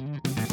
Mm-hmm.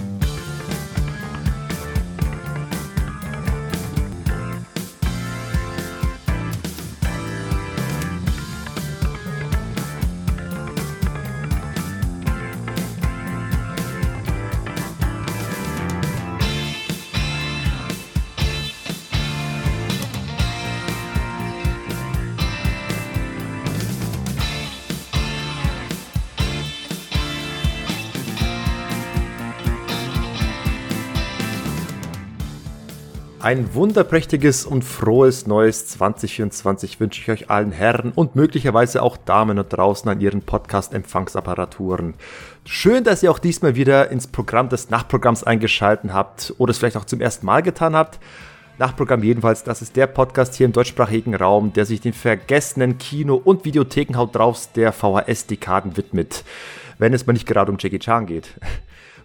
Ein wunderprächtiges und frohes neues 2024 wünsche ich euch allen Herren und möglicherweise auch Damen und draußen an ihren Podcast-Empfangsapparaturen. Schön, dass ihr auch diesmal wieder ins Programm des Nachtprogramms eingeschalten habt oder es vielleicht auch zum ersten Mal getan habt. Nachtprogramm jedenfalls, das ist der Podcast hier im deutschsprachigen Raum, der sich den vergessenen Kino- und Videothekenhaut draus der VHS-Dekaden widmet. Wenn es mal nicht gerade um Jackie Chan geht.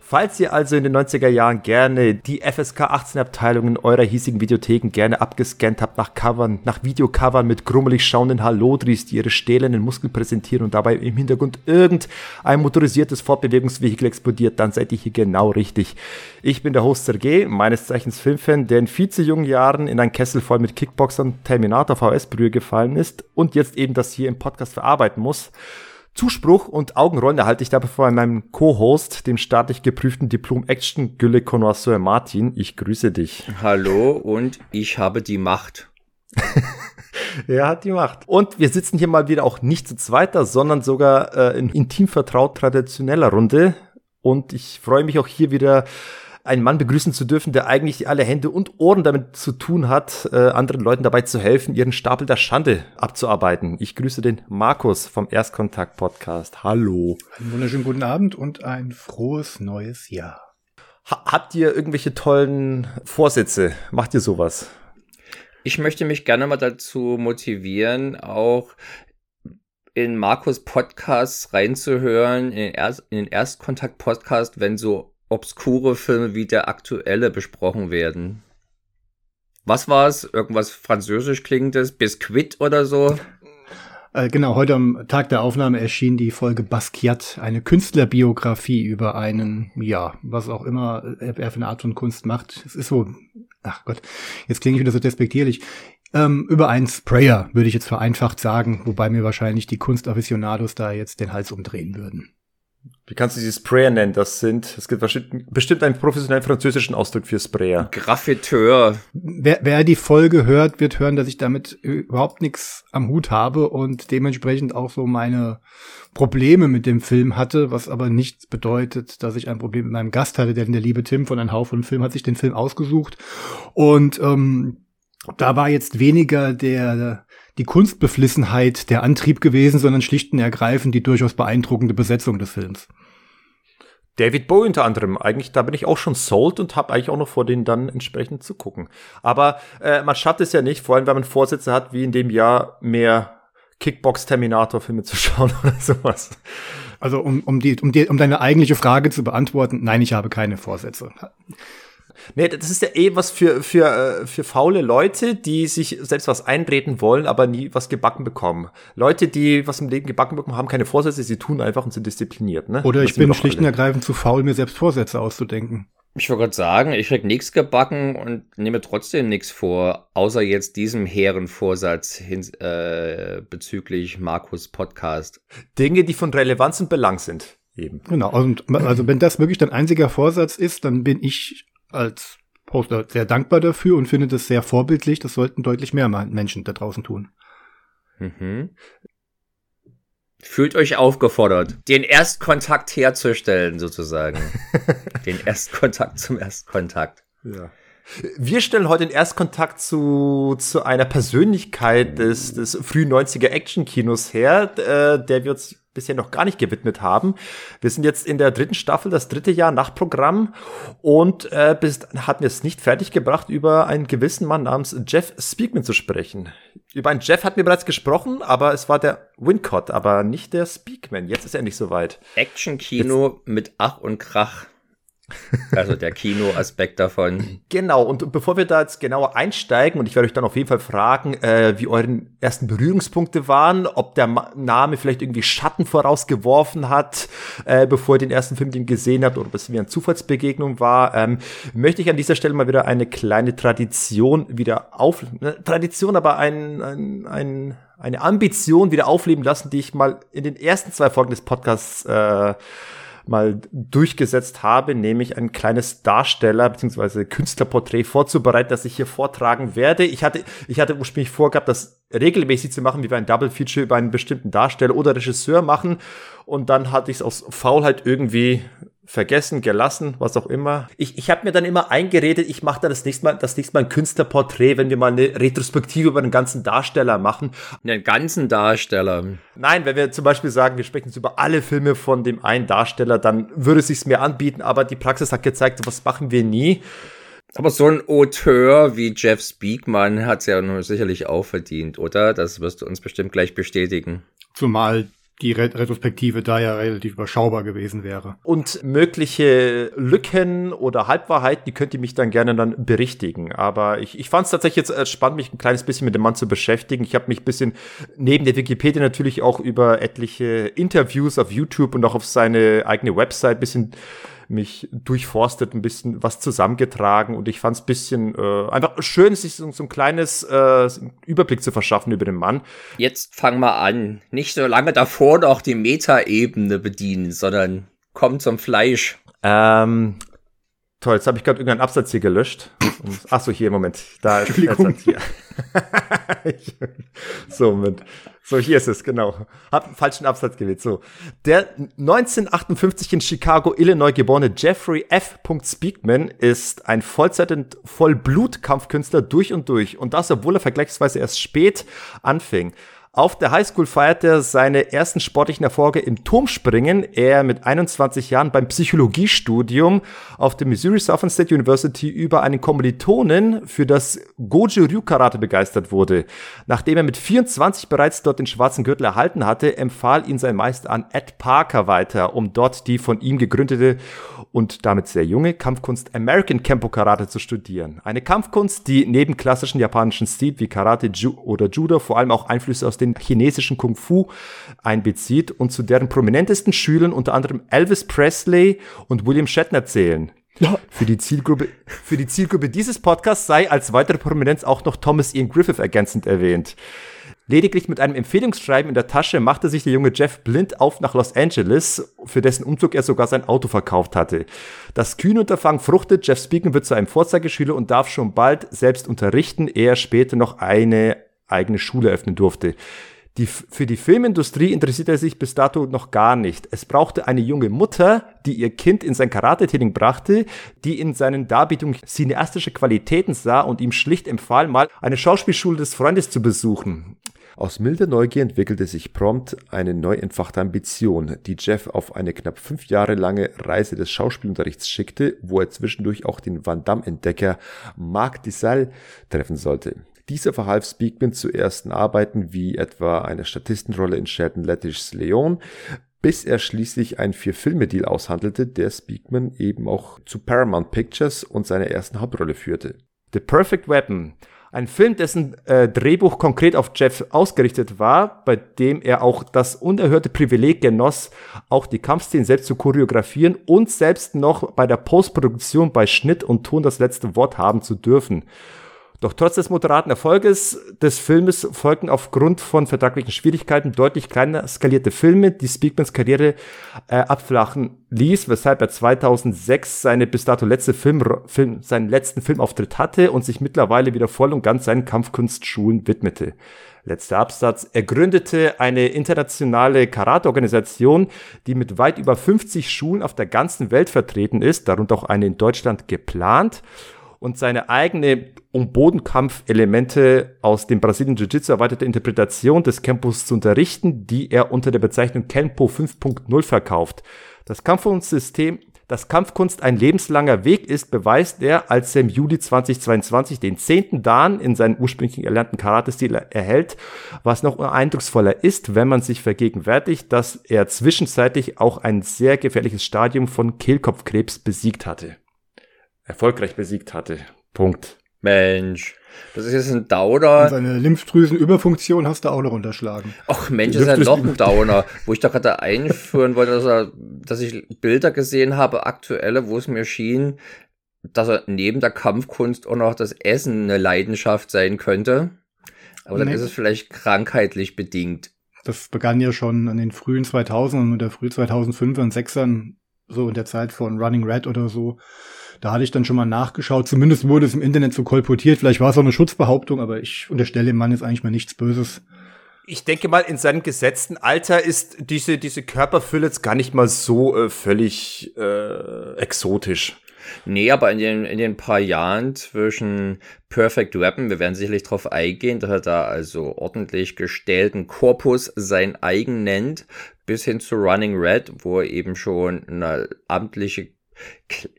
Falls ihr also in den 90er Jahren gerne die FSK 18 Abteilungen eurer hiesigen Videotheken gerne abgescannt habt nach Covern, nach Videocovern mit grummelig schauenden Hallodris, die ihre stählernen Muskeln präsentieren und dabei im Hintergrund irgendein motorisiertes Fortbewegungsvehikel explodiert, dann seid ihr hier genau richtig. Ich bin der Host Sergei, meines Zeichens Filmfan, der in viel zu jungen Jahren in einen Kessel voll mit Kickboxern Terminator VS-Brühe gefallen ist und jetzt eben das hier im Podcast verarbeiten muss. Zuspruch und Augenrollen erhalte ich dabei von meinem Co-Host, dem staatlich geprüften Diplom-Action Gülle Connoisseur Martin. Ich grüße dich. Hallo und ich habe die Macht. er hat die Macht. Und wir sitzen hier mal wieder auch nicht zu zweiter, sondern sogar äh, in intim vertraut traditioneller Runde. Und ich freue mich auch hier wieder einen Mann begrüßen zu dürfen, der eigentlich alle Hände und Ohren damit zu tun hat, äh, anderen Leuten dabei zu helfen, ihren Stapel der Schande abzuarbeiten. Ich grüße den Markus vom Erstkontakt Podcast. Hallo. Einen wunderschönen guten Abend und ein frohes neues Jahr. Ha habt ihr irgendwelche tollen Vorsätze? Macht ihr sowas? Ich möchte mich gerne mal dazu motivieren, auch in Markus Podcasts reinzuhören, in den, Erst in den Erstkontakt Podcast, wenn so obskure Filme wie der aktuelle besprochen werden. Was war es? Irgendwas französisch klingendes? Biskuit oder so? Äh, genau, heute am Tag der Aufnahme erschien die Folge Basquiat, eine Künstlerbiografie über einen, ja, was auch immer er für eine Art von Kunst macht. Es ist so, ach Gott, jetzt klinge ich wieder so despektierlich. Ähm, über einen Sprayer, würde ich jetzt vereinfacht sagen, wobei mir wahrscheinlich die Kunstaficionados da jetzt den Hals umdrehen würden wie kannst du sie Sprayer nennen? Das sind, es gibt bestimmt einen professionellen französischen Ausdruck für Sprayer. Graffiteur. Wer, wer die Folge hört, wird hören, dass ich damit überhaupt nichts am Hut habe und dementsprechend auch so meine Probleme mit dem Film hatte, was aber nichts bedeutet, dass ich ein Problem mit meinem Gast hatte, denn der liebe Tim von Ein Hauch von Film hat sich den Film ausgesucht und ähm, da war jetzt weniger der die Kunstbeflissenheit der Antrieb gewesen, sondern schlicht und ergreifend die durchaus beeindruckende Besetzung des Films. David Bowie unter anderem. Eigentlich, da bin ich auch schon sold und habe eigentlich auch noch vor, den dann entsprechend zu gucken. Aber äh, man schafft es ja nicht, vor allem wenn man Vorsätze hat, wie in dem Jahr mehr Kickbox-Terminator-Filme zu schauen oder sowas. Also um, um, die, um, die, um deine eigentliche Frage zu beantworten, nein, ich habe keine Vorsätze. Nee, das ist ja eh was für, für, äh, für faule Leute, die sich selbst was eintreten wollen, aber nie was gebacken bekommen. Leute, die was im Leben gebacken bekommen, haben keine Vorsätze, sie tun einfach und sind diszipliniert. Ne? Oder ich bin schlicht und ergreifend zu faul, mir selbst Vorsätze auszudenken. Ich wollte gerade sagen, ich krieg nichts gebacken und nehme trotzdem nichts vor, außer jetzt diesem hehren Vorsatz hin, äh, bezüglich Markus Podcast. Dinge, die von Relevanz und Belang sind. Eben. Genau, und also wenn das wirklich dein einziger Vorsatz ist, dann bin ich als Poster sehr dankbar dafür und finde das sehr vorbildlich. Das sollten deutlich mehr Menschen da draußen tun. Mhm. Fühlt euch aufgefordert, den Erstkontakt herzustellen, sozusagen. den Erstkontakt zum Erstkontakt. Ja. Wir stellen heute den Erstkontakt zu, zu einer Persönlichkeit des, des frühen 90er Action-Kinos her, äh, der wir uns bisher noch gar nicht gewidmet haben. Wir sind jetzt in der dritten Staffel, das dritte Jahr nach Programm und äh, bis hatten wir es nicht fertiggebracht, über einen gewissen Mann namens Jeff Speakman zu sprechen. Über einen Jeff hatten wir bereits gesprochen, aber es war der Wincott, aber nicht der Speakman. Jetzt ist er endlich soweit. Action-Kino mit Ach und Krach. Also der Kinoaspekt davon. Genau, und bevor wir da jetzt genauer einsteigen, und ich werde euch dann auf jeden Fall fragen, äh, wie eure ersten Berührungspunkte waren, ob der Ma Name vielleicht irgendwie Schatten vorausgeworfen hat, äh, bevor ihr den ersten Film den gesehen habt, oder ob es wie eine Zufallsbegegnung war, ähm, möchte ich an dieser Stelle mal wieder eine kleine Tradition wieder auf, ne, Tradition, aber ein, ein, ein eine Ambition wieder aufleben lassen, die ich mal in den ersten zwei Folgen des Podcasts äh, mal durchgesetzt habe, nämlich ein kleines Darsteller- bzw. Künstlerporträt vorzubereiten, das ich hier vortragen werde. Ich hatte, ich hatte ursprünglich vorgehabt, das regelmäßig zu machen, wie wir ein Double Feature über einen bestimmten Darsteller oder Regisseur machen. Und dann hatte ich es aus Faulheit irgendwie vergessen, gelassen, was auch immer. Ich, ich habe mir dann immer eingeredet, ich mache dann das nächste Mal das nächste Mal ein Künstlerporträt, wenn wir mal eine Retrospektive über einen ganzen Darsteller machen. Einen ganzen Darsteller. Nein, wenn wir zum Beispiel sagen, wir sprechen jetzt über alle Filme von dem einen Darsteller, dann würde es sich mir anbieten, aber die Praxis hat gezeigt, was machen wir nie. Aber so ein Auteur wie Jeff Speakman hat es ja nur sicherlich auch verdient, oder? Das wirst du uns bestimmt gleich bestätigen. Zumal die Retrospektive da ja relativ überschaubar gewesen wäre. Und mögliche Lücken oder Halbwahrheiten, die könnt ihr mich dann gerne dann berichtigen. Aber ich, ich fand es tatsächlich jetzt spannend, mich ein kleines bisschen mit dem Mann zu beschäftigen. Ich habe mich ein bisschen neben der Wikipedia natürlich auch über etliche Interviews auf YouTube und auch auf seine eigene Website ein bisschen mich durchforstet, ein bisschen was zusammengetragen und ich fand es bisschen äh, einfach schön, sich so, so ein kleines äh, Überblick zu verschaffen über den Mann. Jetzt fang mal an. Nicht so lange davor noch die Metaebene bedienen, sondern komm zum Fleisch. Ähm, Toll, jetzt habe ich gerade irgendeinen Absatz hier gelöscht. Achso, hier, Moment. Da ist der Absatz hier. so, Moment. So, hier ist es, genau. Hab einen falschen Absatz gewählt. So. Der 1958 in Chicago, Illinois geborene Jeffrey F. Speakman ist ein Vollzeit- und Vollblut-Kampfkünstler durch und durch. Und das, obwohl er vergleichsweise erst spät anfing. Auf der Highschool feiert er seine ersten sportlichen Erfolge im Turmspringen. Er mit 21 Jahren beim Psychologiestudium auf der Missouri Southern State University über einen Kommilitonen für das Goju-Ryu Karate begeistert wurde. Nachdem er mit 24 bereits dort den schwarzen Gürtel erhalten hatte, empfahl ihn sein Meister an Ed Parker weiter, um dort die von ihm gegründete und damit sehr junge Kampfkunst American Kempo Karate zu studieren. Eine Kampfkunst, die neben klassischen japanischen Stil wie Karate Ju oder Judo vor allem auch Einflüsse aus den chinesischen Kung Fu einbezieht und zu deren prominentesten Schülern unter anderem Elvis Presley und William Shatner zählen. Ja. Für die Zielgruppe, für die Zielgruppe dieses Podcasts sei als weitere Prominenz auch noch Thomas Ian Griffith ergänzend erwähnt. Lediglich mit einem Empfehlungsschreiben in der Tasche machte sich der junge Jeff blind auf nach Los Angeles, für dessen Umzug er sogar sein Auto verkauft hatte. Das kühne Unterfangen fruchtet, Jeff Speaken wird zu einem Vorzeigeschüler und darf schon bald selbst unterrichten, ehe er später noch eine eigene Schule öffnen durfte. Die, für die Filmindustrie interessierte er sich bis dato noch gar nicht. Es brauchte eine junge Mutter, die ihr Kind in sein Karate-Training brachte, die in seinen Darbietungen cineastische Qualitäten sah und ihm schlicht empfahl, mal eine Schauspielschule des Freundes zu besuchen. Aus milder Neugier entwickelte sich prompt eine neu entfachte Ambition, die Jeff auf eine knapp fünf Jahre lange Reise des Schauspielunterrichts schickte, wo er zwischendurch auch den Van Damme-Entdecker Marc Dissal treffen sollte. Dieser verhalf Speakman zu ersten Arbeiten wie etwa eine Statistenrolle in Sheldon Lettish's Leon, bis er schließlich einen Vier-Filme-Deal aushandelte, der Speakman eben auch zu Paramount Pictures und seiner ersten Hauptrolle führte. The Perfect Weapon ein Film, dessen äh, Drehbuch konkret auf Jeff ausgerichtet war, bei dem er auch das unerhörte Privileg genoss, auch die Kampfszenen selbst zu choreografieren und selbst noch bei der Postproduktion bei Schnitt und Ton das letzte Wort haben zu dürfen. Doch trotz des moderaten Erfolges des Filmes folgten aufgrund von vertraglichen Schwierigkeiten deutlich kleiner skalierte Filme, die Speakmans Karriere äh, abflachen ließ, weshalb er 2006 seine bis dato letzte Film, Film, seinen letzten Filmauftritt hatte und sich mittlerweile wieder voll und ganz seinen Kampfkunstschulen widmete. Letzter Absatz. Er gründete eine internationale Karate-Organisation, die mit weit über 50 Schulen auf der ganzen Welt vertreten ist, darunter auch eine in Deutschland geplant und seine eigene um Bodenkampfelemente aus dem Brasilien Jiu-Jitsu erweiterte Interpretation des Campus zu unterrichten, die er unter der Bezeichnung Kempo 5.0 verkauft. Das Kampfkunstsystem Dass Kampfkunst ein lebenslanger Weg ist, beweist er, als er im Juli 2022 den zehnten Dan in seinen ursprünglich erlernten Karate-Stil erhält, was noch eindrucksvoller ist, wenn man sich vergegenwärtigt, dass er zwischenzeitlich auch ein sehr gefährliches Stadium von Kehlkopfkrebs besiegt hatte. Erfolgreich besiegt hatte. Punkt. Mensch. Das ist jetzt ein Downer. Und seine Lymphdrüsenüberfunktion hast du auch noch unterschlagen. Ach Mensch, das ist ja noch ein Downer, wo ich da gerade einführen wollte, dass, er, dass ich Bilder gesehen habe, aktuelle, wo es mir schien, dass er neben der Kampfkunst auch noch das Essen eine Leidenschaft sein könnte. Aber dann nee. ist es vielleicht krankheitlich bedingt. Das begann ja schon in den frühen 2000ern und der früh 2005er und 6ern, so in der Zeit von Running Red oder so da hatte ich dann schon mal nachgeschaut. Zumindest wurde es im Internet so kolportiert. Vielleicht war es auch eine Schutzbehauptung, aber ich unterstelle dem Mann jetzt eigentlich mal nichts Böses. Ich denke mal, in seinem gesetzten Alter ist diese, diese Körperfülle jetzt gar nicht mal so äh, völlig äh, exotisch. Nee, aber in den, in den paar Jahren zwischen Perfect Weapon, wir werden sicherlich darauf eingehen, dass er da also ordentlich gestellten Korpus sein eigen nennt, bis hin zu Running Red, wo er eben schon eine amtliche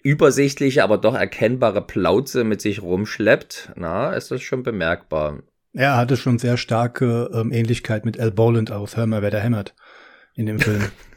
übersichtliche, aber doch erkennbare Plauze mit sich rumschleppt, na, ist das schon bemerkbar. Er hatte schon sehr starke ähm, Ähnlichkeit mit Al Boland aus Hör mal, wer da hämmert in dem Film.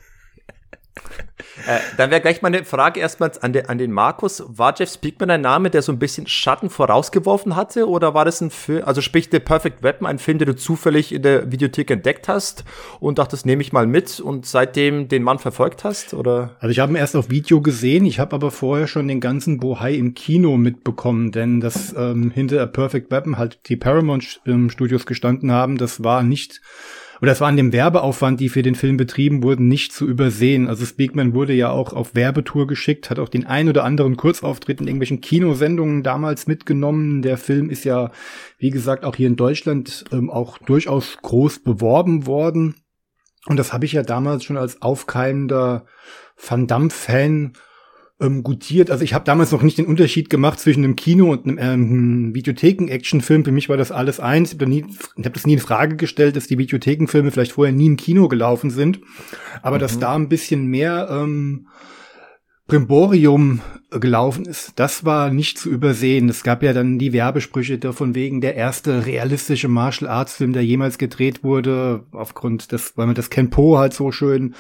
Äh, dann wäre gleich mal eine Frage erstmal an, de, an den Markus. War Jeff Speakman ein Name, der so ein bisschen Schatten vorausgeworfen hatte? Oder war das ein Film, also sprich The Perfect Weapon, ein Film, den du zufällig in der Videothek entdeckt hast und dachtest, nehme ich mal mit und seitdem den Mann verfolgt hast? Oder? Also ich habe ihn erst auf Video gesehen, ich habe aber vorher schon den ganzen Bohai im Kino mitbekommen, denn das ähm, hinter Perfect Weapon halt die Paramount ähm, Studios gestanden haben, das war nicht oder es war an dem Werbeaufwand, die für den Film betrieben wurden, nicht zu übersehen. Also Speakman wurde ja auch auf Werbetour geschickt, hat auch den ein oder anderen Kurzauftritt in irgendwelchen Kinosendungen damals mitgenommen. Der Film ist ja, wie gesagt, auch hier in Deutschland ähm, auch durchaus groß beworben worden. Und das habe ich ja damals schon als aufkeimender Van Damme-Fan ähm, gutiert. Also ich habe damals noch nicht den Unterschied gemacht zwischen einem Kino und einem ähm, Videotheken-Actionfilm. Für mich war das alles eins. Ich habe hab das nie in Frage gestellt, dass die Videothekenfilme vielleicht vorher nie im Kino gelaufen sind. Aber mhm. dass da ein bisschen mehr ähm, Primborium gelaufen ist, das war nicht zu übersehen. Es gab ja dann die Werbesprüche davon wegen der erste realistische Martial Arts Film, der jemals gedreht wurde, aufgrund des, weil man das Kenpo halt so schön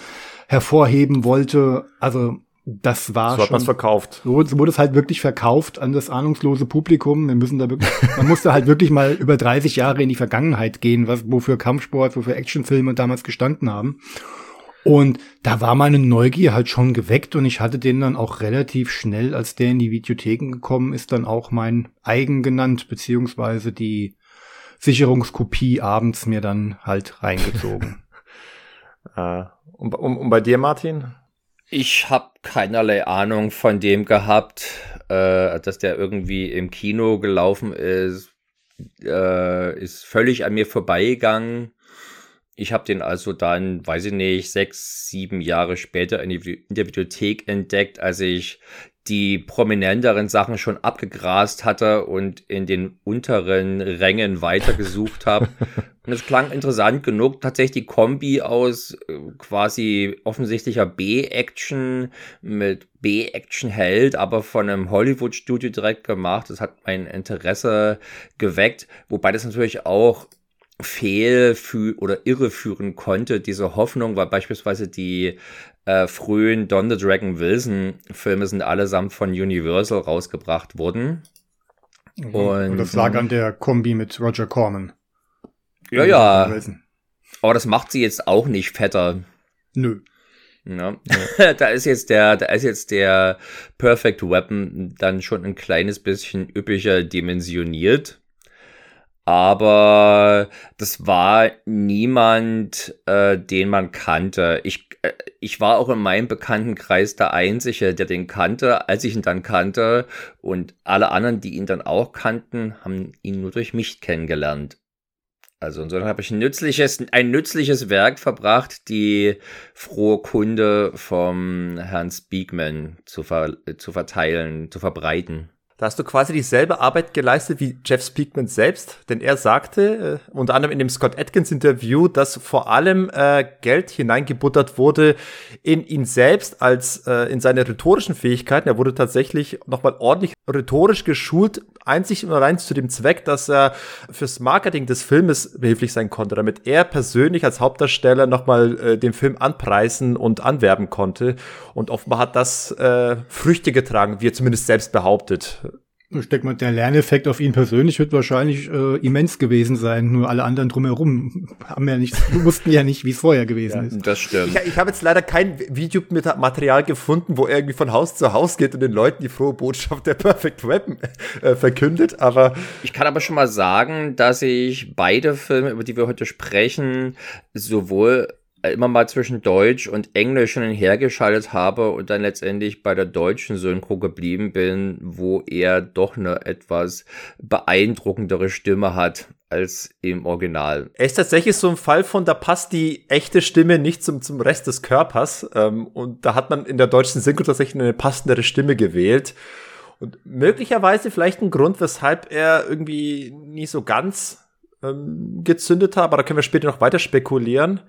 hervorheben wollte. Also das war so hat schon. verkauft. So wurde es halt wirklich verkauft an das ahnungslose Publikum. Wir müssen da wirklich, man musste halt wirklich mal über 30 Jahre in die Vergangenheit gehen, was, wofür Kampfsport, wofür Actionfilme damals gestanden haben. Und da war meine Neugier halt schon geweckt und ich hatte den dann auch relativ schnell, als der in die Videotheken gekommen ist, dann auch mein eigen genannt, beziehungsweise die Sicherungskopie abends mir dann halt reingezogen. äh, und, und, und bei dir, Martin? Ich habe keinerlei Ahnung von dem gehabt, äh, dass der irgendwie im Kino gelaufen ist. Äh, ist völlig an mir vorbeigegangen. Ich habe den also dann, weiß ich nicht, sechs, sieben Jahre später in, der Bibliothek entdeckt, als ich die prominenteren Sachen schon abgegrast hatte und in den unteren Rängen weitergesucht habe. und es klang interessant genug, tatsächlich die Kombi aus äh, quasi offensichtlicher B-Action mit B-Action-Held, aber von einem Hollywood-Studio direkt gemacht. Das hat mein Interesse geweckt, wobei das natürlich auch fehl oder irreführen konnte, diese Hoffnung, weil beispielsweise die äh, frühen Don the Dragon Wilson Filme sind allesamt von Universal rausgebracht worden. Mhm. Und, Und, das lag an der Kombi mit Roger Corman. Ja, ja. Aber das macht sie jetzt auch nicht fetter. Nö. Ja. da ist jetzt der, da ist jetzt der Perfect Weapon dann schon ein kleines bisschen üppiger dimensioniert aber das war niemand, äh, den man kannte. Ich, äh, ich war auch in meinem Bekanntenkreis der Einzige, der den kannte, als ich ihn dann kannte. Und alle anderen, die ihn dann auch kannten, haben ihn nur durch mich kennengelernt. Also insofern habe ich ein nützliches, ein nützliches Werk verbracht, die frohe Kunde vom Herrn Speakman zu, ver, zu verteilen, zu verbreiten. Da hast du quasi dieselbe Arbeit geleistet wie Jeff Speakman selbst, denn er sagte, äh, unter anderem in dem Scott Atkins Interview, dass vor allem äh, Geld hineingebuttert wurde in ihn selbst als äh, in seine rhetorischen Fähigkeiten. Er wurde tatsächlich nochmal ordentlich rhetorisch geschult, einzig und allein zu dem Zweck, dass er fürs Marketing des Filmes behilflich sein konnte, damit er persönlich als Hauptdarsteller nochmal äh, den Film anpreisen und anwerben konnte. Und offenbar hat das äh, Früchte getragen, wie er zumindest selbst behauptet. Ich denke mal, der Lerneffekt auf ihn persönlich wird wahrscheinlich äh, immens gewesen sein. Nur alle anderen drumherum haben ja nicht, wussten ja nicht, wie es vorher gewesen Ja, ist. das stimmt. Ich, ich habe jetzt leider kein Videomaterial gefunden, wo er irgendwie von Haus zu Haus geht und den Leuten die frohe Botschaft der Perfect Weapon äh, verkündet, aber Ich kann aber schon mal sagen, dass ich beide Filme, über die wir heute sprechen, sowohl immer mal zwischen Deutsch und Englisch hin und her geschaltet habe und dann letztendlich bei der deutschen Synchro geblieben bin, wo er doch eine etwas beeindruckendere Stimme hat als im Original. er ist tatsächlich so ein Fall von, da passt die echte Stimme nicht zum, zum Rest des Körpers ähm, und da hat man in der deutschen Synchro tatsächlich eine passendere Stimme gewählt. Und möglicherweise vielleicht ein Grund, weshalb er irgendwie nie so ganz ähm, gezündet hat, aber da können wir später noch weiter spekulieren.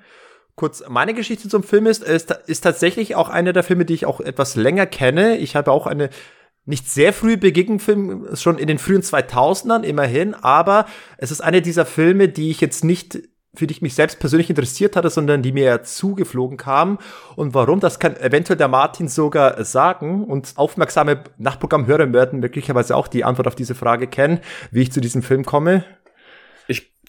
Kurz, meine Geschichte zum Film ist, ist, ist tatsächlich auch einer der Filme, die ich auch etwas länger kenne. Ich habe auch eine nicht sehr frühe Begegnung Film, schon in den frühen 2000ern immerhin, aber es ist einer dieser Filme, die ich jetzt nicht für die ich mich selbst persönlich interessiert hatte, sondern die mir ja zugeflogen kamen. Und warum, das kann eventuell der Martin sogar sagen. Und aufmerksame Nachprogrammhörer werden möglicherweise auch die Antwort auf diese Frage kennen, wie ich zu diesem Film komme.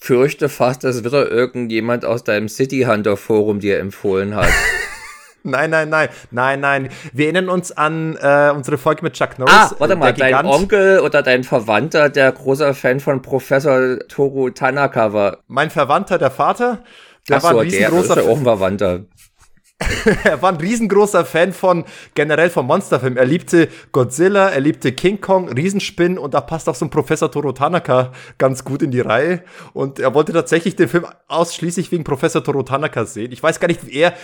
Fürchte fast, das wird doch irgendjemand aus deinem City Hunter Forum dir empfohlen hat. Nein, nein, nein, nein, nein. Wir erinnern uns an äh, unsere Folge mit Chuck Norris. ah, warte äh, mal, dein. Onkel oder dein Verwandter, der großer Fan von Professor Toru Tanaka war. Mein Verwandter, der Vater, der Ach war so, ein der ist riesengroßer ja auch ein Verwandter. er war ein riesengroßer Fan von generell vom Monsterfilm. Er liebte Godzilla, er liebte King Kong, Riesenspinnen und da passt auch so ein Professor Toro Tanaka ganz gut in die Reihe. Und er wollte tatsächlich den Film ausschließlich wegen Professor Toro Tanaka sehen. Ich weiß gar nicht, wie er,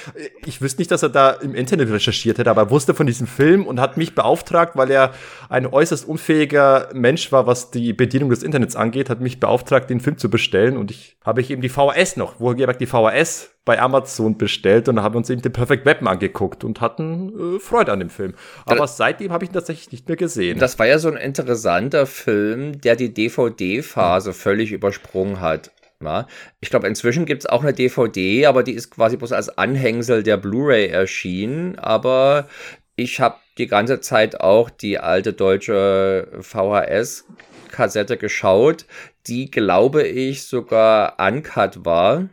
ich wüsste nicht, dass er da im Internet recherchiert hätte, aber er wusste von diesem Film und hat mich beauftragt, weil er ein äußerst unfähiger Mensch war, was die Bedienung des Internets angeht, hat mich beauftragt, den Film zu bestellen und ich habe ich eben die VHS noch, wo gesagt die VHS bei Amazon bestellt und haben wir uns eben den Perfect Weapon angeguckt und hatten äh, Freude an dem Film. Aber seitdem habe ich ihn tatsächlich nicht mehr gesehen. Das war ja so ein interessanter Film, der die DVD-Phase völlig übersprungen hat. Ja, ich glaube, inzwischen gibt es auch eine DVD, aber die ist quasi bloß als Anhängsel der Blu-ray erschienen. Aber ich habe die ganze Zeit auch die alte deutsche VHS-Kassette geschaut, die, glaube ich, sogar uncut war.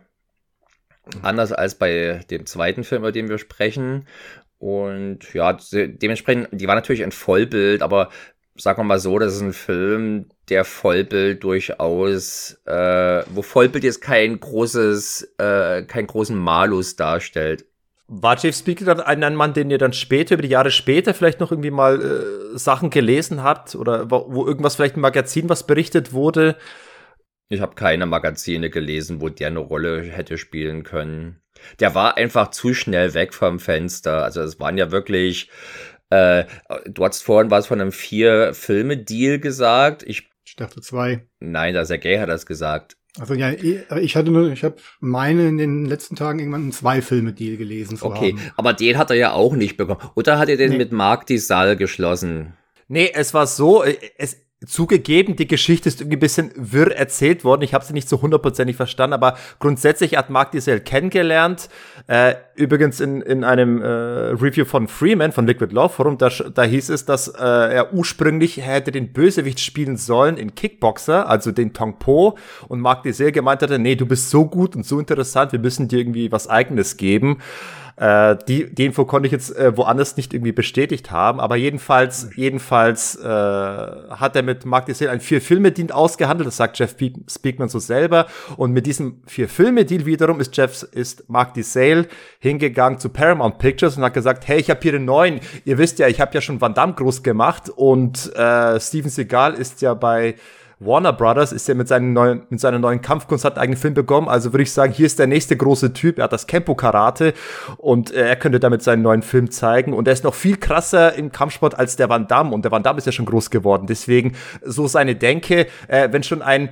Anders als bei dem zweiten Film, über den wir sprechen. Und ja, de- dementsprechend, die war natürlich ein Vollbild, aber sagen wir mal so, das ist ein Film, der Vollbild durchaus, äh, wo Vollbild jetzt kein großes, äh, keinen großen Malus darstellt. War Jeff Speaker dann ein ein Mann, den ihr dann später, über die Jahre später vielleicht noch irgendwie mal äh, Sachen gelesen habt oder wo, wo irgendwas vielleicht im Magazin was berichtet wurde? Ich habe keine Magazine gelesen, wo der eine Rolle hätte spielen können. Der war einfach zu schnell weg vom Fenster. Also es waren ja wirklich, äh, du hast vorhin was von einem Vier-Filme-Deal gesagt. Ich, Ich dachte zwei. nein, der Sergei hat das gesagt. Also ja, ich hatte nur, ich habe meine in den letzten Tagen irgendwann einen Zwei-Filme-Deal gelesen zu Okay, haben. aber den hat er ja auch nicht bekommen. Oder hat er den Nee. mit Marc Saal geschlossen? Nee, es war so, äh, es zugegeben, die Geschichte ist irgendwie ein bisschen wirr erzählt worden. Ich habe sie nicht so hundertprozentig verstanden, aber grundsätzlich hat Mark Diesel kennengelernt. Äh, übrigens in, in einem äh, Review von Freeman, von Liquid Love Forum, da, da hieß es, dass äh, er ursprünglich hätte den Bösewicht spielen sollen in Kickboxer, also den Tong Po. Und Mark Diesel gemeint hatte, nee, du bist so gut und so interessant, wir müssen dir irgendwie was Eigenes geben. Äh, die, die Info konnte ich jetzt äh, woanders nicht irgendwie bestätigt haben, aber jedenfalls, jedenfalls äh, hat er mit Mark Diesel ein Vier-Filme-Deal ausgehandelt, das sagt Jeff Pe- Speakman so selber. Und mit diesem Vier-Filme-Deal wiederum ist Jeff, ist Mark Diesel hingegangen zu Paramount Pictures und hat gesagt, hey, ich habe hier den neuen, ihr wisst ja, ich habe ja schon Van Damme groß gemacht und äh, Steven Seagal ist ja bei Warner Brothers ist ja mit, seinen neuen, mit seiner neuen Kampfkunst hat einen eigenen Film bekommen. Also würde ich sagen, hier ist der nächste große Typ. Er hat das Kempo-Karate und äh, er könnte damit seinen neuen Film zeigen. Und er ist noch viel krasser im Kampfsport als der Van Damme. Und der Van Damme ist ja schon groß geworden. Deswegen so seine Denke, äh, wenn schon ein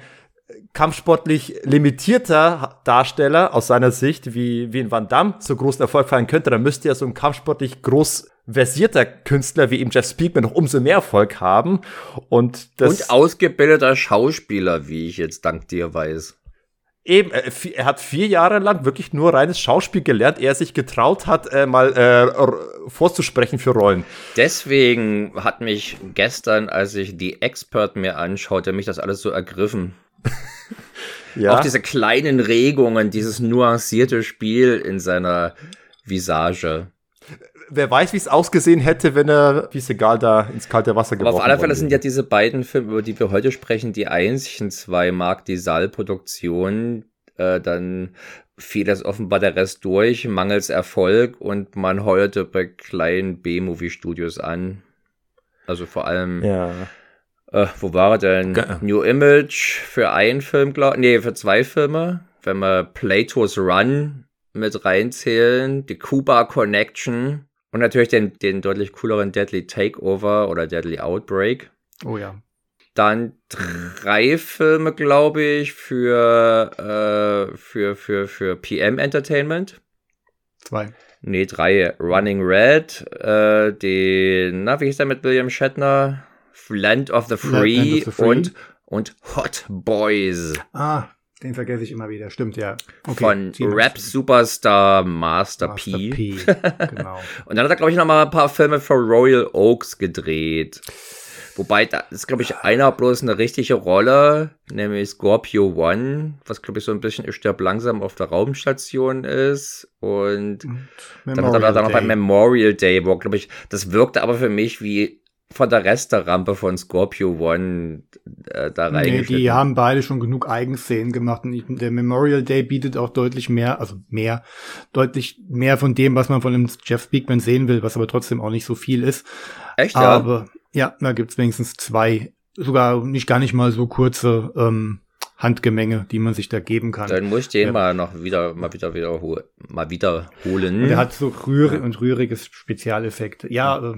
kampfsportlich limitierter Darsteller aus seiner Sicht wie, wie ein Van Damme so großen Erfolg feiern könnte, dann müsste ja so ein kampfsportlich groß versierter Künstler wie eben Jeff Speakman noch umso mehr Erfolg haben. Und, das und ausgebildeter Schauspieler, wie ich jetzt dank dir weiß. Eben, äh, er hat vier Jahre lang wirklich nur reines Schauspiel gelernt, er sich getraut hat, äh, mal äh, vorzusprechen für Rollen. Deswegen hat mich gestern, als ich die Expert mir anschaute, mich das alles so ergriffen. ja. Auch diese kleinen Regungen, dieses nuancierte Spiel in seiner Visage wer weiß, wie es ausgesehen hätte, wenn er wie egal da ins kalte Wasser geworfen Aber auf alle Fälle sind ja diese beiden Filme, über die wir heute sprechen, die einzigen zwei Mark die Produktionen. Äh, dann fiel das offenbar der Rest durch, mangels Erfolg und man heuerte bei kleinen B-Movie-Studios an. Also vor allem. Ja. Äh, wo war er denn? Ge New Image für einen Film, glaube Nee, für zwei Filme. Wenn wir Plato's Run mit reinzählen, die Cuba Connection und natürlich den, den deutlich cooleren Deadly Takeover oder Deadly Outbreak. Oh ja. Dann drei Filme, glaube ich, für, äh, für, für, für PM Entertainment. Zwei. Nee, drei. Running Red, äh, den, na, wie hieß der mit William Shatner? Land of the Free, Land of the Free. und, und Hot Boys. Ah, den vergesse ich immer wieder, stimmt, ja. Okay, Von Rap-Superstar Master, Master P. P. genau. Und dann hat er, glaube ich, noch mal ein paar Filme für Royal Oaks gedreht. Wobei, da ist, glaube ich, einer bloß eine richtige Rolle, nämlich Scorpio One, was, glaube ich, so ein bisschen Ich sterb langsam auf der Raumstation ist. Und, Und dann hat er da noch bei Memorial Day, wo, glaube ich, das wirkte aber für mich wie von der Resterampe von Scorpio One äh, da rein. Nee, die haben beide schon genug Eigenszenen gemacht. Und der Memorial Day bietet auch deutlich mehr, also mehr, deutlich mehr von dem, was man von dem Jeff Speakman sehen will, was aber trotzdem auch nicht so viel ist. Echt? Ja? Aber ja, da gibt's wenigstens zwei, sogar nicht gar nicht mal so kurze ähm, Handgemenge, die man sich da geben kann. Dann muss ich den ja. mal noch wieder, mal wieder wiederholen, mal wiederholen. der hat so rührig und rühriges Spezialeffekte. Ja, äh,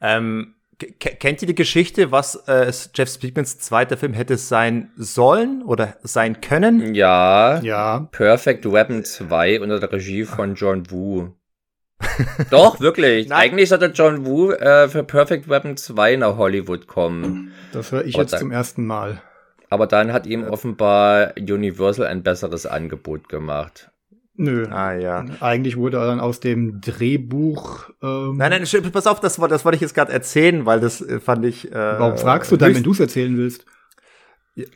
ähm, Kennt ihr die Geschichte, was äh, Jeff Speakmans zweiter Film hätte sein sollen oder sein können? Ja. Ja. Perfect Weapon 2 unter der Regie von John Woo. Doch, wirklich. Nein. Eigentlich sollte John Woo äh, für Perfect Weapon 2 nach Hollywood kommen. Das höre ich Aber jetzt dann, zum ersten Mal. Aber dann hat ihm offenbar Universal ein besseres Angebot gemacht. Nö. Ah, ja. Eigentlich wurde er dann aus dem Drehbuch. Ähm nein, nein, pass auf, das, das wollte ich jetzt gerade erzählen, weil das äh, fand ich. Äh, Warum fragst du dann, wenn du es erzählen willst?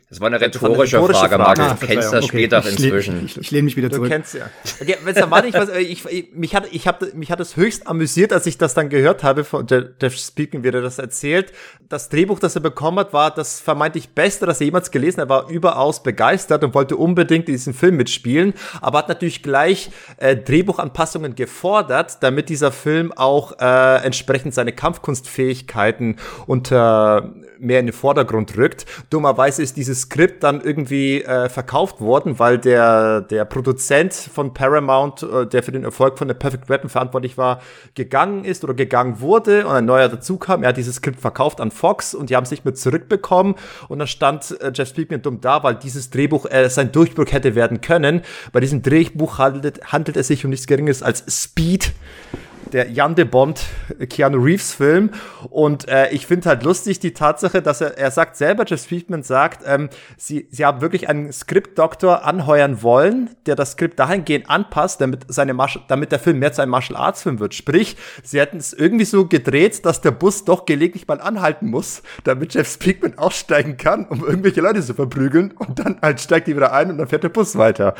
Das war eine rhetorische, eine rhetorische Frage, Frage. Markus. Ah, du kennst das okay. später ich inzwischen. Ich, ich lehne mich wieder zurück. Du kennst ja. Okay, wenn's dann war nicht was, ich, ich, mich hat, ich hab, mich hat es höchst amüsiert, als ich das dann gehört habe von Jeff Speaking, wie er das erzählt. Das Drehbuch, das er bekommen hat, war das vermeintlich Beste, das er jemals gelesen hat. Er war überaus begeistert und wollte unbedingt in diesem Film mitspielen, aber hat natürlich gleich äh, Drehbuchanpassungen gefordert, damit dieser Film auch äh, entsprechend seine Kampfkunstfähigkeiten unter mehr in den Vordergrund rückt. Dummerweise ist dieses Skript dann irgendwie äh, verkauft worden, weil der, der Produzent von Paramount, äh, der für den Erfolg von The Perfect Weapon verantwortlich war, gegangen ist oder gegangen wurde und ein neuer dazu kam. Er hat dieses Skript verkauft an Fox und die haben es nicht mehr zurückbekommen und dann stand äh, Jeff Speakman dumm da, weil dieses Drehbuch äh, sein Durchbruch hätte werden können. Bei diesem Drehbuch handelt, handelt es sich um nichts Geringes als Speed der Jan de Bond Keanu Reeves Film. Und äh, ich finde halt lustig die Tatsache, dass er, er sagt selber, Jeff Speakman sagt, ähm, sie, sie haben wirklich einen Skriptdoktor anheuern wollen, der das Skript dahingehend anpasst, damit, seine damit der Film mehr zu einem Martial Arts Film wird. Sprich, sie hätten es irgendwie so gedreht, dass der Bus doch gelegentlich mal anhalten muss, damit Jeff Speakman aussteigen kann, um irgendwelche Leute zu verprügeln. Und dann halt steigt die wieder ein und dann fährt der Bus weiter.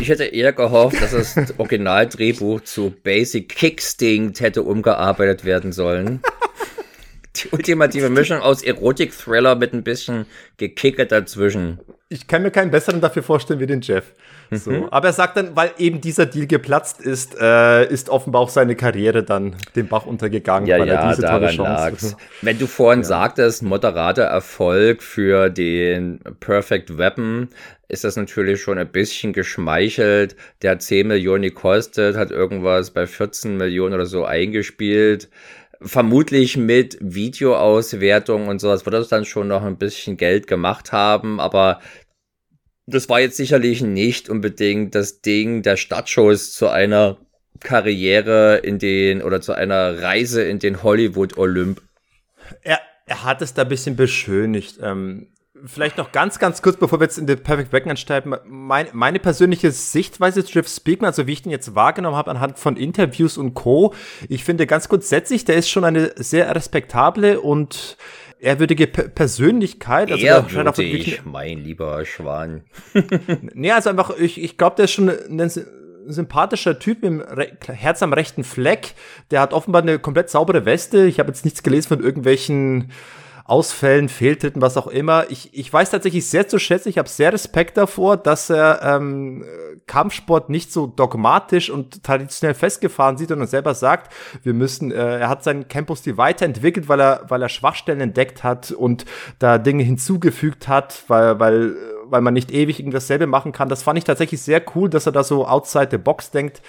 Ich hätte eher gehofft, dass das Originaldrehbuch zu Basic Kicks instinkt hätte umgearbeitet werden sollen. Die ultimative Mischung aus Erotik-Thriller mit ein bisschen Gekicke dazwischen. Ich kann mir keinen besseren dafür vorstellen wie den Jeff. So. Mhm. Aber er sagt dann, weil eben dieser Deal geplatzt ist, äh, ist offenbar auch seine Karriere dann den Bach untergegangen, ja, weil ja, er diese tolle Chance. Lag's. Wenn du vorhin ja. sagtest, moderater Erfolg für den Perfect Weapon, ist das natürlich schon ein bisschen geschmeichelt. Der hat 10 Millionen gekostet, hat irgendwas bei 14 Millionen oder so eingespielt. Vermutlich mit Videoauswertung und sowas wird das dann schon noch ein bisschen Geld gemacht haben, aber das war jetzt sicherlich nicht unbedingt das Ding der Stadtshows zu einer Karriere in den oder zu einer Reise in den Hollywood Olymp. Er, er hat es da ein bisschen beschönigt. Ähm, vielleicht noch ganz, ganz kurz, bevor wir jetzt in The Perfect Weapon einsteigen, mein, meine persönliche Sichtweise zu Jeff Speakman, also wie ich den jetzt wahrgenommen habe anhand von Interviews und Co. Ich finde ganz grundsätzlich, der ist schon eine sehr respektable und ehrwürdige P Persönlichkeit. Also Ehrwürdig, mein lieber Schwan. nee, also einfach, ich, ich glaube, der ist schon ein sympathischer Typ mit Herz am rechten Fleck. Der hat offenbar eine komplett saubere Weste. Ich habe jetzt nichts gelesen von irgendwelchen Ausfällen, Fehltritten, was auch immer. Ich, ich weiß tatsächlich sehr zu schätzen, ich habe sehr Respekt davor, dass er ähm, Kampfsport nicht so dogmatisch und traditionell festgefahren sieht, sondern selber sagt, wir müssen, äh, er hat seinen Campus-Stil weiterentwickelt, weil er, weil er Schwachstellen entdeckt hat und da Dinge hinzugefügt hat, weil, weil, weil man nicht ewig irgendwas selber machen kann. Das fand ich tatsächlich sehr cool, dass er da so outside the box denkt.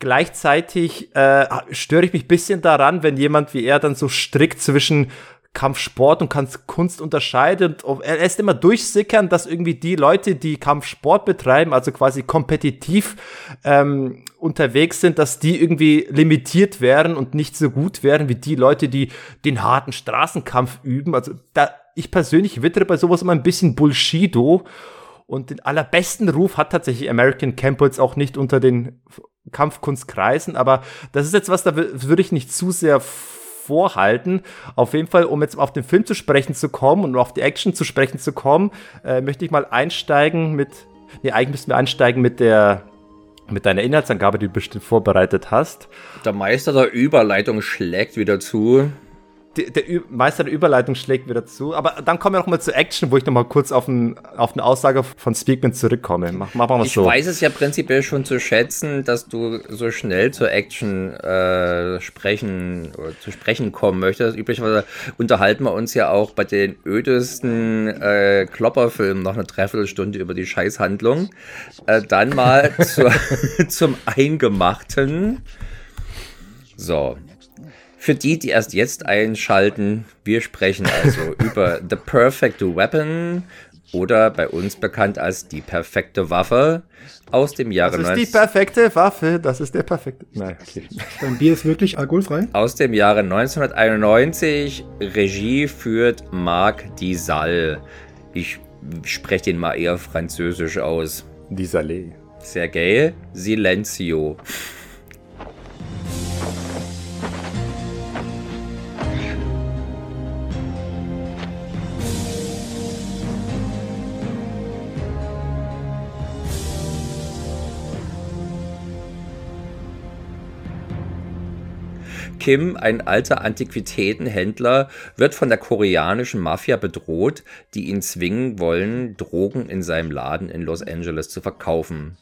Gleichzeitig äh, störe ich mich bisschen daran, wenn jemand wie er dann so strikt zwischen Kampfsport und Kunst unterscheidet. Er lässt immer durchsickern, dass irgendwie die Leute, die Kampfsport betreiben, also quasi kompetitiv ähm, unterwegs sind, dass die irgendwie limitiert wären und nicht so gut wären wie die Leute, die den harten Straßenkampf üben. Also da, ich persönlich wittere bei sowas immer ein bisschen Bullshido. Und den allerbesten Ruf hat tatsächlich American Campo jetzt auch nicht unter den Kampfkunstkreisen, aber das ist jetzt was, da würde ich nicht zu sehr vorhalten. Auf jeden Fall, um jetzt auf den Film zu sprechen zu kommen und auf die Action zu sprechen zu kommen, äh, möchte ich mal einsteigen mit, nee, eigentlich müssen wir einsteigen mit der, mit deiner Inhaltsangabe, die du bestimmt vorbereitet hast. Der Meister der Überleitung schlägt wieder zu der, der Meister der Überleitung schlägt wieder zu. Aber dann kommen wir noch mal zur Action, wo ich noch mal kurz auf, ein, auf eine Aussage von Speakman zurückkomme. Mach, mach mal ich so. Ich weiß es ja prinzipiell schon zu schätzen, dass du so schnell zur Action äh, sprechen oder zu sprechen kommen möchtest. Üblicherweise unterhalten wir uns ja auch bei den ödesten äh, Klopperfilmen noch eine Dreiviertelstunde über die Scheißhandlung. Äh, dann mal zur, zum Eingemachten. So, für die, die erst jetzt einschalten, wir sprechen also über The Perfect Weapon oder bei uns bekannt als die perfekte Waffe aus dem Jahre Das ist die perfekte Waffe, das ist der perfekte. Nein, okay. Dein Bier ist wirklich alkoholfrei? Aus dem Jahre 1991. Regie führt Marc Disal. Ich spreche den mal eher französisch aus. Disalé. Sergei Silencio. Kim, ein alter Antiquitätenhändler, wird von der koreanischen Mafia bedroht, die ihn zwingen wollen, Drogen in seinem Laden in Los Angeles zu verkaufen.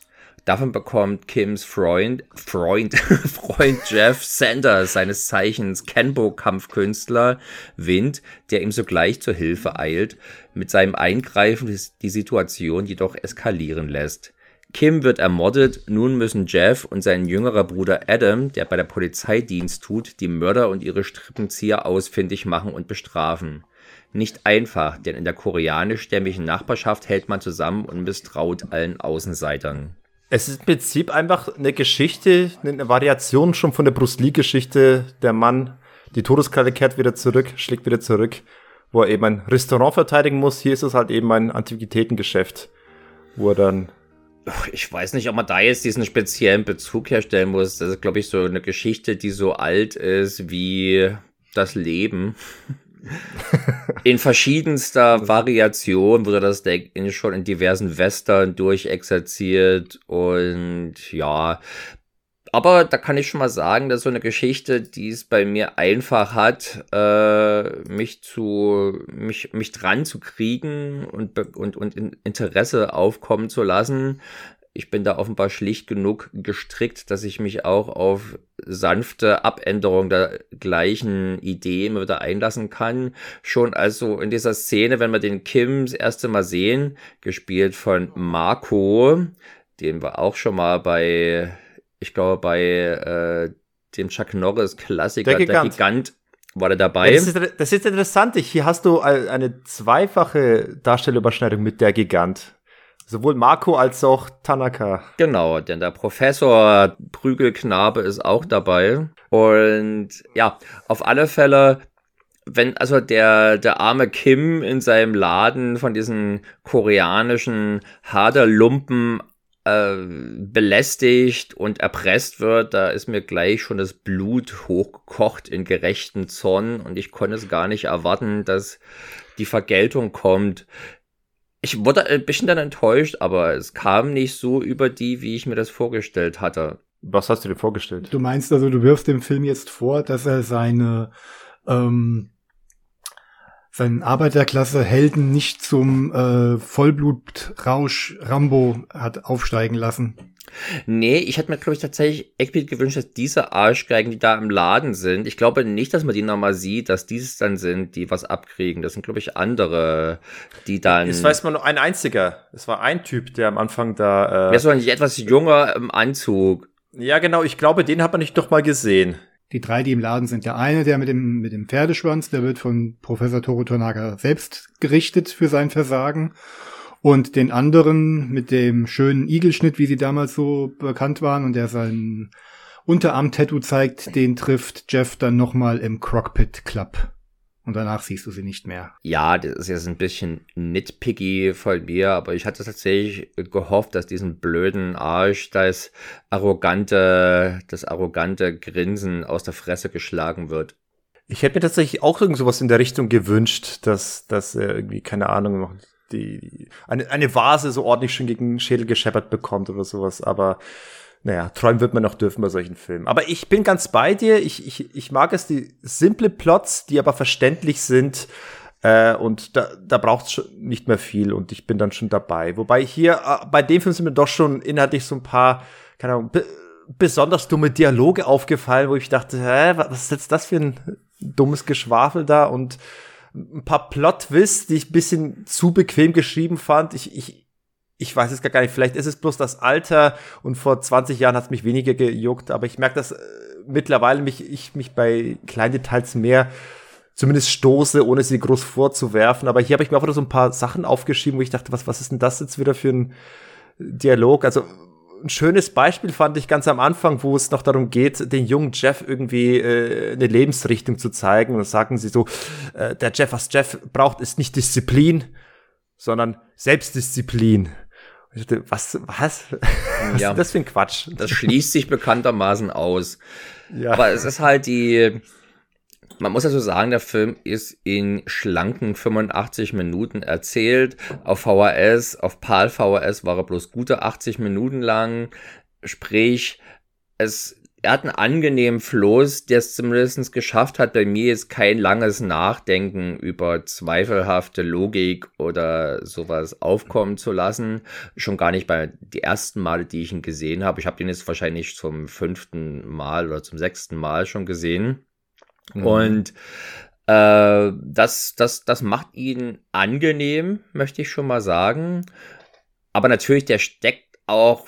Davon bekommt Kims Freund, Freund, Freund Jeff Sanders, seines Zeichens Kenbo-Kampfkünstler, Wind, der ihm sogleich zur Hilfe eilt, mit seinem Eingreifen die Situation jedoch eskalieren lässt. Kim wird ermordet, nun müssen Jeff und sein jüngerer Bruder Adam, der bei der Polizei Dienst tut, die Mörder und ihre Strippenzieher ausfindig machen und bestrafen. Nicht einfach, denn in der koreanischstämmigen Nachbarschaft hält man zusammen und misstraut allen Außenseitern. Es ist im Prinzip einfach eine Geschichte, eine Variation schon von der Bruce Lee-Geschichte. Der Mann, die Todeskralle kehrt wieder zurück, schlägt wieder zurück, wo er eben ein Restaurant verteidigen muss. Hier ist es halt eben ein Antiquitätengeschäft, wo er dann ich weiß nicht, ob man da jetzt diesen speziellen Bezug herstellen muss. Das ist, glaube ich, so eine Geschichte, die so alt ist wie das Leben. in verschiedenster Variation wurde das Deck schon in diversen Western durchexerziert und ja, aber da kann ich schon mal sagen, dass so eine Geschichte, die es bei mir einfach hat, äh, mich zu mich mich dran zu kriegen und und und Interesse aufkommen zu lassen. Ich bin da offenbar schlicht genug gestrickt, dass ich mich auch auf sanfte Abänderung der gleichen Idee immer wieder einlassen kann. Schon also in dieser Szene, wenn wir den Kim das erste Mal sehen, gespielt von Marco, den wir auch schon mal bei ich glaube, bei äh, dem Chuck Norris Klassiker, der Gigant, der Gigant war der dabei. Ja, das, ist, das ist interessant. Hier hast du eine zweifache Darstellerüberschneidung mit der Gigant. Sowohl Marco als auch Tanaka. Genau, denn der Professor Prügelknabe ist auch dabei. Und ja, auf alle Fälle, wenn also der, der arme Kim in seinem Laden von diesen koreanischen Haderlumpen äh, belästigt und erpresst wird, da ist mir gleich schon das Blut hochgekocht in gerechten Zorn und ich konnte es gar nicht erwarten, dass die Vergeltung kommt. Ich wurde ein bisschen dann enttäuscht, aber es kam nicht so über die, wie ich mir das vorgestellt hatte. Was hast du dir vorgestellt? Du meinst also, du wirfst dem Film jetzt vor, dass er seine ähm, seinen Arbeiterklasse-Helden nicht zum äh, Vollblutrausch Rambo hat aufsteigen lassen. Nee, ich hätte mir, glaube ich, tatsächlich explizit gewünscht, dass diese Arschgeigen, die da im Laden sind, ich glaube nicht, dass man die nochmal sieht, dass dieses dann sind, die was abkriegen. Das sind, glaube ich, andere, die dann. Es weiß man nur ein einziger. Es war ein Typ, der am Anfang da. Äh Wer so ein etwas junger im Anzug. Ja, genau, ich glaube, den hat man nicht doch mal gesehen. Die drei, die im Laden sind. Der eine, der mit dem, mit dem Pferdeschwanz, der wird von Professor Toru Tonaga selbst gerichtet für sein Versagen. Und den anderen mit dem schönen Igelschnitt, wie sie damals so bekannt waren, und der sein Unterarm-Tattoo zeigt, den trifft Jeff dann nochmal im Crockpit Club und danach siehst du sie nicht mehr. Ja, das ist jetzt ein bisschen nitpicky von mir, aber ich hatte tatsächlich gehofft, dass diesen blöden Arsch das arrogante, das arrogante Grinsen aus der Fresse geschlagen wird. Ich hätte mir tatsächlich auch irgend sowas in der Richtung gewünscht, dass, dass er irgendwie, keine Ahnung, die, eine, eine Vase so ordentlich schon gegen den Schädel gescheppert bekommt oder sowas, aber naja, träumen wird man noch dürfen bei solchen Filmen. Aber ich bin ganz bei dir. Ich, ich, ich mag es, die simple Plots, die aber verständlich sind. Äh, und da, da braucht es nicht mehr viel und ich bin dann schon dabei. Wobei hier, äh, bei dem Film sind mir doch schon inhaltlich so ein paar, keine Ahnung, besonders dumme Dialoge aufgefallen, wo ich dachte, hä, was ist jetzt das für ein dummes Geschwafel da? Und ein paar Plot-Twists, die ich ein bisschen zu bequem geschrieben fand. Ich, ich, ich weiß es gar nicht, vielleicht ist es bloß das Alter und vor 20 Jahren hat es mich weniger gejuckt, aber ich merke, dass äh, mittlerweile mich, ich mich bei kleinen Details mehr zumindest stoße, ohne sie groß vorzuwerfen. Aber hier habe ich mir wieder so ein paar Sachen aufgeschrieben, wo ich dachte, was, was ist denn das jetzt wieder für ein Dialog? Also ein schönes Beispiel fand ich ganz am Anfang, wo es noch darum geht, den jungen Jeff irgendwie äh, eine Lebensrichtung zu zeigen. Und dann sagen sie so, äh, der Jeff, was Jeff braucht, ist nicht Disziplin, sondern Selbstdisziplin. Ich dachte, was, was? was ja. ist das für ein Quatsch? Das schließt sich bekanntermaßen aus. Ja. Aber es ist halt die, man muss also sagen, der Film ist in schlanken 85 Minuten erzählt. Auf VHS, auf PAL VHS war er bloß gute 80 Minuten lang. Sprich, es er hat einen angenehmen Floß, der es zumindest geschafft hat, bei mir jetzt kein langes Nachdenken über zweifelhafte Logik oder sowas aufkommen zu lassen. Schon gar nicht bei die ersten Male, die ich ihn gesehen habe. Ich habe ihn jetzt wahrscheinlich zum fünften Mal oder zum sechsten Mal schon gesehen. Mhm. Und äh, das, das, das macht ihn angenehm, möchte ich schon mal sagen. Aber natürlich, der steckt auch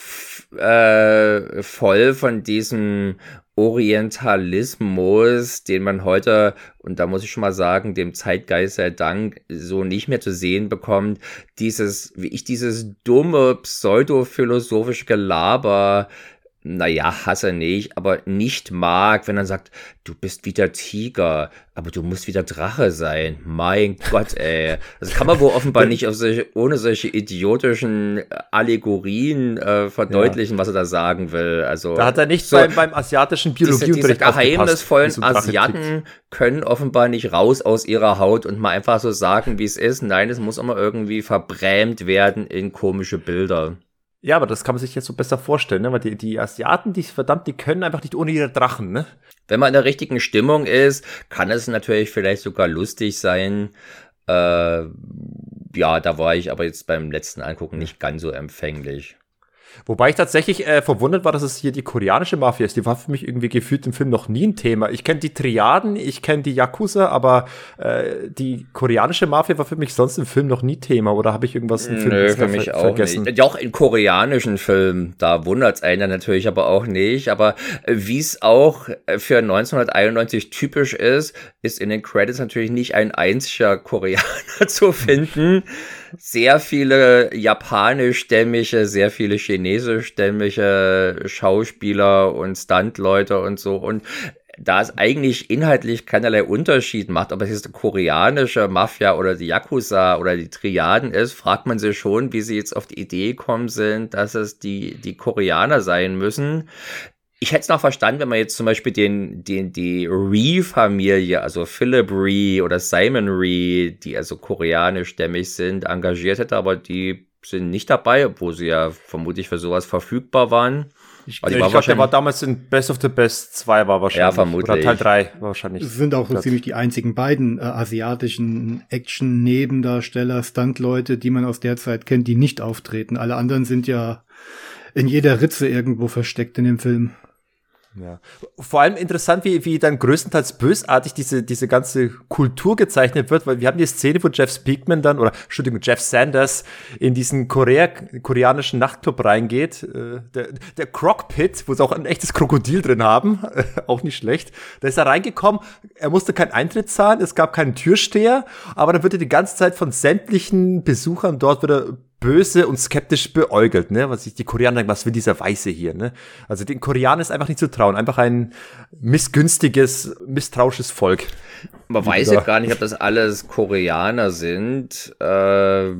äh, voll von diesem Orientalismus, den man heute, und da muss ich schon mal sagen, dem Zeitgeist sei Dank, so nicht mehr zu sehen bekommt. Dieses, wie ich dieses dumme, pseudophilosophische Gelaber naja, hasse nicht, aber nicht mag, wenn er sagt, du bist wieder Tiger, aber du musst wieder Drache sein. Mein Gott, ey. Das kann man wohl offenbar nicht solche, ohne solche idiotischen Allegorien äh, verdeutlichen, ja. was er da sagen will. Also, da hat er nicht so, beim, beim asiatischen Biologieunterricht Diese, diese geheimnisvollen Asiaten können offenbar nicht raus aus ihrer Haut und mal einfach so sagen, wie es ist. Nein, es muss immer irgendwie verbrämt werden in komische Bilder. Ja, aber das kann man sich jetzt so besser vorstellen, ne? weil die, die Asiaten, die verdammt, die können einfach nicht ohne ihre Drachen, ne? Wenn man in der richtigen Stimmung ist, kann es natürlich vielleicht sogar lustig sein. Äh, ja, da war ich aber jetzt beim letzten Angucken nicht ganz so empfänglich. Wobei ich tatsächlich äh, verwundert war, dass es hier die koreanische Mafia ist. Die war für mich irgendwie gefühlt im Film noch nie ein Thema. Ich kenne die Triaden, ich kenne die Yakuza, aber äh, die koreanische Mafia war für mich sonst im Film noch nie Thema. Oder habe ich irgendwas im Film Nö, für mich ver auch vergessen? Nicht. Ja, auch in koreanischen Filmen, da wundert es einen natürlich aber auch nicht. Aber äh, wie es auch äh, für 1991 typisch ist, ist in den Credits natürlich nicht ein einziger Koreaner zu finden sehr viele japanischstämmige, sehr viele chinesischstämmige Schauspieler und Stuntleute und so. Und da es eigentlich inhaltlich keinerlei Unterschied macht, ob es jetzt koreanische Mafia oder die Yakuza oder die Triaden ist, fragt man sich schon, wie sie jetzt auf die Idee gekommen sind, dass es die, die Koreaner sein müssen ich hätte es noch verstanden, wenn man jetzt zum Beispiel den, den, die Ree-Familie, also Philip Ree oder Simon Ree, die also koreanischstämmig sind, engagiert hätte, aber die sind nicht dabei, obwohl sie ja vermutlich für sowas verfügbar waren. Ich, also ich glaube, der war damals in Best of the Best 2 war wahrscheinlich. Ja, vermutlich. Oder Teil 3 wahrscheinlich. Das sind auch so ziemlich die einzigen beiden äh, asiatischen Action-Nebendarsteller, Stunt-Leute, die man aus der Zeit kennt, die nicht auftreten. Alle anderen sind ja in jeder Ritze irgendwo versteckt in dem Film. Ja. Vor allem interessant, wie, wie dann größtenteils bösartig diese, diese ganze Kultur gezeichnet wird, weil wir haben die Szene, wo Jeff Speakman dann, oder Entschuldigung, Jeff Sanders in diesen Korea, koreanischen Nachtclub reingeht. Äh, der, der Crockpit, wo sie auch ein echtes Krokodil drin haben, auch nicht schlecht. Da ist er reingekommen, er musste keinen Eintritt zahlen, es gab keinen Türsteher, aber dann wird er die ganze Zeit von sämtlichen Besuchern dort wieder böse und skeptisch beäugelt, ne? Was sich die Koreaner denken, was will dieser Weiße hier, ne? Also den Koreanern ist einfach nicht zu trauen, einfach ein missgünstiges, misstrauisches Volk. Man weiß ja gar nicht, ob das alles Koreaner sind. Äh,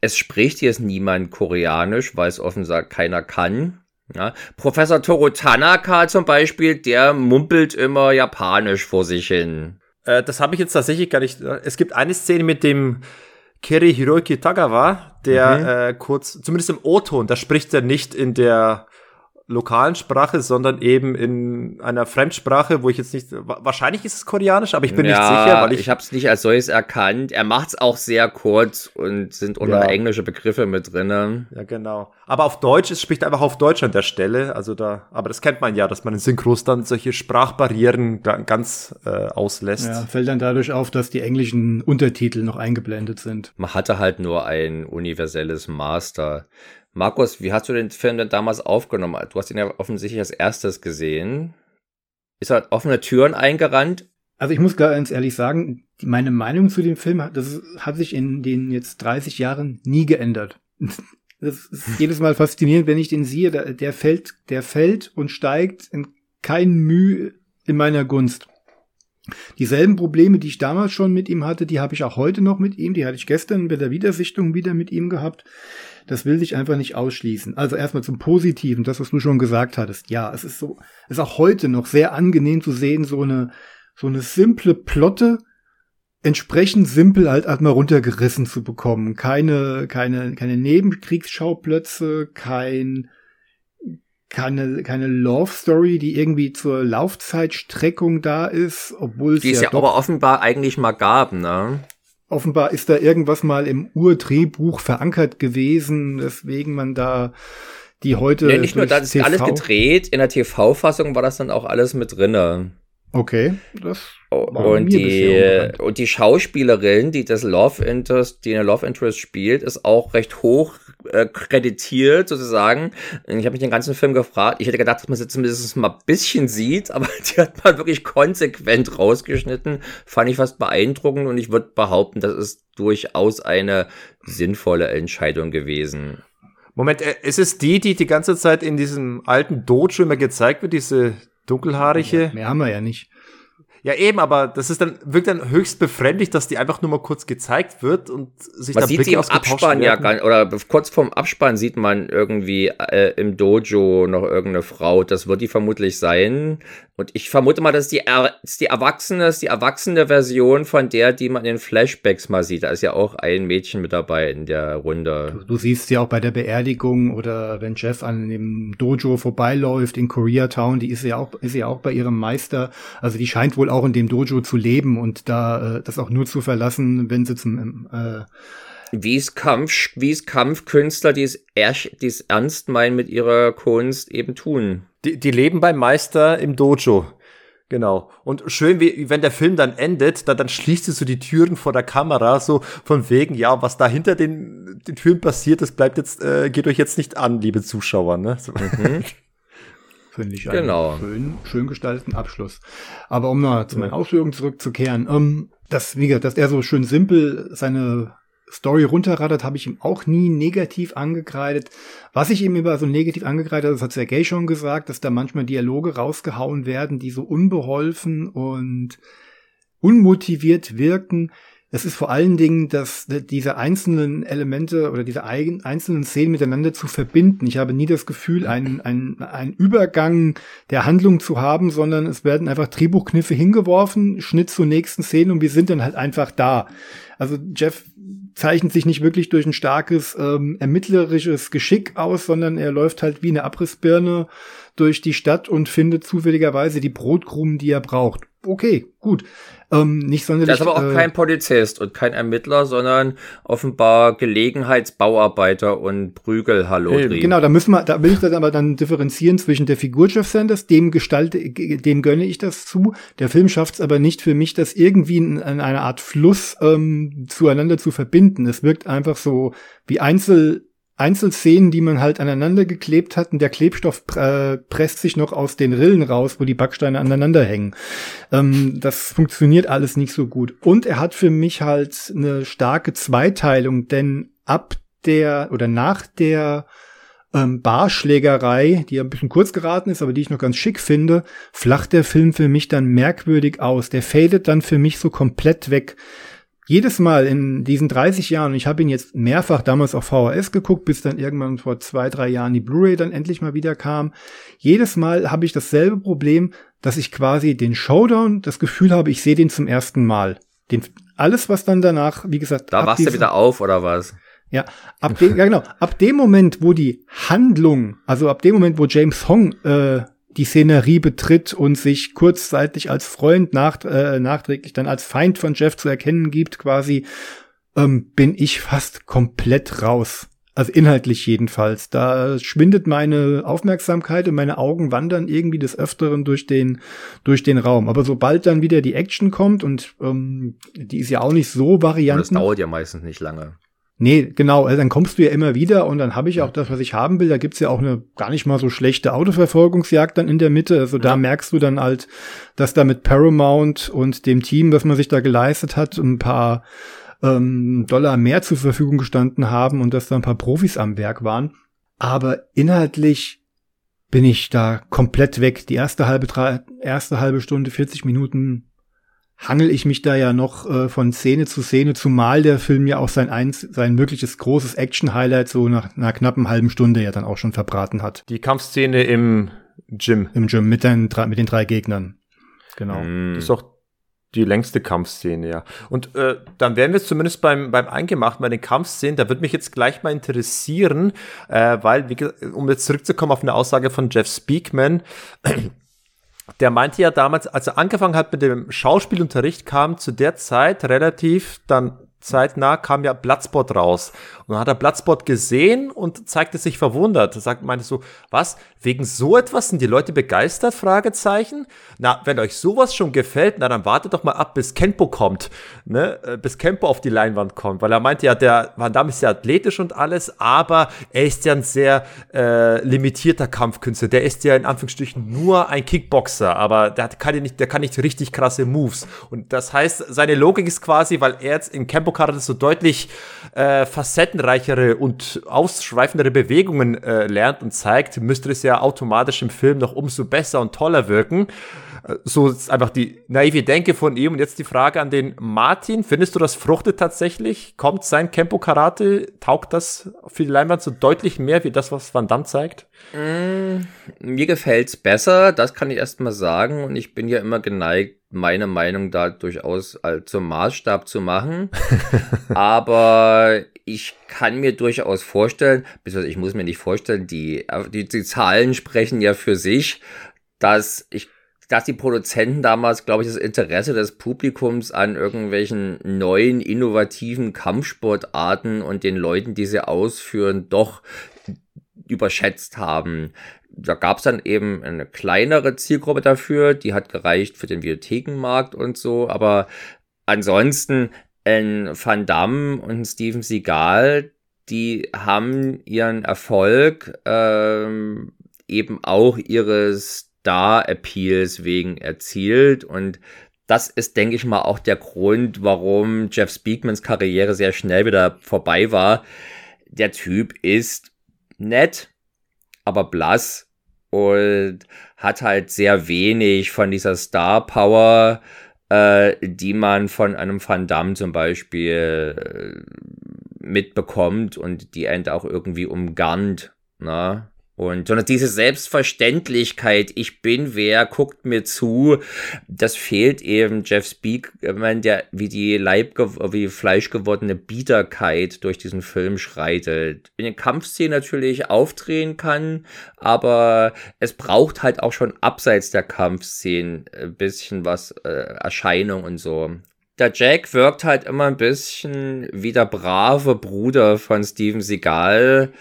es spricht jetzt niemand Koreanisch, weil es offensichtlich keiner kann. Ja, Professor Toru Tanaka zum Beispiel, der mumpelt immer Japanisch vor sich hin. Äh, das habe ich jetzt tatsächlich gar nicht. Es gibt eine Szene mit dem Keri Hiroki Tagawa, der mhm. äh, kurz, zumindest im O-Ton, da spricht er nicht in der lokalen Sprache, sondern eben in einer Fremdsprache, wo ich jetzt nicht, wahrscheinlich ist es koreanisch, aber ich bin ja, nicht sicher, weil ich. Ich habe es nicht als solches erkannt. Er macht es auch sehr kurz und sind unter ja. englische Begriffe mit drinnen. Ja, genau. Aber auf Deutsch, es spricht einfach auf Deutsch an der Stelle. Also da, aber das kennt man ja, dass man in Synchros dann solche Sprachbarrieren ganz äh, auslässt. Ja, fällt dann dadurch auf, dass die englischen Untertitel noch eingeblendet sind. Man hatte halt nur ein universelles Master. Markus, wie hast du den Film denn damals aufgenommen? Du hast ihn ja offensichtlich als erstes gesehen. Ist er offene Türen eingerannt? Also ich muss ganz ehrlich sagen, meine Meinung zu dem Film, das hat sich in den jetzt 30 Jahren nie geändert. Das ist jedes Mal faszinierend, wenn ich den sehe. Der, fällt, der fällt und steigt in kein Mühe in meiner Gunst. Dieselben Probleme, die ich damals schon mit ihm hatte, die habe ich auch heute noch mit ihm. Die hatte ich gestern bei der Wiedersichtung wieder mit ihm gehabt. Das will sich einfach nicht ausschließen. Also erstmal zum Positiven, das, was du schon gesagt hattest. Ja, es ist so, es ist auch heute noch sehr angenehm zu sehen, so eine, so eine simple Plotte, entsprechend simpel halt erstmal runtergerissen zu bekommen. Keine, keine, keine Nebenkriegsschauplätze, kein, keine, keine Love Story, die irgendwie zur Laufzeitstreckung da ist, obwohl es die es ja, ja aber offenbar eigentlich mal gab, ne? Offenbar ist da irgendwas mal im Urdrehbuch verankert gewesen, weswegen man da die heute. Ja, nicht nur, das ist TV alles gedreht, in der TV-Fassung war das dann auch alles mit drinne. Okay, das und die und die Schauspielerin, die das Love Interest, die eine Love Interest spielt, ist auch recht hoch äh, kreditiert sozusagen. Ich habe mich den ganzen Film gefragt. Ich hätte gedacht, dass man sie zumindest mal ein bisschen sieht, aber die hat man wirklich konsequent rausgeschnitten. Fand ich fast beeindruckend und ich würde behaupten, das ist durchaus eine sinnvolle Entscheidung gewesen. Moment, äh, ist es die, die die ganze Zeit in diesem alten Dojo immer gezeigt wird, diese dunkelhaarige. Mehr haben wir ja nicht. Ja, eben, aber das ist dann, wirkt dann höchst befremdlich, dass die einfach nur mal kurz gezeigt wird und sich man dann sieht Blicke sie im Abspann werden. ja gar, oder kurz vorm Abspann sieht man irgendwie äh, im Dojo noch irgendeine Frau. Das wird die vermutlich sein. Und ich vermute mal, dass die, er ist die erwachsene, ist die erwachsene Version von der, die man in den Flashbacks mal sieht. Da ist ja auch ein Mädchen mit dabei in der Runde. Du, du siehst sie auch bei der Beerdigung oder wenn Jeff an dem Dojo vorbeiläuft in Koreatown, die ist ja auch, ist ja auch bei ihrem Meister. Also die scheint wohl auch in dem Dojo zu leben und da äh, das auch nur zu verlassen, wenn sie zum äh, wie es Kampf, wie es Kampfkünstler, die es, die es ernst meinen mit ihrer Kunst eben tun. Die, die leben beim Meister im Dojo. Genau. Und schön, wie, wenn der Film dann endet, dann, dann schließt du so die Türen vor der Kamera, so von wegen, ja, was da hinter den, den Türen passiert, das bleibt jetzt, äh, geht euch jetzt nicht an, liebe Zuschauer, ne? So. Mhm. Finde ich genau. einen schön, schön gestalteten Abschluss. Aber um noch zu meinen Ausführungen zurückzukehren, ähm, das, wie gesagt, dass er so schön simpel seine Story runterrattert, habe ich ihm auch nie negativ angekreidet. Was ich ihm über so negativ angekreidet habe, das hat Sergei schon gesagt, dass da manchmal Dialoge rausgehauen werden, die so unbeholfen und unmotiviert wirken. Es ist vor allen Dingen, dass diese einzelnen Elemente oder diese einzelnen Szenen miteinander zu verbinden. Ich habe nie das Gefühl, einen, einen, einen Übergang der Handlung zu haben, sondern es werden einfach Drehbuchkniffe hingeworfen, Schnitt zur nächsten Szene und wir sind dann halt einfach da. Also Jeff zeichnet sich nicht wirklich durch ein starkes ähm, ermittlerisches Geschick aus, sondern er läuft halt wie eine Abrissbirne durch die Stadt und findet zufälligerweise die Brotkrumen, die er braucht. Okay, gut. Ähm, nicht sonderlich. Er ist aber auch äh, kein Polizist und kein Ermittler, sondern offenbar Gelegenheitsbauarbeiter und Prügelhallo. Genau, da müssen wir, da will ich das aber dann differenzieren zwischen der Figur Jeff Sanders, dem gestalte, dem gönne ich das zu. Der Film schafft es aber nicht für mich, das irgendwie in, in einer Art Fluss ähm, zueinander zu verbinden. Es wirkt einfach so wie Einzel Einzelszenen, die man halt aneinander geklebt hat und der Klebstoff äh, presst sich noch aus den Rillen raus, wo die Backsteine aneinander hängen. Ähm, das funktioniert alles nicht so gut. Und er hat für mich halt eine starke Zweiteilung, denn ab der oder nach der ähm, Barschlägerei, die ein bisschen kurz geraten ist, aber die ich noch ganz schick finde, flacht der Film für mich dann merkwürdig aus. Der fadet dann für mich so komplett weg jedes Mal in diesen 30 Jahren, und ich habe ihn jetzt mehrfach damals auf VHS geguckt, bis dann irgendwann vor zwei, drei Jahren die Blu-ray dann endlich mal wieder kam, jedes Mal habe ich dasselbe Problem, dass ich quasi den Showdown, das Gefühl habe, ich sehe den zum ersten Mal. Den, alles, was dann danach, wie gesagt. Da wachst du wieder auf, oder was? Ja, ab dem, ja genau, ab dem Moment, wo die Handlung, also ab dem Moment, wo James Hong äh, die Szenerie betritt und sich kurzzeitig als Freund nach, äh, nachträglich dann als Feind von Jeff zu erkennen gibt, quasi, ähm, bin ich fast komplett raus. Also inhaltlich jedenfalls. Da schwindet meine Aufmerksamkeit und meine Augen wandern irgendwie des Öfteren durch den, durch den Raum. Aber sobald dann wieder die Action kommt und ähm, die ist ja auch nicht so variant. Das dauert ja meistens nicht lange. Nee, genau, also dann kommst du ja immer wieder und dann habe ich auch das, was ich haben will. Da gibt's ja auch eine gar nicht mal so schlechte Autoverfolgungsjagd dann in der Mitte. Also da merkst du dann halt, dass da mit Paramount und dem Team, was man sich da geleistet hat, ein paar ähm, Dollar mehr zur Verfügung gestanden haben und dass da ein paar Profis am Werk waren. Aber inhaltlich bin ich da komplett weg. Die erste halbe, drei, erste halbe Stunde, 40 Minuten hangel ich mich da ja noch äh, von Szene zu Szene, zumal der Film ja auch sein eins, sein mögliches großes Action-Highlight so nach einer knappen halben Stunde ja dann auch schon verbraten hat. Die Kampfszene im Gym. Im Gym mit den, mit den drei Gegnern. Genau. Mm. Das ist auch die längste Kampfszene, ja. Und äh, dann wären wir zumindest beim, beim Eingemachten, bei den Kampfszenen. Da würde mich jetzt gleich mal interessieren, äh, weil, wie, um jetzt zurückzukommen auf eine Aussage von Jeff Speakman, der meinte ja damals, als er angefangen hat mit dem Schauspielunterricht, kam zu der Zeit relativ dann zeitnah kam ja Bloodspot raus. Und dann hat er Bloodspot gesehen und zeigte sich verwundert. Er sagt, meinte so, was? Wegen so etwas sind die Leute begeistert? Fragezeichen. Na, wenn euch sowas schon gefällt, na, dann wartet doch mal ab, bis Kenpo kommt. Ne? Äh, bis Kenpo auf die Leinwand kommt. Weil er meinte ja, der Van Damme ist ja athletisch und alles, aber er ist ja ein sehr äh, limitierter Kampfkünstler. Der ist ja in Anführungsstrichen nur ein Kickboxer, aber der kann ja nicht, der kann nicht richtig krasse Moves. Und das heißt, seine Logik ist quasi, weil er jetzt in Kenpo Campo-Karate so deutlich äh, facettenreichere und ausschweifendere Bewegungen äh, lernt und zeigt, müsste es ja automatisch im Film noch umso besser und toller wirken. Äh, so ist einfach die naive Denke von ihm. Und jetzt die Frage an den Martin. Findest du, das fruchtet tatsächlich? Kommt sein Campo Karate, taugt das für die Leinwand so deutlich mehr wie das, was Van Damme zeigt? Mm, mir gefällt's besser, das kann ich erstmal sagen. Und ich bin ja immer geneigt, meine Meinung da durchaus zum Maßstab zu machen. Aber ich kann mir durchaus vorstellen, beziehungsweise ich muss mir nicht vorstellen, die, die, die Zahlen sprechen ja für sich, dass ich dass die Produzenten damals, glaube ich, das Interesse des Publikums an irgendwelchen neuen, innovativen Kampfsportarten und den Leuten, die sie ausführen, doch überschätzt haben. Da gab es dann eben eine kleinere Zielgruppe dafür, die hat gereicht für den Videothekenmarkt und so, aber ansonsten ein Van Damme und Steven Seagal, die haben ihren Erfolg ähm, eben auch ihres Star-Appeals wegen erzielt und das ist, denke ich mal, auch der Grund, warum Jeff Speakmans Karriere sehr schnell wieder vorbei war. Der Typ ist nett, aber blass und hat halt sehr wenig von dieser Star Power, äh, die man von einem Van Damme zum Beispiel äh, mitbekommt und die end auch irgendwie umgarnt. Ne? Und sondern diese Selbstverständlichkeit, ich bin wer, guckt mir zu, das fehlt eben Jeff Speakman, der wie die Leib, wie Fleisch gewordene Biederkeit durch diesen Film schreitet. In den Kampfszenen natürlich aufdrehen kann, aber es braucht halt auch schon abseits der Kampfszenen ein bisschen was, äh, Erscheinung und so der Jack wirkt halt immer ein bisschen wie der brave Bruder von Steven Seagal,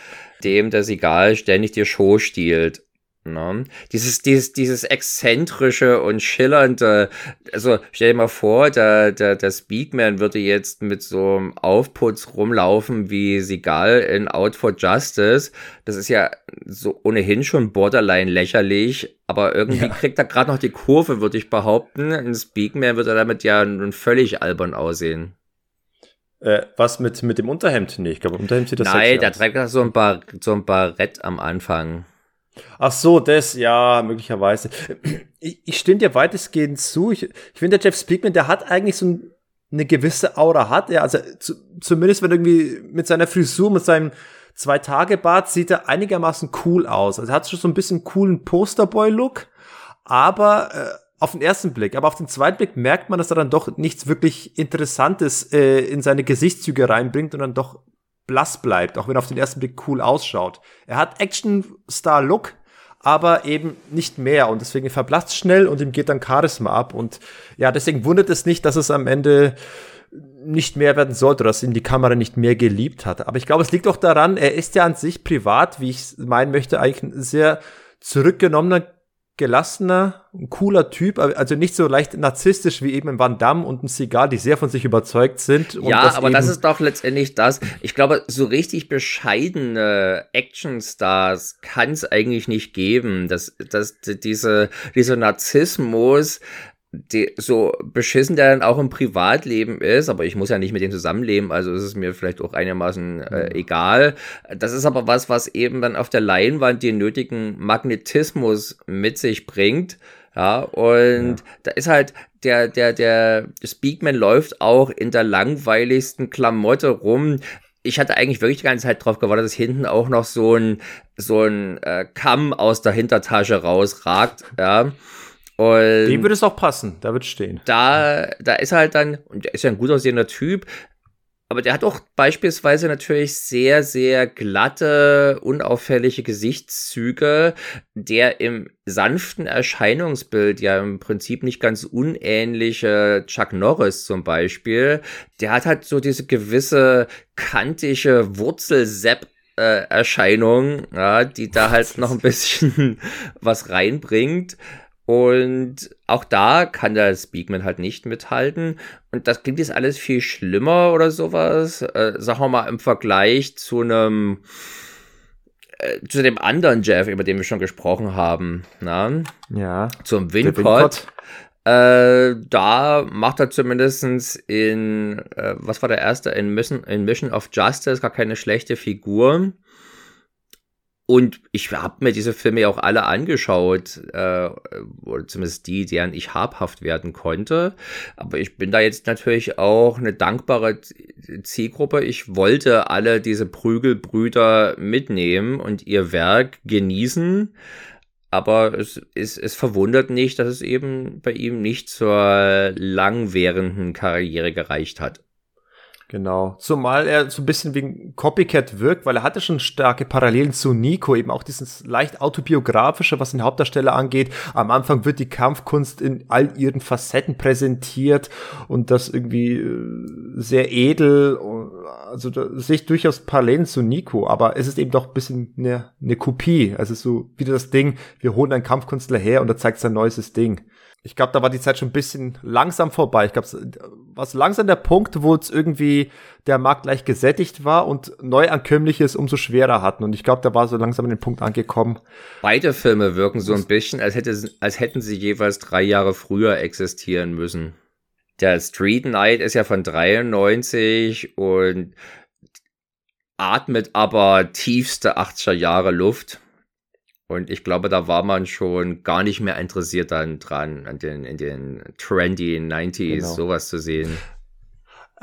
dem der Sigal ständig die Show stiehlt. Ne? Dieses, dieses, dieses exzentrische und schillernde, also stell dir mal vor, der, der, der Speakman würde jetzt mit so einem Aufputz rumlaufen wie Sigal in Out for Justice. Das ist ja so ohnehin schon borderline lächerlich, aber irgendwie ja. kriegt er gerade noch die Kurve, würde ich behaupten. Ein Speakman würde damit ja nun völlig albern aussehen. Äh, was mit, mit dem Unterhemd? Nee, ich glaube, Unterhemd sieht das Nein, der trägt da so ein, Bar, so ein Barett am Anfang. Ach so, das, ja, möglicherweise. Ich, ich stimme dir weitestgehend zu. Ich, ich finde, der Jeff Speakman, der hat eigentlich so ein, eine gewisse Aura, hat er. Also zu, zumindest, wenn irgendwie mit seiner Frisur, mit seinem Zwei-Tage-Bart sieht er einigermaßen cool aus. Also er hat schon so ein bisschen coolen Posterboy-Look, aber äh, auf den ersten Blick, aber auf den zweiten Blick merkt man, dass er dann doch nichts wirklich Interessantes äh, in seine Gesichtszüge reinbringt und dann doch blass bleibt, auch wenn er auf den ersten Blick cool ausschaut. Er hat Action-Star-Look, aber eben nicht mehr und deswegen verblasst schnell und ihm geht dann Charisma ab und ja, deswegen wundert es nicht, dass es am Ende nicht mehr werden sollte, dass ihn die Kamera nicht mehr geliebt hat. Aber ich glaube, es liegt auch daran, er ist ja an sich privat, wie ich meinen möchte, eigentlich ein sehr zurückgenommener gelassener, cooler Typ, also nicht so leicht narzisstisch wie eben ein Van Damme und ein Cigar, die sehr von sich überzeugt sind. ja, das aber das ist doch letztendlich das. Ich glaube, so richtig bescheidene Actionstars kann es eigentlich nicht geben. dass dass diese, dieser Narzissmus, die, so beschissen der dann auch im Privatleben ist, aber ich muss ja nicht mit dem zusammenleben, also ist es mir vielleicht auch einigermaßen äh, egal. Das ist aber was, was eben dann auf der Leinwand den nötigen Magnetismus mit sich bringt. Ja, und ja. da ist halt der, der, der Speakman läuft auch in der langweiligsten Klamotte rum. Ich hatte eigentlich wirklich die ganze Zeit drauf gewartet, dass hinten auch noch so ein, so ein äh, Kamm aus der Hintertasche rausragt, ja. Und Dem würde es auch passen, da wird stehen. Da, da ist halt dann, und der ist ja ein gut aussehender Typ, aber der hat auch beispielsweise natürlich sehr, sehr glatte, unauffällige Gesichtszüge, der im sanften Erscheinungsbild ja im Prinzip nicht ganz unähnliche Chuck Norris zum Beispiel. Der hat halt so diese gewisse kantige Wurzelsepp äh, Erscheinung, ja, die da halt noch ein bisschen was reinbringt. Und auch da kann der Speakman halt nicht mithalten. Und das klingt jetzt alles viel schlimmer oder sowas. Äh, sagen wir mal im Vergleich zu einem äh, zu dem anderen Jeff, über den wir schon gesprochen haben. Na? Ja. Zum Wincott. Äh, da macht er zumindestens in, äh, was war der erste, in Mission, in Mission of Justice gar keine schlechte Figur. Und ich habe mir diese Filme ja auch alle angeschaut, äh, oder zumindest die, deren ich habhaft werden konnte. Aber ich bin da jetzt natürlich auch eine dankbare Zielgruppe. Ich wollte alle diese Prügelbrüder mitnehmen und ihr Werk genießen. Aber es, es, es verwundert nicht, dass es eben bei ihm nicht zur langwährenden Karriere gereicht hat. Genau. Zumal er so ein bisschen wie ein Copycat wirkt, weil er hatte schon starke Parallelen zu Nico, eben auch dieses leicht autobiografische, was den Hauptdarsteller angeht. Am Anfang wird die Kampfkunst in all ihren Facetten präsentiert und das irgendwie äh, sehr edel. Also da sehe ich durchaus Parallelen zu Nico, aber es ist eben doch ein bisschen eine, eine Kopie. Also so wieder das Ding, wir holen einen Kampfkünstler her und er zeigt sein neues Ding ich glaube, da war die Zeit schon ein bisschen langsam vorbei. Ich glaube, was langsam der Punkt, wo es irgendwie der Markt leicht gesättigt war und Neuankömmliches umso schwerer hatten. Und ich glaube, da war so langsam an den Punkt angekommen. Beide Filme wirken so ein bisschen, als, hätte, als hätten sie jeweils drei Jahre früher existieren müssen. Der Street Night ist ja von 93 und atmet aber tiefste 80er Jahre Luft. Und ich glaube, da war man schon gar nicht mehr interessiert dann dran, an den, in den trendy 90s genau. sowas zu sehen.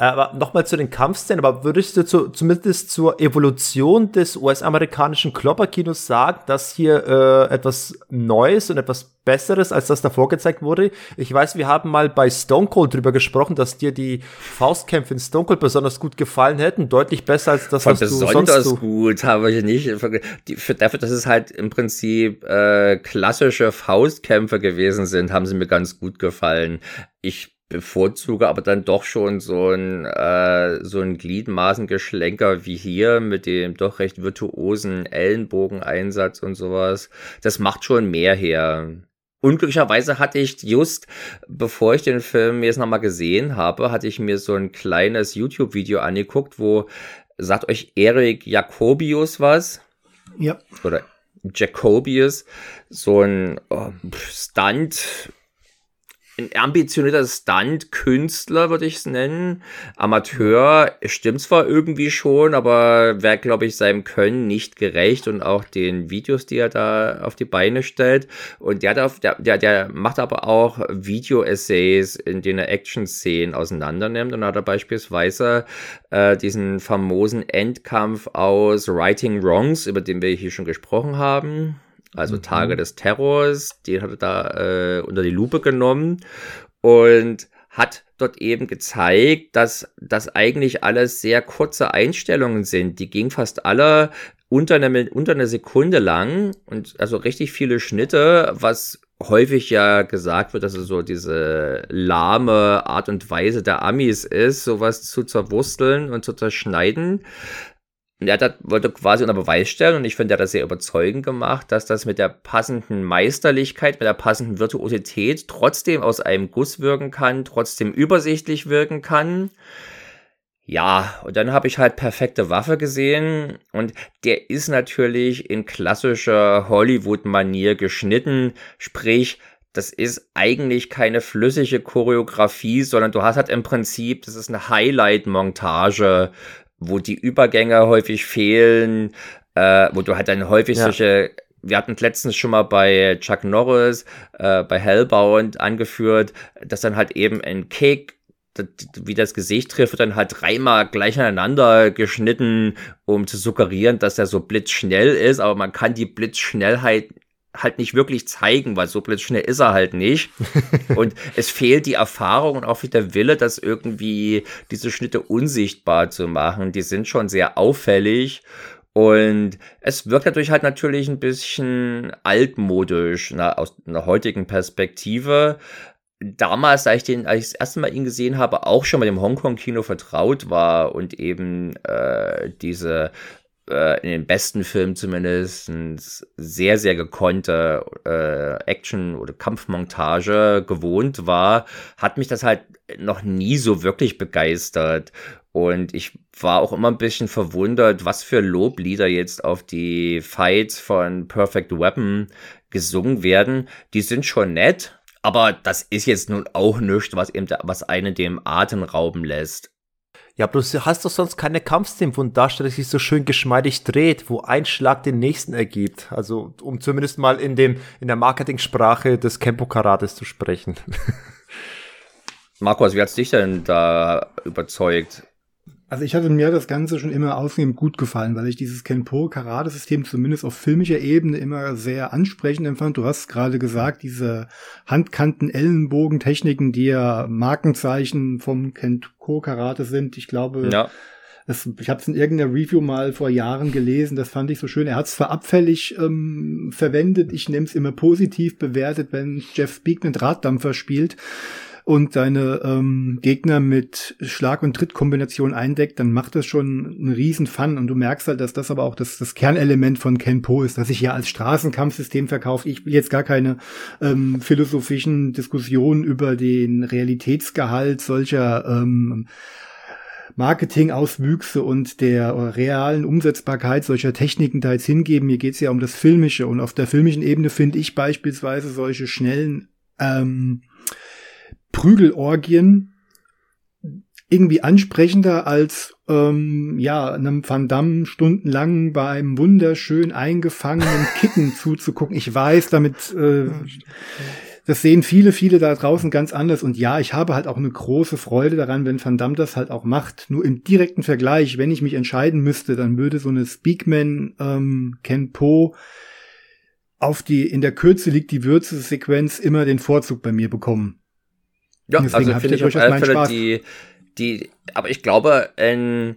Aber nochmal zu den Kampfszenen, aber würdest du zu, zumindest zur Evolution des US-amerikanischen Klopperkinos sagen, dass hier äh, etwas Neues und etwas Besseres als das davor gezeigt wurde? Ich weiß, wir haben mal bei Stone Cold drüber gesprochen, dass dir die Faustkämpfe in Stone Cold besonders gut gefallen hätten, deutlich besser als das, Von was du sonst Besonders gut habe ich nicht. Für, dafür, dass es halt im Prinzip äh, klassische Faustkämpfe gewesen sind, haben sie mir ganz gut gefallen. Ich bevorzuge aber dann doch schon so ein, äh, so ein Gliedmaßengeschlenker wie hier mit dem doch recht virtuosen Ellenbogeneinsatz und sowas. Das macht schon mehr her. Unglücklicherweise hatte ich just, bevor ich den Film jetzt nochmal gesehen habe, hatte ich mir so ein kleines YouTube-Video angeguckt, wo sagt euch Erik Jacobius was? Ja. Oder Jacobius, so ein oh, Stunt ein ambitionierter Stunt-Künstler, würde ich es nennen. Amateur stimmt zwar irgendwie schon, aber wäre, glaube ich, seinem Können nicht gerecht und auch den Videos, die er da auf die Beine stellt. Und der, darf, der, der, der macht aber auch Video-Essays, in denen er Action-Szenen auseinandernimmt und hat er beispielsweise äh, diesen famosen Endkampf aus Writing Wrongs, über den wir hier schon gesprochen haben also mhm. Tage des Terrors, den hat er da äh, unter die Lupe genommen und hat dort eben gezeigt, dass das eigentlich alles sehr kurze Einstellungen sind. Die gingen fast alle unter eine, unter eine Sekunde lang und also richtig viele Schnitte, was häufig ja gesagt wird, dass es so diese lahme Art und Weise der Amis ist, sowas zu zerwursteln und zu zerschneiden. Und er hat, wollte quasi unter Beweis stellen, und ich finde, er hat das sehr überzeugend gemacht, dass das mit der passenden Meisterlichkeit, mit der passenden Virtuosität trotzdem aus einem Guss wirken kann, trotzdem übersichtlich wirken kann. Ja, und dann habe ich halt perfekte Waffe gesehen und der ist natürlich in klassischer Hollywood-Manier geschnitten, sprich, das ist eigentlich keine flüssige Choreografie, sondern du hast halt im Prinzip, das ist eine Highlight-Montage wo die Übergänge häufig fehlen, äh, wo du halt dann häufig ja. solche wir hatten letztens schon mal bei Chuck Norris, äh, bei Hellbound angeführt, dass dann halt eben ein Kick, wie das Gesicht trifft, wird dann halt dreimal gleich aneinander geschnitten, um zu suggerieren, dass er so blitzschnell ist, aber man kann die Blitzschnellheit halt nicht wirklich zeigen, weil so blitzschnell ist er halt nicht. und es fehlt die Erfahrung und auch wieder der Wille, das irgendwie diese Schnitte unsichtbar zu machen. Die sind schon sehr auffällig. Und es wirkt dadurch halt natürlich ein bisschen altmodisch na, aus einer heutigen Perspektive. Damals, als ich, den, als ich das erste Mal ihn gesehen habe, auch schon mit dem Hongkong-Kino vertraut war und eben äh, diese äh, in den besten Filmen zumindest sehr, sehr gekonnte äh, Action- oder Kampfmontage gewohnt war, hat mich das halt noch nie so wirklich begeistert. Und ich war auch immer ein bisschen verwundert, was für Loblieder jetzt auf die Fights von Perfect Weapon gesungen werden. Die sind schon nett, Aber das ist jetzt nun auch nichts, was eben, was einen dem Atem rauben lässt. Ja, bloß du hast doch sonst keine Kampfszenen, wo ein Darsteller sich so schön geschmeidig dreht, wo ein Schlag den nächsten ergibt. Also, um zumindest mal in dem, in der Marketingsprache des Kempo-Karates zu sprechen. Markus, wie hat's dich denn da überzeugt? Also ich hatte mir das Ganze schon immer ausnehmend gut gefallen, weil ich dieses Kenpo-Karate-System zumindest auf filmischer Ebene immer sehr ansprechend empfand. Du hast gerade gesagt, diese Handkanten-Ellenbogen-Techniken, die ja Markenzeichen vom Kenpo-Karate sind. Ich glaube, ja. Das, ich habe es in irgendeiner Review mal vor Jahren gelesen, das fand ich so schön. Er hat es zwar abfällig ähm, verwendet, ich nehme es immer positiv bewertet, wenn Jeff Speakman Drahtdampfer spielt und deine ähm, Gegner mit Schlag- und Trittkombination eindeckt, dann macht das schon einen riesen Fun und du merkst halt, dass das aber auch das, das Kernelement von Kenpo ist, dass sich ja als Straßenkampfsystem verkauft. Ich will jetzt gar keine ähm, philosophischen Diskussionen über den Realitätsgehalt solcher ähm, Marketingauswüchse und der realen Umsetzbarkeit solcher Techniken da jetzt hingeben. Mir geht's ja um das Filmische und auf der filmischen Ebene finde ich beispielsweise solche schnellen ähm, Prügelorgien irgendwie ansprechender als ähm, ja einem Van Damme stundenlang beim wunderschön eingefangenen Kicken zuzugucken. Ich weiß, damit äh, das sehen viele, viele da draußen ganz anders. Und ja, ich habe halt auch eine große Freude daran, wenn Van Damme das halt auch macht. Nur im direkten Vergleich, wenn ich mich entscheiden müsste, dann würde so eine Speakman ähm, Ken Po auf die in der Kürze liegt die Würze Sequenz immer den Vorzug bei mir bekommen. Ja, Deswegen also finde ich auf alle Fälle die, die, aber ich glaube, ähm,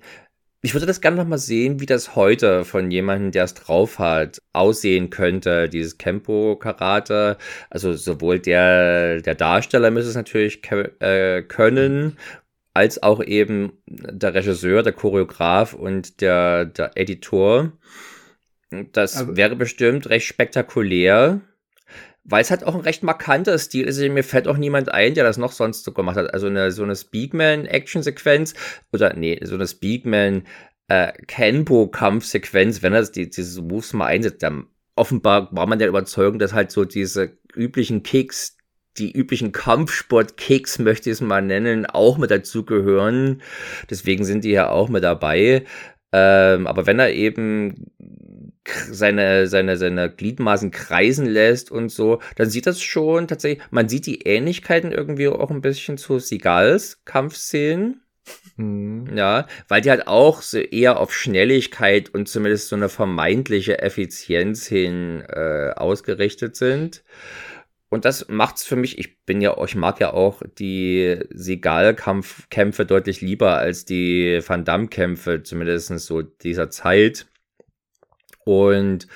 ich würde das gerne noch mal sehen, wie das heute von jemandem, der es drauf hat, aussehen könnte, dieses Kempo-Karate. Also sowohl der, der Darsteller müsste es natürlich äh, können, als auch eben der Regisseur, der Choreograf und der, der Editor. Das also, wäre bestimmt recht spektakulär weil es halt auch ein recht markanter Stil ist. Mir fällt auch niemand ein, der das noch sonst so gemacht hat. Also eine, so eine Speakman-Action-Sequenz oder nee, so eine Speakman äh, Kenpo-Kampfsequenz, wenn er die, diese Moves mal einsetzt, dann offenbar war man der Überzeugung, dass halt so diese üblichen Kicks, die üblichen Kampfsport-Kicks, möchte ich es mal nennen, auch mit dazugehören. Deswegen sind die ja auch mit dabei. Ähm, aber wenn er eben seine, seine, seine Gliedmaßen kreisen lässt und so, dann sieht das schon tatsächlich, man sieht die Ähnlichkeiten irgendwie auch ein bisschen zu Sigals Kampfszenen. Mhm. Ja, weil die halt auch so eher auf Schnelligkeit und zumindest so eine vermeintliche Effizienz hin äh, ausgerichtet sind. Und das macht's für mich, ich bin ja, ich mag ja auch die Segal-Kämpfe deutlich lieber als die Van Damme-Kämpfe, zumindest so dieser Zeit. Und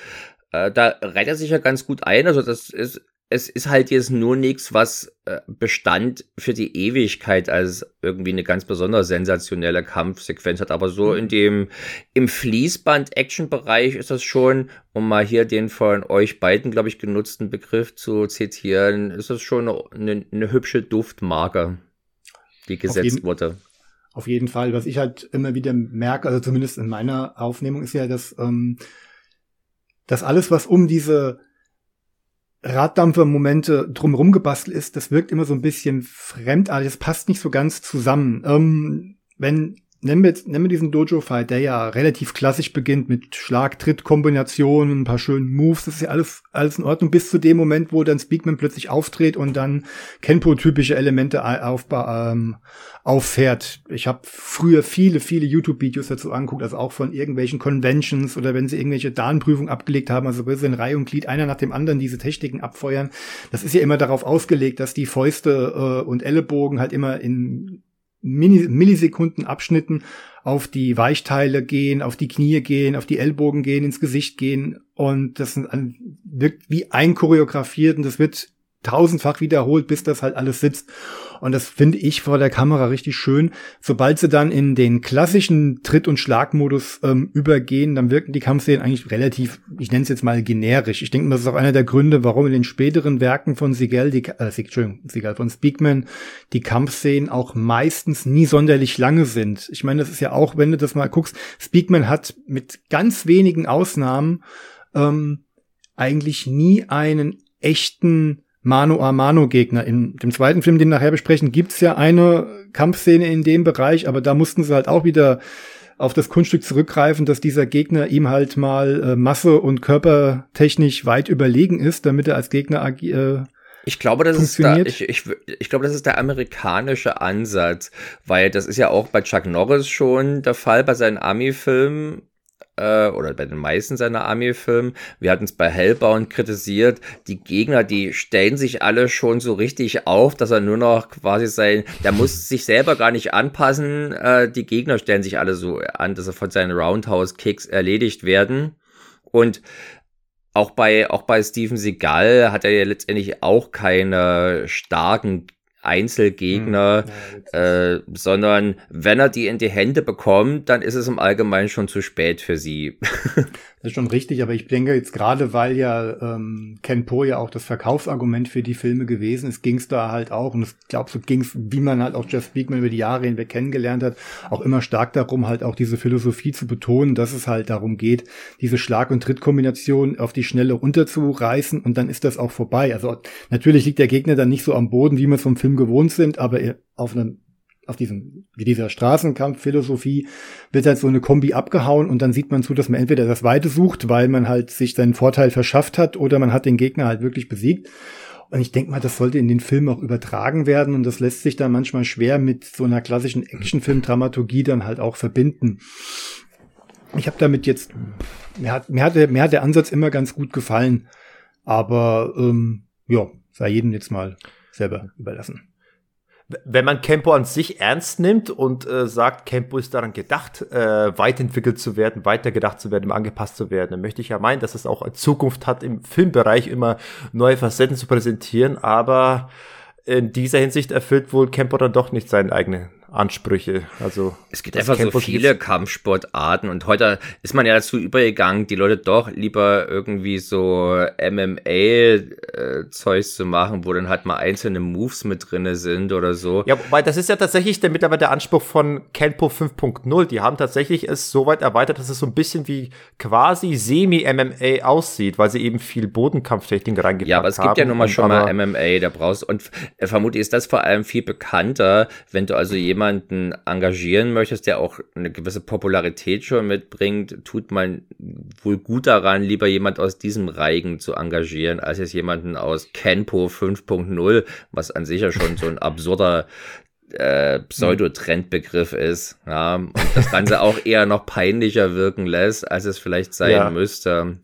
äh, da reiht er sich ja ganz gut ein. Also das ist, es ist halt jetzt nur nichts, was äh, Bestand für die Ewigkeit als irgendwie eine ganz besonders sensationelle Kampfsequenz hat. Aber so in mhm. dem, im Fließband-Action-Bereich ist das schon, um mal hier den von euch beiden, glaube ich, genutzten Begriff zu zitieren, ist das schon eine, eine hübsche Duftmarke, die gesetzt wurde. Auf jeden Fall. Was ich halt immer wieder merke, also zumindest in meiner Aufnehmung, ist ja, dass ähm, dass alles, was um diese Raddampfer-Momente drumherum gebastelt ist, das wirkt immer so ein bisschen fremdartig, das passt nicht so ganz zusammen. Ähm, wenn nennen wir, jetzt, nennen wir diesen Dojo-Fight, der ja relativ klassisch beginnt mit Schlag-Tritt-Kombinationen, ein paar schönen Moves, das ist ja alles, alles in Ordnung, bis zu dem Moment, wo dann Speakman plötzlich auftritt und dann Kenpo-typische Elemente auf, ähm, auffährt. Ich habe früher viele, viele YouTube-Videos dazu angeguckt, also auch von irgendwelchen Conventions oder wenn sie irgendwelche Dan-Prüfungen abgelegt haben, also wenn sie in Reihe und Glied einer nach dem anderen diese Techniken abfeuern. Das ist ja immer darauf ausgelegt, dass die Fäuste äh, und Ellenbogen halt immer in Millisekunden Abschnitten auf die Weichteile gehen, auf die Knie gehen, auf die Ellbogen gehen, ins Gesicht gehen. Und das wirkt wie einchoreografiert und das wird tausendfach wiederholt, bis das halt alles sitzt. Und das finde ich vor der Kamera richtig schön. Sobald sie dann in den klassischen Tritt- und Schlagmodus ähm, übergehen, dann wirken die Kampfszenen eigentlich relativ, ich nenne es jetzt mal generisch. Ich denke, das ist auch einer der Gründe, warum in den späteren Werken von Sigel, die, äh, Entschuldigung, Sigel, von Speakman, die Kampfszenen auch meistens nie sonderlich lange sind. Ich meine, das ist ja auch, wenn du das mal guckst, Speakman hat mit ganz wenigen Ausnahmen ähm, eigentlich nie einen echten Mano-a-Mano-Gegner. In dem zweiten Film, den wir nachher besprechen, gibt's ja eine Kampfszene in dem Bereich, aber da mussten sie halt auch wieder auf das Kunststück zurückgreifen, dass dieser Gegner ihm halt mal äh, Masse und körpertechnisch weit überlegen ist, damit er als Gegner äh, ich glaube, das ist da, ich, ich, ich glaube, das ist der amerikanische Ansatz, weil das ist ja auch bei Chuck Norris schon der Fall bei seinen Army-Filmen äh, oder bei den meisten seiner Army-Filmen. Wir hatten es bei Hellbound kritisiert. Die Gegner, die stellen sich alle schon so richtig auf, dass er nur noch quasi sein, der muss sich selber gar nicht anpassen. Äh, die Gegner stellen sich alle so an, dass er von seinen Roundhouse-Kicks erledigt werden. Und auch bei, auch bei Steven Seagal hat er ja letztendlich auch keine starken Einzelgegner, hm, äh, sondern wenn er die in die Hände bekommt, dann ist es im Allgemeinen schon zu spät für sie. Das ist schon richtig, aber ich denke jetzt gerade, weil ja ähm, Ken Po ja auch das Verkaufsargument für die Filme gewesen ist, ging es da halt auch, und ich glaube, so ging es, wie man halt auch Jeff Speakman über die Jahre hinweg kennengelernt hat, auch immer stark darum, halt auch diese Philosophie zu betonen, dass es halt darum geht, diese Schlag- und Trittkombination auf die Schnelle runterzureißen und dann ist das auch vorbei. Also natürlich liegt der Gegner dann nicht so am Boden, wie wir es vom Film gewohnt sind, aber auf einem auf diesem, dieser Straßenkampfphilosophie wird halt so eine Kombi abgehauen und dann sieht man zu, dass man entweder das Weite sucht, weil man halt sich seinen Vorteil verschafft hat oder man hat den Gegner halt wirklich besiegt. Und ich denke mal, das sollte in den Film auch übertragen werden und das lässt sich dann manchmal schwer mit so einer klassischen Actionfilm-Dramaturgie dann halt auch verbinden. Ich habe damit jetzt, mir hat, mir, hat der, mir hat der Ansatz immer ganz gut gefallen, aber ähm, ja, sei jedem jetzt mal selber überlassen wenn man Campo an sich ernst nimmt und äh, sagt, Campo ist daran gedacht, äh, weiterentwickelt zu werden, weitergedacht zu werden, angepasst zu werden, dann möchte ich ja meinen, dass es auch Zukunft hat, im Filmbereich immer neue Facetten zu präsentieren, aber in dieser Hinsicht erfüllt wohl Campo dann doch nicht seinen eigenen Ansprüche. Also es gibt einfach Campus so viele Kampfsportarten und heute ist man ja dazu übergegangen, die Leute doch lieber irgendwie so MMA-Zeugs äh, zu machen, wo dann halt mal einzelne Moves mit drinne sind oder so. Ja, weil das ist ja tatsächlich der mittlerweile der Anspruch von Kenpo 5.0. Die haben tatsächlich es so weit erweitert, dass es so ein bisschen wie quasi Semi-MMA aussieht, weil sie eben viel Bodenkampftechnik reingepackt haben. Ja, aber es gibt ja nun mal schon mal MMA, da brauchst und äh, vermutlich ist das vor allem viel bekannter, wenn du also jemanden jemanden engagieren möchtest, der auch eine gewisse Popularität schon mitbringt, tut man wohl gut daran, lieber jemand aus diesem Reigen zu engagieren, als jetzt jemanden aus Kenpo 5.0, was an sich ja schon so ein absurder äh, Pseudo-Trendbegriff ist, ja, und das Ganze auch eher noch peinlicher wirken lässt, als es vielleicht sein ja. müsste.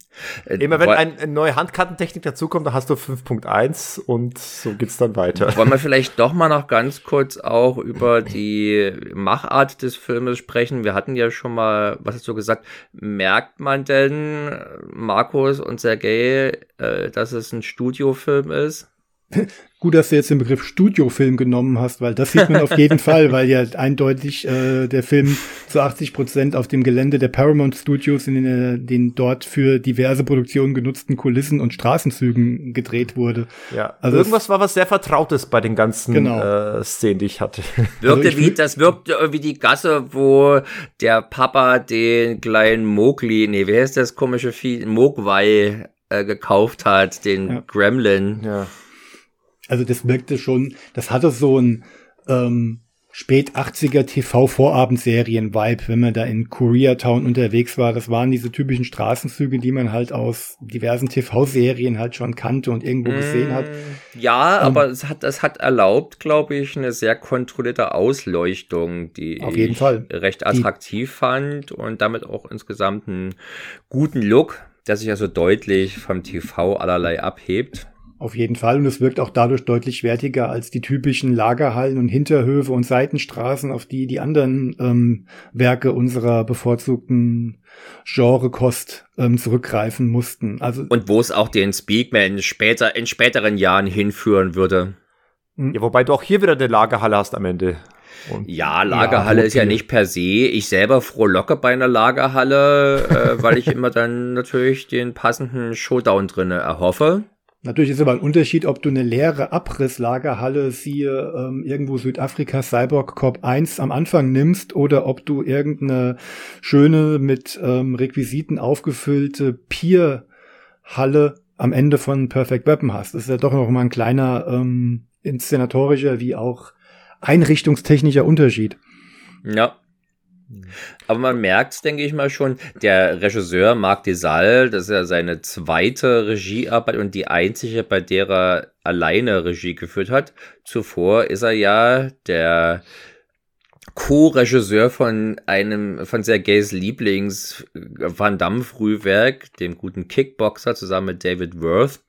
Äh, Immer wenn ein, eine neue Handkartentechnik dazukommt, dann hast du 5.1 und so geht's dann weiter. Wollen wir vielleicht doch mal noch ganz kurz auch über die Machart des Filmes sprechen? Wir hatten ja schon mal, was hast du gesagt, merkt man denn, Markus und Sergei, äh, dass es ein Studiofilm ist? Gut, dass du jetzt den Begriff Studiofilm genommen hast, weil das sieht man auf jeden Fall, weil ja eindeutig äh, der Film zu 80 Prozent auf dem Gelände der Paramount Studios in den, den dort für diverse Produktionen genutzten Kulissen und Straßenzügen gedreht wurde. Ja, also irgendwas war was sehr Vertrautes bei den ganzen genau. äh, Szenen, die ich hatte. Wirkte also ich wie, das wirkte wie die Gasse, wo der Papa den kleinen Mowgli, nee, wer ist das komische Vieh, Mogwai äh, gekauft hat, den ja. Gremlin. Ja. Also das wirkte schon, das hatte so ein ähm, spät 80er TV-Vorabendserien-Vibe, wenn man da in Koreatown unterwegs war. Das waren diese typischen Straßenzüge, die man halt aus diversen TV-Serien halt schon kannte und irgendwo mm, gesehen hat. Ja, ähm, aber es hat, es hat erlaubt, glaube ich, eine sehr kontrollierte Ausleuchtung, die auf jeden ich Fall. recht attraktiv die, fand und damit auch insgesamt einen guten Look, der sich also deutlich vom TV allerlei abhebt. Auf jeden Fall. Und es wirkt auch dadurch deutlich wertiger als die typischen Lagerhallen und Hinterhöfe und Seitenstraßen, auf die die anderen ähm, Werke unserer bevorzugten Genrekost ähm, zurückgreifen mussten. Also und wo es auch den Speakman später in späteren Jahren hinführen würde. Hm. Ja, wobei du auch hier wieder eine Lagerhalle hast am Ende. Und ja, Lagerhalle ja, ist ja nicht per se. Ich selber frohlocke bei einer Lagerhalle, äh, weil ich immer dann natürlich den passenden Showdown drinne erhoffe. Natürlich ist aber ein Unterschied, ob du eine leere Abrisslagerhalle, siehe ähm, irgendwo Südafrika Cyborg Corp 1 am Anfang nimmst oder ob du irgendeine schöne mit ähm, Requisiten aufgefüllte Pierhalle am Ende von Perfect Weapon hast. Das ist ja doch noch mal ein kleiner ähm, inszenatorischer wie auch einrichtungstechnischer Unterschied. Ja. Aber man merkt, denke ich mal schon, der Regisseur Marc Desal, das ist ja seine zweite Regiearbeit und die einzige, bei der er alleine Regie geführt hat. Zuvor ist er ja der Co-Regisseur von einem, von Sergejs Lieblings Van Damme Frühwerk, dem guten Kickboxer, zusammen mit David Worth.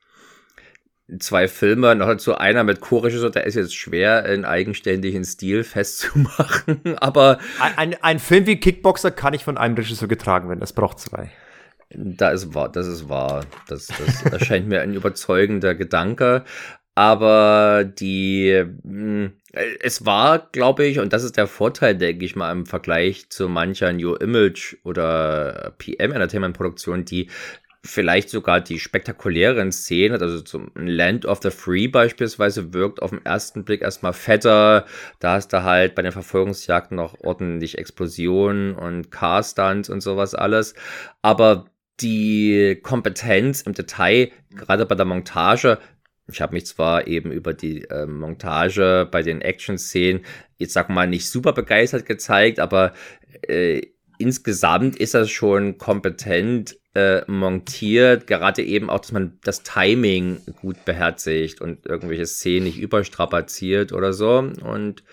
Zwei Filme, noch dazu einer mit Co-Regisseur, der ist jetzt schwer in eigenständigen Stil festzumachen, aber. Ein, ein, ein Film wie Kickboxer kann nicht von einem Regisseur getragen werden, es braucht zwei. Da ist wahr, das ist wahr. Das, das erscheint mir ein überzeugender Gedanke. Aber die, mh, hm, es war, glaube ich, und das ist der Vorteil, denke ich mal, im Vergleich zu mancher New Image oder PM Entertainment Produktion, die vielleicht sogar die spektakulären Szenen, also zum Land of the Free beispielsweise, wirkt auf den ersten Blick erstmal fetter. Da hast du halt bei den Verfolgungsjagden noch ordentlich Explosionen und Car-Stunts und sowas alles. Aber die Kompetenz im Detail, gerade bei der Montage, ich habe mich zwar eben über die äh, Montage bei den Action-Szenen jetzt sag mal nicht super begeistert gezeigt, aber äh, insgesamt ist das schon kompetent äh, montiert, gerade eben auch, dass man das Timing gut beherzigt und irgendwelche Szenen nicht überstrapaziert oder so. Und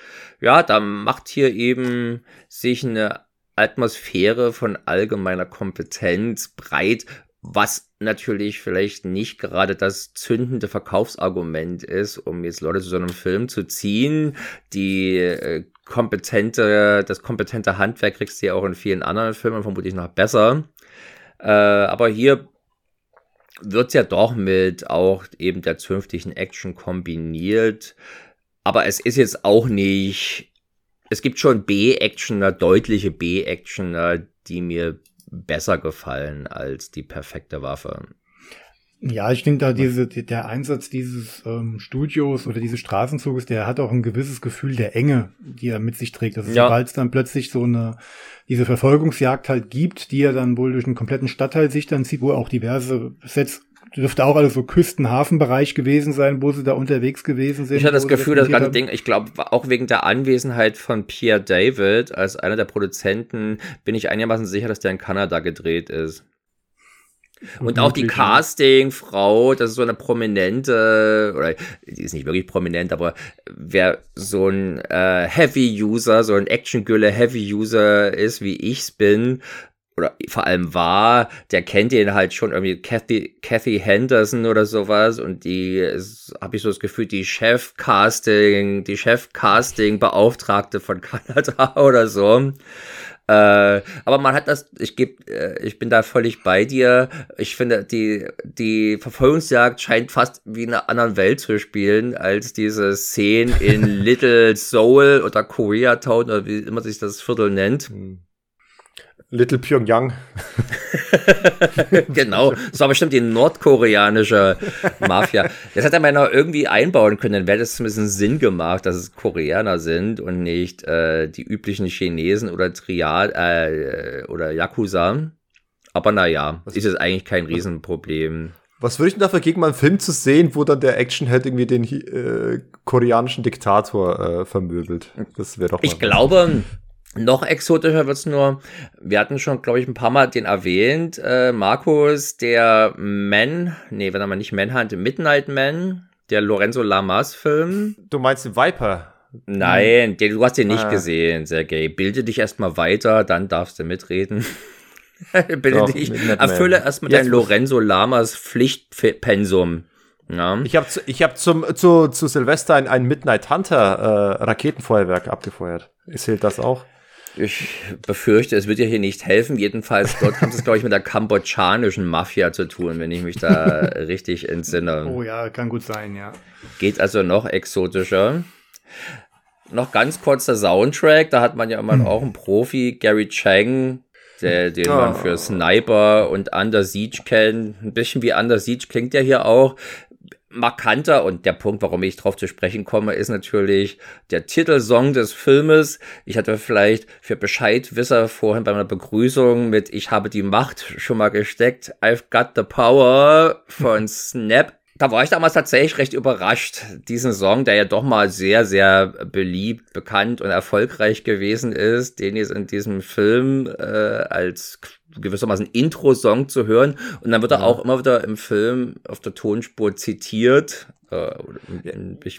ja, da macht hier eben sich eine Atmosphäre von allgemeiner Kompetenz breit, was natürlich vielleicht nicht gerade das zündende Verkaufsargument ist, um jetzt Leute zu so einem Film zu ziehen. Die äh, kompetente, das kompetente Handwerk kriegst du ja auch in vielen anderen Filmen vermutlich noch besser. Äh, aber hier wird ja doch mit auch eben der zünftigen Action kombiniert. Aber es ist jetzt auch nicht. Es gibt schon B-Actioner, deutliche B-Actioner, die mir besser gefallen als die perfekte Waffe. Ja, ich denke da diese, der Einsatz dieses ähm, Studios oder dieses Straßenzuges, der hat auch ein gewisses Gefühl der Enge, die er mit sich trägt. Also ja. sobald es dann plötzlich so eine, diese Verfolgungsjagd halt gibt, die er dann wohl durch einen kompletten Stadtteil sich dann zieht, wo auch diverse Sets dürfte auch alles so Küstenhafenbereich gewesen sein, wo sie da unterwegs gewesen sind. Ich hatte das Gefühl, das ganze Ding, ich glaube, auch wegen der Anwesenheit von Pierre David als einer der Produzenten, bin ich einigermaßen sicher, dass der in Kanada gedreht ist. Und auch die Casting-Frau, das ist so eine prominente, oder die ist nicht wirklich prominent, aber wer so ein äh, Heavy-User, so ein Action-Gülle-Heavy-User ist, wie ich's bin, oder vor allem war, der kennt ihn halt schon irgendwie Kathy, Kathy Henderson oder sowas und die habe ich so das Gefühl, die Chef-Casting, die Chef-Casting-Beauftragte von Kanada oder so. Äh, aber man hat das, ich geb, äh, ich bin da völlig bei dir. Ich finde, die, die Verfolgungsjagd scheint fast wie in einer anderen Welt zu spielen, als diese Szene in Little Seoul oder Koreatown oder wie immer sich das Viertel nennt. Hm. Little Pyongyang. genau, das war bestimmt die nordkoreanische Mafia. Das hätte man noch irgendwie einbauen können, dann wäre das zumindest Sinn gemacht, dass es Koreaner sind und nicht äh, die üblichen Chinesen oder Triad äh, oder Yakuza. Aber naja, ist es eigentlich kein Riesenproblem. Was würde ich denn dafür gegen mal einen Film zu sehen, wo dann der Actionheld irgendwie den äh, koreanischen Diktator äh, vermöbelt? Das wäre doch Ich glaube, noch exotischer wird's nur, wir hatten schon, glaube ich, ein paar Mal den erwähnt, äh, Markus, der Man, nee, wenn er mal nicht Manhunt, Midnight Man, der Lorenzo Lamas Film. Du meinst den Viper? Nein, den, du hast den nicht ah. gesehen, Sergej. Bilde dich erstmal weiter, dann darfst du mitreden. Bilde Doch, dich, erfülle erstmal dein Lorenzo Lamas Pflichtpensum. Ja. Ich habe ich hab zum, zu, zu Silvester ein, ein Midnight Hunter äh, Raketenfeuerwerk abgefeuert. Zählt das auch? Ich befürchte, es wird ja hier nicht helfen. Jedenfalls, dort haben sie es, glaube ich, mit der kambodschanischen Mafia zu tun, wenn ich mich da richtig entsinne. Oh ja, kann gut sein, ja. Geht also noch exotischer. Noch ganz kurz der Soundtrack, da hat man ja immer hm. auch einen Profi, Gary Chang, der, den oh. man für Sniper und Under Siege kennt. Ein bisschen wie Under Siege klingt ja hier auch markanter und der Punkt, warum ich drauf zu sprechen komme, ist natürlich der Titelsong des Filmes. Ich hatte vielleicht für Bescheidwisser vorhin bei meiner Begrüßung mit Ich habe die Macht schon mal gesteckt. I've got the power von Snap da war ich damals tatsächlich recht überrascht. Diesen Song, der ja doch mal sehr, sehr beliebt, bekannt und erfolgreich gewesen ist, den jetzt in diesem Film äh, als gewissermaßen Intro-Song zu hören. Und dann wird er auch immer wieder im Film auf der Tonspur zitiert. Äh,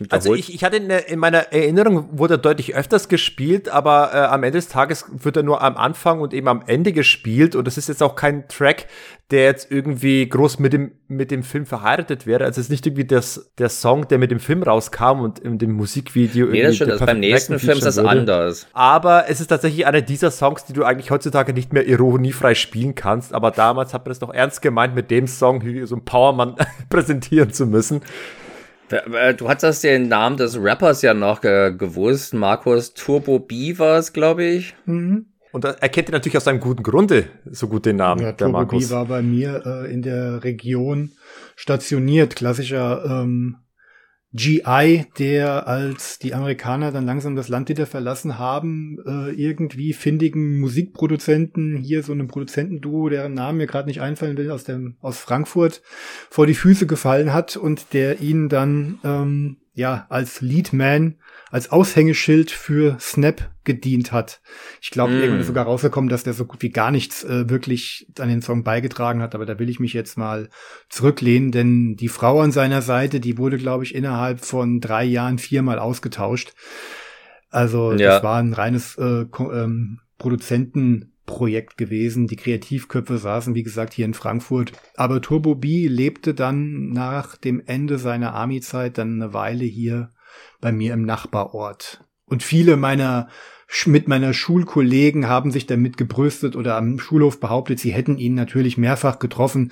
also ich, ich hatte in, in, meiner Erinnerung, wurde er deutlich öfters gespielt, aber äh, am Ende des Tages wird er nur am Anfang und eben am Ende gespielt. Und das ist jetzt auch kein Track, der jetzt irgendwie groß mit dem, mit dem Film verheiratet wäre. Also es ist nicht irgendwie das, der Song, der mit dem Film rauskam und in dem Musikvideo. Nee, das stimmt. Also beim nächsten Film ist das würde. anders. Aber es ist tatsächlich einer dieser Songs, die du eigentlich heutzutage nicht mehr ironiefrei spielen kannst. Aber damals hat man es noch ernst gemeint, mit dem Song so ein Powermann präsentieren zu müssen. Du hattest den Namen des Rappers ja noch gewusst. Markus Turbo B war es, glaube ich. Mhm. Und er kennt ihn natürlich aus einem guten Grunde so gut den Namen. Ja, der Turbo Markus. B war bei mir äh, in der Region stationiert. Klassischer ähm, GI, der als die Amerikaner dann langsam das Land wieder verlassen haben, äh, irgendwie findigen Musikproduzenten, hier so einem Produzentenduo, deren Namen mir gerade nicht einfallen will, aus dem aus Frankfurt vor die Füße gefallen hat und der ihnen dann ähm, ja als Leadman als Aushängeschild für Snap gedient hat. Ich glaube, mm. irgendwann ist sogar rausgekommen, dass der so gut wie gar nichts äh, wirklich an den Song beigetragen hat, aber da will ich mich jetzt mal zurücklehnen, denn die Frau an seiner Seite, die wurde, glaube ich, innerhalb von drei Jahren viermal ausgetauscht. Also ja. das war ein reines äh, ähm, Produzentenprojekt gewesen. Die Kreativköpfe saßen, wie gesagt, hier in Frankfurt. Aber Turbo B lebte dann nach dem Ende seiner Army-Zeit dann eine Weile hier bei mir im Nachbarort. Und viele meiner mit meiner Schulkollegen haben sich damit gebrüstet oder am Schulhof behauptet, sie hätten ihn natürlich mehrfach getroffen.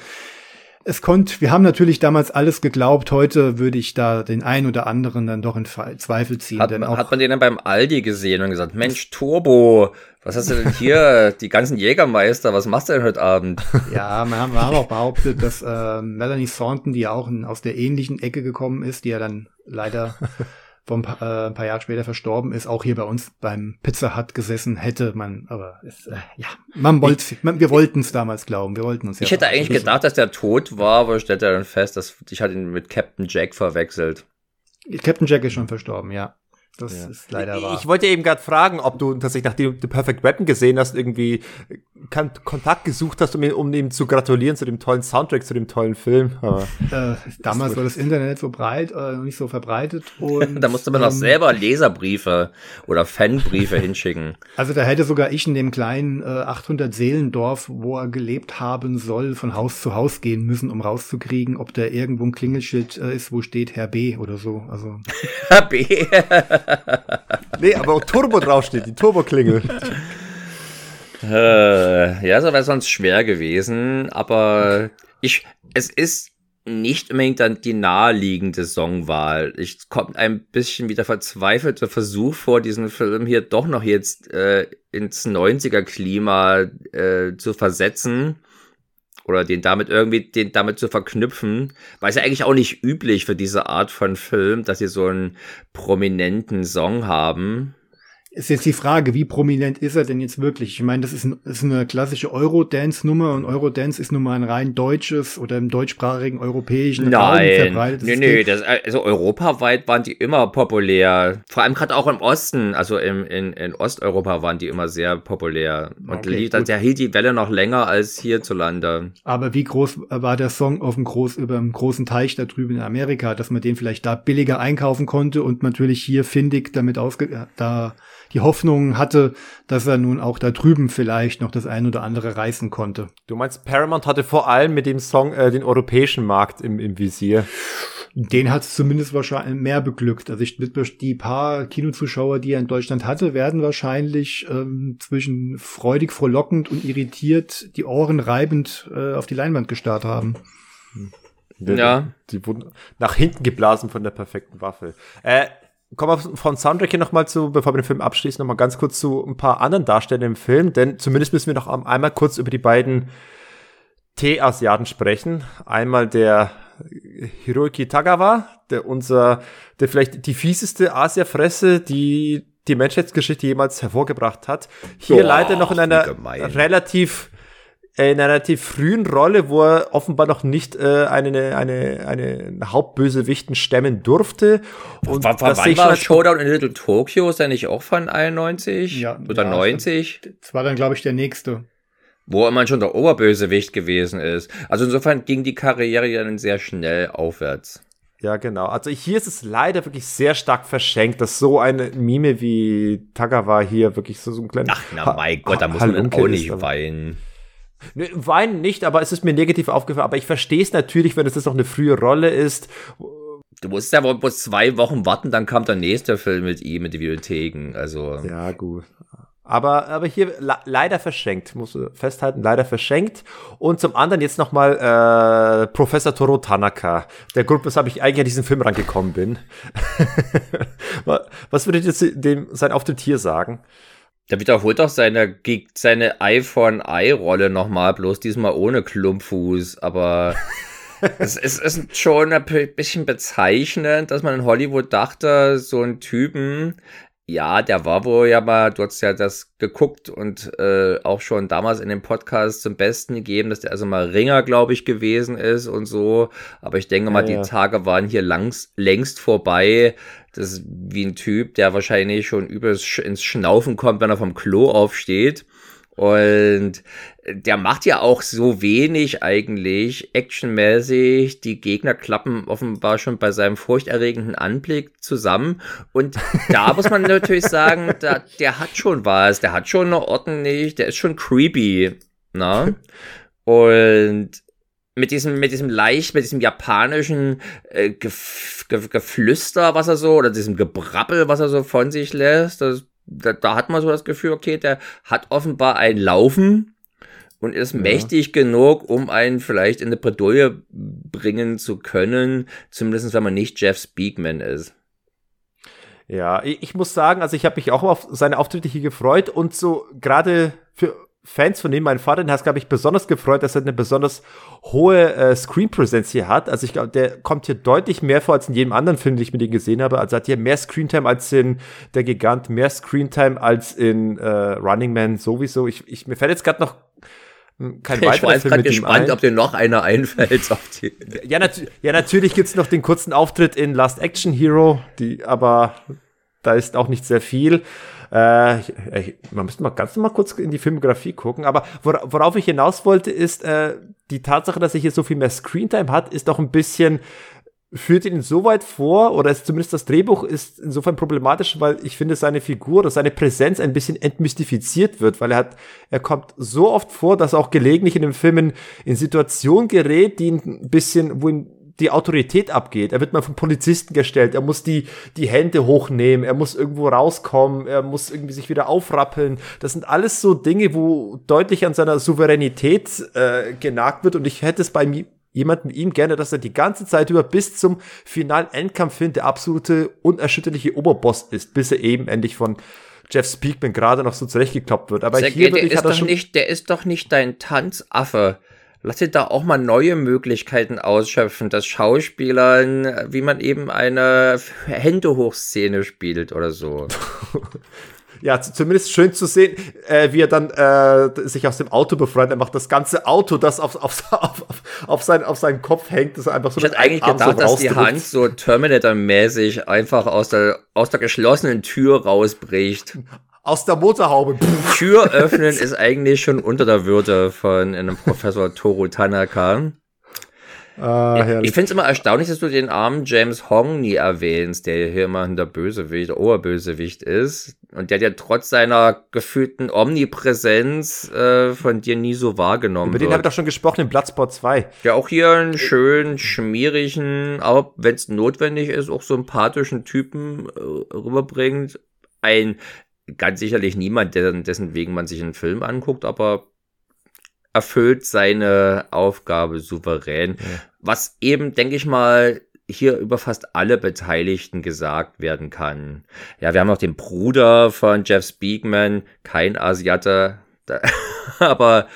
Es konnte, wir haben natürlich damals alles geglaubt. Heute würde ich da den einen oder anderen dann doch in Zweifel ziehen. Hat, auch hat man den dann beim Aldi gesehen und gesagt, Mensch, Turbo, was hast du denn hier? Die ganzen Jägermeister, was machst du denn heute Abend? Ja, wir haben, wir haben auch behauptet, dass äh, Melanie Thornton, die ja auch in, aus der ähnlichen Ecke gekommen ist, die ja dann leider wo ein paar, äh, ein paar Jahre später verstorben ist, auch hier bei uns beim Pizza Hut gesessen hätte man, aber es, äh, ja, man wollte, wir wollten es damals glauben, wir wollten uns ja. Ich hätte eigentlich wissen. gedacht, dass der tot war, aber stellte dann fest, dass ich hatte ihn mit Captain Jack verwechselt. Captain Jack ist schon verstorben, ja. Das ja. ist leider wahr. Ich wollte eben gerade fragen, ob du tatsächlich, nachdem du The Perfect Weapon gesehen hast, irgendwie Kontakt gesucht hast, um, um ihm zu gratulieren zu dem tollen Soundtrack, zu dem tollen Film. Äh, damals war das Internet so breit, äh, nicht so verbreitet. Und, da musste man ähm, auch selber Leserbriefe oder Fanbriefe hinschicken. Also da hätte sogar ich in dem kleinen äh, 800 Seelendorf, wo er gelebt haben soll, von Haus zu Haus gehen müssen, um rauszukriegen, ob da irgendwo ein Klingelschild äh, ist, wo steht Herr B oder so. Also Herr B. nee, aber auch Turbo draufsteht, die Turbo-Klingel. Äh, ja, das wäre sonst schwer gewesen, aber ich, es ist nicht unbedingt dann die naheliegende Songwahl. Ich kommt ein bisschen wieder verzweifelter Versuch vor, diesen Film hier doch noch jetzt äh, ins 90er-Klima äh, zu versetzen oder den damit irgendwie, den damit zu verknüpfen, weil es ja eigentlich auch nicht üblich für diese Art von Film, dass sie so einen prominenten Song haben ist jetzt die Frage, wie prominent ist er denn jetzt wirklich? Ich meine, das ist, ein, ist eine klassische Eurodance-Nummer und Eurodance ist nun mal ein rein deutsches oder im deutschsprachigen europäischen Nein. Verbreitetes Nee, nee, das, also europaweit waren die immer populär. Vor allem gerade auch im Osten, also im, in, in Osteuropa waren die immer sehr populär. Und okay, lief, der hielt die Welle noch länger als hierzulande. Aber wie groß war der Song auf dem groß, über dem großen Teich da drüben in Amerika, dass man den vielleicht da billiger einkaufen konnte und natürlich hier findig damit ausge, da die Hoffnung hatte, dass er nun auch da drüben vielleicht noch das ein oder andere reißen konnte. Du meinst, Paramount hatte vor allem mit dem Song äh, den europäischen Markt im, im Visier? Den hat es zumindest wahrscheinlich mehr beglückt. Also ich, die paar Kinozuschauer, die er in Deutschland hatte, werden wahrscheinlich ähm, zwischen freudig, frohlockend und irritiert die Ohren reibend äh, auf die Leinwand gestarrt haben. Ja. Die wurden nach hinten geblasen von der perfekten Waffe. Äh, kommen wir von Soundtrack hier nochmal zu, bevor wir den Film abschließen, nochmal ganz kurz zu ein paar anderen Darstellern im Film, denn zumindest müssen wir noch einmal kurz über die beiden T-Asiaten sprechen. Einmal der Hiroki Tagawa, der unser, der vielleicht die fieseste Asiafresse, die die Menschheitsgeschichte jemals hervorgebracht hat. Hier Boah, leider noch in einer relativ in einer relativ frühen Rolle, wo er offenbar noch nicht äh, eine, eine, eine Hauptbösewichten stemmen durfte. Und war, war, das wann war Showdown in Little Tokyo? Ist er nicht auch von 91 ja, oder ja, 90? Das war dann, glaube ich, der nächste. Wo er schon der Oberbösewicht gewesen ist. Also insofern ging die Karriere dann sehr schnell aufwärts. Ja, genau. Also hier ist es leider wirklich sehr stark verschenkt, dass so eine Mime wie Tagawa hier wirklich so, so ein kleiner. Ach, na mein Gott, da muss man auch nicht weinen. Ne, weinen nicht, aber es ist mir negativ aufgefallen. Aber ich verstehe es natürlich, wenn es jetzt noch eine frühe Rolle ist. Du musst ja wohl bloß zwei Wochen warten, dann kam der nächste Film mit ihm, mit den Bibliotheken. Also. Ja, gut. Aber, aber hier leider verschenkt, muss festhalten, leider verschenkt. Und zum anderen jetzt nochmal äh, Professor Toro Tanaka, der Grund, weshalb ich eigentlich an diesen Film rangekommen bin. Was würdet ihr dem sein Auftritt hier sagen? Der wiederholt auch seine, seine Eye-for-Eye-Rolle nochmal, bloß diesmal ohne Klumpfuß, aber es, es ist schon ein bisschen bezeichnend, dass man in Hollywood dachte, so ein Typen ja, der war wohl ja mal, du hast ja das geguckt und äh, auch schon damals in dem Podcast zum Besten gegeben, dass der also mal Ringer, glaube ich, gewesen ist und so. Aber ich denke mal, ja, ja. die Tage waren hier langs, längst vorbei. Das ist wie ein Typ, der wahrscheinlich schon übelst ins Schnaufen kommt, wenn er vom Klo aufsteht. Und der macht ja auch so wenig eigentlich actionmäßig. Die Gegner klappen offenbar schon bei seinem furchterregenden Anblick zusammen. Und da muss man natürlich sagen, da, der hat schon was. Der hat schon eine ordentlich, der ist schon creepy. Na? Ne? Und mit diesem, mit diesem leicht, mit diesem japanischen äh, Gef Ge Geflüster, was er so, oder diesem Gebrabbel, was er so von sich lässt, das da, da hat man so das Gefühl, okay, der hat offenbar ein Laufen und ist ja. mächtig genug, um einen vielleicht in eine Bredouille bringen zu können, zumindest wenn man nicht Jeff Speakman ist. Ja, ich muss sagen, also ich habe mich auch auf seine Auftritte hier gefreut und so gerade für Fans von ihm, mein Vater, den hat glaube ich besonders gefreut, dass er eine besonders hohe äh, Screen-Präsenz hier hat. Also ich glaube, der kommt hier deutlich mehr vor als in jedem anderen Film, den ich mit ihm gesehen habe. Also hat hier mehr Screentime als in Der Gigant, mehr Screentime als in äh, Running Man sowieso. Ich, ich, mir fällt jetzt gerade noch hm, kein ich war jetzt gerade gespannt, ein. ob dir noch einer einfällt. ja, nat ja, natürlich gibt's noch den kurzen Auftritt in Last Action Hero, die, aber da ist auch nicht sehr viel. Äh, ich, man müsste mal ganz mal kurz in die Filmografie gucken, aber wora, worauf ich hinaus wollte, ist äh, die Tatsache, dass er hier so viel mehr Screentime hat, ist doch ein bisschen führt ihn so weit vor, oder ist zumindest das Drehbuch ist insofern problematisch, weil ich finde, seine Figur oder seine Präsenz ein bisschen entmystifiziert wird, weil er hat, er kommt so oft vor, dass er auch gelegentlich in den Filmen in Situationen gerät, die ein bisschen, wo ihn die Autorität abgeht. Er wird mal vom Polizisten gestellt. Er muss die, die Hände hochnehmen. Er muss irgendwo rauskommen. Er muss irgendwie sich wieder aufrappeln. Das sind alles so Dinge, wo deutlich an seiner Souveränität äh, genagt wird. Und ich hätte es bei mir jemand mit ihm gerne, dass er die ganze Zeit über bis zum finalen Endkampf hin der absolute unerschütterliche Oberboss ist, bis er eben endlich von Jeff Speakman gerade noch so zurechtgekloppt wird. Aber Sehr hier der, ist doch nicht, der ist doch nicht dein Tanzaffe lass dir da auch mal neue Möglichkeiten ausschöpfen, dass Schauspielern, wie man eben eine Hände-Hoch-Szene spielt oder so. ja, zumindest schön zu sehen, äh, wie er dann äh, sich aus dem Auto befreit. Er macht das ganze Auto, das auf, auf, auf, auf, sein, auf seinen Kopf hängt, das einfach so Ich hätte eigentlich gedacht, so dass die Hand so Terminator-mäßig einfach aus der, aus der geschlossenen Tür rausbricht aus der Motorhaube. Tür öffnen ist eigentlich schon unter der Würde von einem Professor Toru Tanaka. Ah, ich finde es immer erstaunlich, dass du den armen James Hong nie erwähnst, der hier immer der Bösewicht, der Oberbösewicht ist. Und der dir trotz seiner gefühlten Omnipräsenz äh, von dir nie so wahrgenommen Über den habe ich doch schon gesprochen in Bloodsport 2. Ja, auch hier einen schönen, schmierigen, aber wenn es notwendig ist, auch sympathischen Typen äh, rüberbringt. Ein ganz sicherlich niemand, dessen wegen man sich einen Film anguckt, aber erfüllt seine Aufgabe souverän. Ja. Was eben, denke ich mal, hier über fast alle Beteiligten gesagt werden kann. Ja, wir haben noch den Bruder von Jeff Speakman, kein Asiate, aber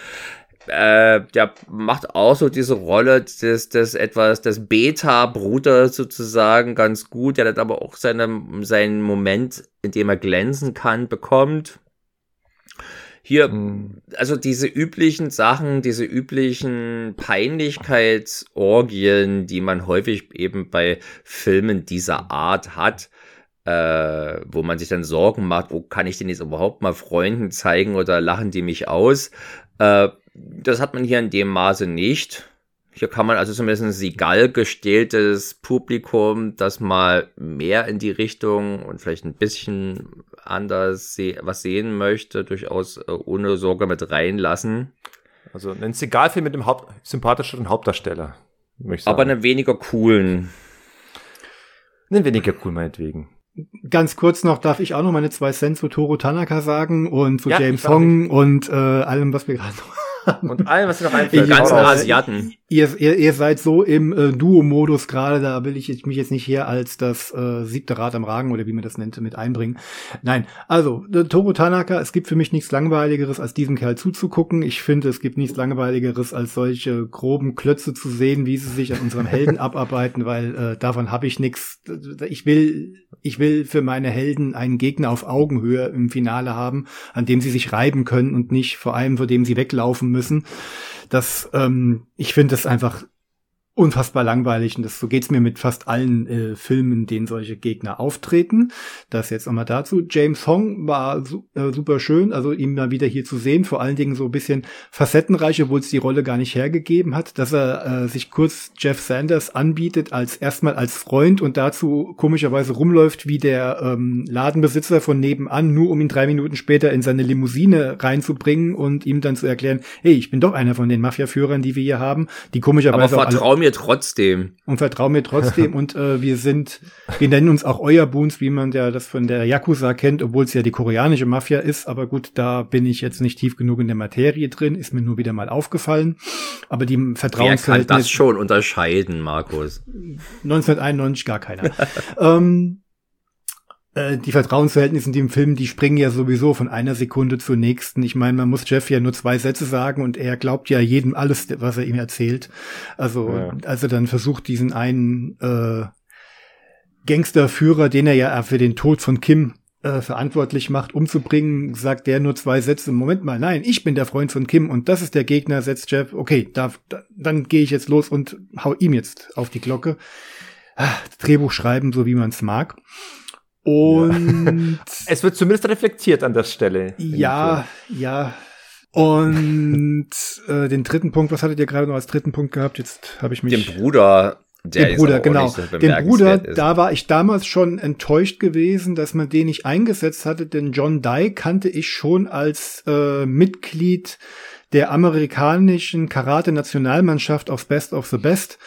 äh, der macht auch so diese Rolle des, des etwas, des Beta-Bruders sozusagen ganz gut. Der hat aber auch seine, seinen Moment, in dem er glänzen kann, bekommt. Hier, mhm. also diese üblichen Sachen, diese üblichen Peinlichkeitsorgien, die man häufig eben bei Filmen dieser Art hat, äh, wo man sich dann Sorgen macht, wo kann ich denn jetzt überhaupt mal Freunden zeigen oder lachen die mich aus? Äh, das hat man hier in dem Maße nicht. Hier kann man also zumindest ein Sigal gestähltes Publikum, das mal mehr in die Richtung und vielleicht ein bisschen anders se was sehen möchte, durchaus äh, ohne Sorge mit reinlassen. Also ein Seagal-Film mit einem Haupt sympathischeren Hauptdarsteller. Aber einen weniger coolen. Einen weniger cool, meinetwegen. Ganz kurz noch darf ich auch noch meine zwei Cent zu Toro Tanaka sagen und zu ja, James Hong und äh, allem, was wir gerade noch und allem, was noch einfällt. Ganzen Asiaten. Ihr, ihr, ihr seid so im äh, Duo-Modus gerade, da will ich mich jetzt nicht hier als das äh, siebte Rad am Ragen oder wie man das nennt, mit einbringen. Nein, also äh, Toru Tanaka, es gibt für mich nichts Langweiligeres, als diesem Kerl zuzugucken. Ich finde, es gibt nichts Langweiligeres, als solche groben Klötze zu sehen, wie sie sich an unserem Helden abarbeiten, weil äh, davon habe ich nichts. Ich will, ich will für meine Helden einen Gegner auf Augenhöhe im Finale haben, an dem sie sich reiben können und nicht vor allem, vor dem sie weglaufen müssen. Das, ähm, ich finde es einfach unfassbar langweilig und das so geht's mir mit fast allen äh, Filmen, in denen solche Gegner auftreten. Das jetzt nochmal dazu. James Hong war su äh, super schön, also ihn mal wieder hier zu sehen, vor allen Dingen so ein bisschen facettenreich, obwohl es die Rolle gar nicht hergegeben hat, dass er äh, sich kurz Jeff Sanders anbietet als erstmal als Freund und dazu komischerweise rumläuft wie der ähm, Ladenbesitzer von nebenan, nur um ihn drei Minuten später in seine Limousine reinzubringen und ihm dann zu erklären, hey, ich bin doch einer von den Mafiaführern, die wir hier haben, die komischerweise Aber vertrau mir trotzdem. Und vertrau mir trotzdem. und äh, wir sind, wir nennen uns auch euer Boons, wie man ja das von der Yakuza kennt, obwohl es ja die koreanische Mafia ist. Aber gut, da bin ich jetzt nicht tief genug in der Materie drin, ist mir nur wieder mal aufgefallen. Aber die Vertrauensverhältnisse. Wer kann das schon unterscheiden, Markus? 1991 gar keiner. ähm, äh, die Vertrauensverhältnisse in dem Film, die springen ja sowieso von einer Sekunde zur nächsten. Ich meine, man muss Jeff ja nur zwei Sätze sagen und er glaubt ja jedem alles, was er ihm erzählt. Also, ja. als er dann versucht, diesen einen äh, Gangsterführer, den er ja für den Tod von Kim äh, verantwortlich macht, umzubringen, sagt der nur zwei Sätze. Moment mal, nein, ich bin der Freund von Kim und das ist der Gegner, setzt Jeff. Okay, da, da, dann gehe ich jetzt los und hau ihm jetzt auf die Glocke. Ah, Drehbuch schreiben, so wie man es mag. Und ja. es wird zumindest reflektiert an der Stelle. Ja, ja. Und äh, den dritten Punkt, was hattet ihr gerade noch als dritten Punkt gehabt? Jetzt habe ich mich. Den Bruder. Der den Bruder, genau. So den Bruder, ist. da war ich damals schon enttäuscht gewesen, dass man den nicht eingesetzt hatte, denn John Dye kannte ich schon als äh, Mitglied der amerikanischen Karate-Nationalmannschaft auf Best of the Best.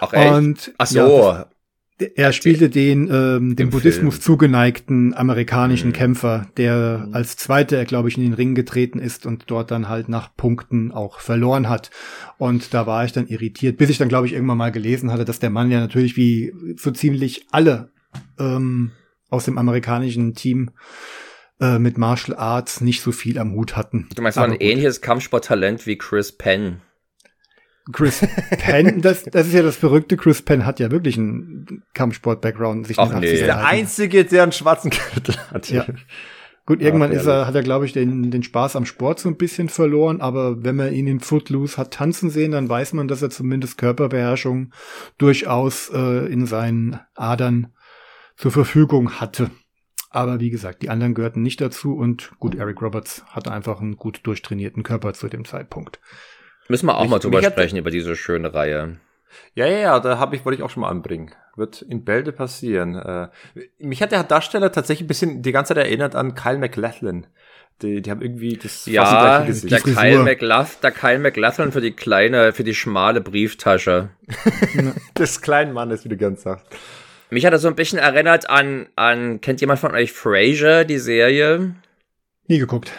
Ach echt? Und, Ach so, ja, er spielte den ähm, dem Buddhismus Film. zugeneigten amerikanischen mhm. Kämpfer, der als Zweiter, glaube ich, in den Ring getreten ist und dort dann halt nach Punkten auch verloren hat. Und da war ich dann irritiert, bis ich dann, glaube ich, irgendwann mal gelesen hatte, dass der Mann ja natürlich wie so ziemlich alle ähm, aus dem amerikanischen Team äh, mit Martial Arts nicht so viel am Hut hatten. Du meinst, war ein ähnliches Kampfsporttalent wie Chris Penn. Chris Penn, das, das ist ja das Verrückte. Chris Penn hat ja wirklich einen Kampfsport-Background. Sich Ach nee. Der Einzige, der einen schwarzen Gürtel hat. Ja. Gut, irgendwann Ach, ist er, hat er, glaube ich, den, den Spaß am Sport so ein bisschen verloren, aber wenn man ihn in Footloose hat tanzen sehen, dann weiß man, dass er zumindest Körperbeherrschung durchaus äh, in seinen Adern zur Verfügung hatte. Aber wie gesagt, die anderen gehörten nicht dazu und gut, Eric Roberts hatte einfach einen gut durchtrainierten Körper zu dem Zeitpunkt. Müssen wir auch mich, mal drüber sprechen, über diese schöne Reihe. Ja, ja, ja, da habe ich, wollte ich auch schon mal anbringen. Wird in Bälde passieren. Äh, mich hat der Darsteller tatsächlich ein bisschen die ganze Zeit erinnert an Kyle McLachlan. Die, die haben irgendwie das ja, der Kyle, McLaugh, der Kyle McLachlan für die kleine, für die schmale Brieftasche. des kleinen Mannes, wie du ganz sagst. Mich hat er so ein bisschen erinnert an, an, kennt jemand von euch Frasier, die Serie? Nie geguckt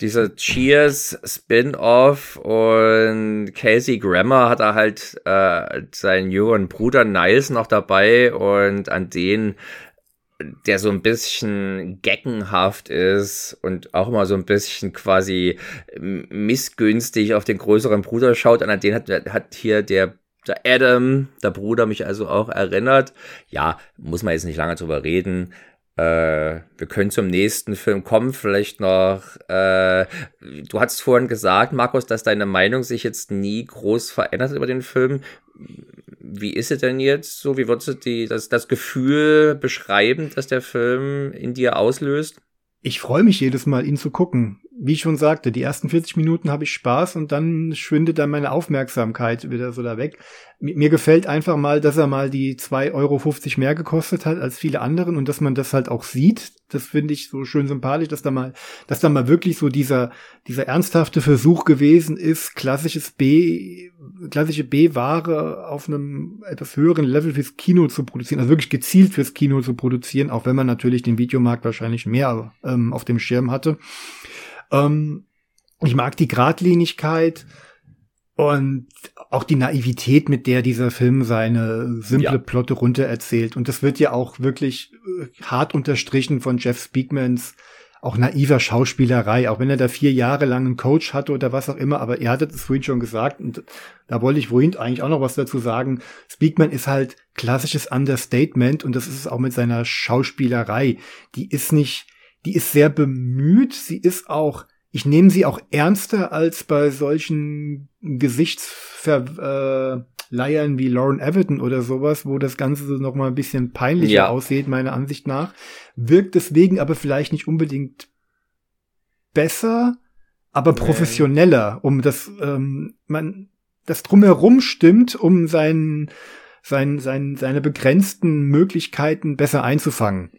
dieser Cheers Spin-off und Casey Grammer hat er halt äh, seinen jüngeren Bruder Niles noch dabei und an den der so ein bisschen geckenhaft ist und auch immer so ein bisschen quasi missgünstig auf den größeren Bruder schaut. An den hat, hat hier der, der Adam, der Bruder, mich also auch erinnert. Ja, muss man jetzt nicht lange drüber reden. Äh, wir können zum nächsten Film kommen. Vielleicht noch. Äh, du hast vorhin gesagt, Markus, dass deine Meinung sich jetzt nie groß verändert über den Film. Wie ist es denn jetzt so? Wie würdest du die, das, das Gefühl beschreiben, dass der Film in dir auslöst? Ich freue mich jedes Mal, ihn zu gucken wie ich schon sagte, die ersten 40 Minuten habe ich Spaß und dann schwindet dann meine Aufmerksamkeit wieder so da weg. Mir gefällt einfach mal, dass er mal die 2,50 Euro mehr gekostet hat als viele anderen und dass man das halt auch sieht. Das finde ich so schön sympathisch, dass da mal, dass da mal wirklich so dieser, dieser ernsthafte Versuch gewesen ist, klassisches B, klassische B-Ware auf einem etwas höheren Level fürs Kino zu produzieren, also wirklich gezielt fürs Kino zu produzieren, auch wenn man natürlich den Videomarkt wahrscheinlich mehr ähm, auf dem Schirm hatte. Ähm, ich mag die Gradlinigkeit und auch die Naivität, mit der dieser Film seine simple ja. Plotte runter erzählt. Und das wird ja auch wirklich äh, hart unterstrichen von Jeff Speakmans auch naiver Schauspielerei, auch wenn er da vier Jahre lang einen Coach hatte oder was auch immer, aber er hatte das vorhin schon gesagt und da wollte ich vorhin eigentlich auch noch was dazu sagen. Speakman ist halt klassisches Understatement und das ist es auch mit seiner Schauspielerei. Die ist nicht, die ist sehr bemüht, sie ist auch, ich nehme sie auch ernster als bei solchen Gesichtsverleihern äh, wie Lauren Everton oder sowas, wo das Ganze so noch mal ein bisschen peinlicher ja. aussieht, meiner Ansicht nach. Wirkt deswegen aber vielleicht nicht unbedingt besser, aber professioneller, um das, ähm, man, das drumherum stimmt, um seinen, sein, sein, seine begrenzten Möglichkeiten besser einzufangen.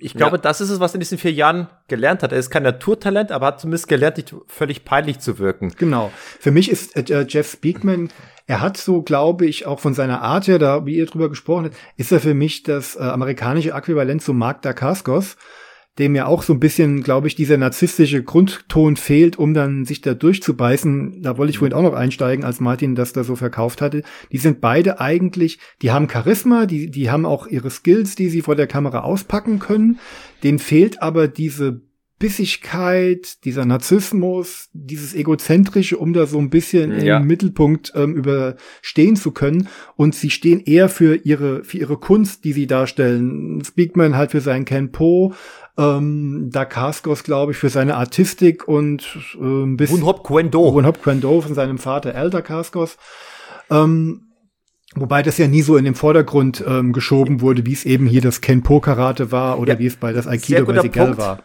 Ich glaube, ja. das ist es, was er in diesen vier Jahren gelernt hat. Er ist kein Naturtalent, aber hat zumindest gelernt, nicht völlig peinlich zu wirken. Genau. Für mich ist äh, Jeff Speakman, er hat so, glaube ich, auch von seiner Art her, da wie ihr drüber gesprochen habt, ist er für mich das äh, amerikanische Äquivalent zu Mark Dacascos dem ja auch so ein bisschen, glaube ich, dieser narzisstische Grundton fehlt, um dann sich da durchzubeißen. Da wollte ich vorhin auch noch einsteigen, als Martin das da so verkauft hatte. Die sind beide eigentlich, die haben Charisma, die, die haben auch ihre Skills, die sie vor der Kamera auspacken können. Denen fehlt aber diese Bissigkeit, dieser Narzissmus, dieses Egozentrische, um da so ein bisschen ja. im Mittelpunkt ähm, überstehen zu können. Und sie stehen eher für ihre, für ihre Kunst, die sie darstellen. Speakman halt für seinen Ken Po, ähm, Dacascos, glaube ich, für seine Artistik und äh, bis Wunhop Quendo. Wunhop Quendo von seinem Vater El Dacascos. Ähm, Wobei das ja nie so in den Vordergrund ähm, geschoben wurde, wie es eben hier das Ken Po Karate war oder ja, wie es bei das Aikido bei Sigel war.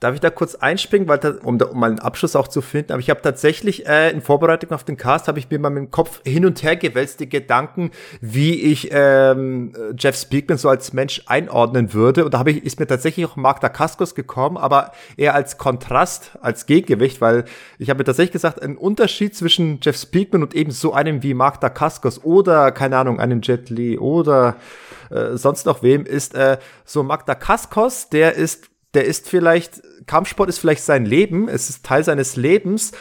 Darf ich da kurz einspringen, weil da, um, da, um mal einen Abschluss auch zu finden? Aber ich habe tatsächlich äh, in Vorbereitung auf den Cast habe ich mir mal mit dem Kopf hin und her gewälzt die Gedanken, wie ich ähm, Jeff Speakman so als Mensch einordnen würde. Und da habe ich ist mir tatsächlich auch Mark Dacascos gekommen, aber eher als Kontrast, als Gegengewicht, weil ich habe mir tatsächlich gesagt, ein Unterschied zwischen Jeff Speakman und eben so einem wie Mark Dacascos oder keine Ahnung einem Jet Li oder äh, sonst noch wem ist äh, so Mark Dacascos, der ist der ist vielleicht, Kampfsport ist vielleicht sein Leben, es ist Teil seines Lebens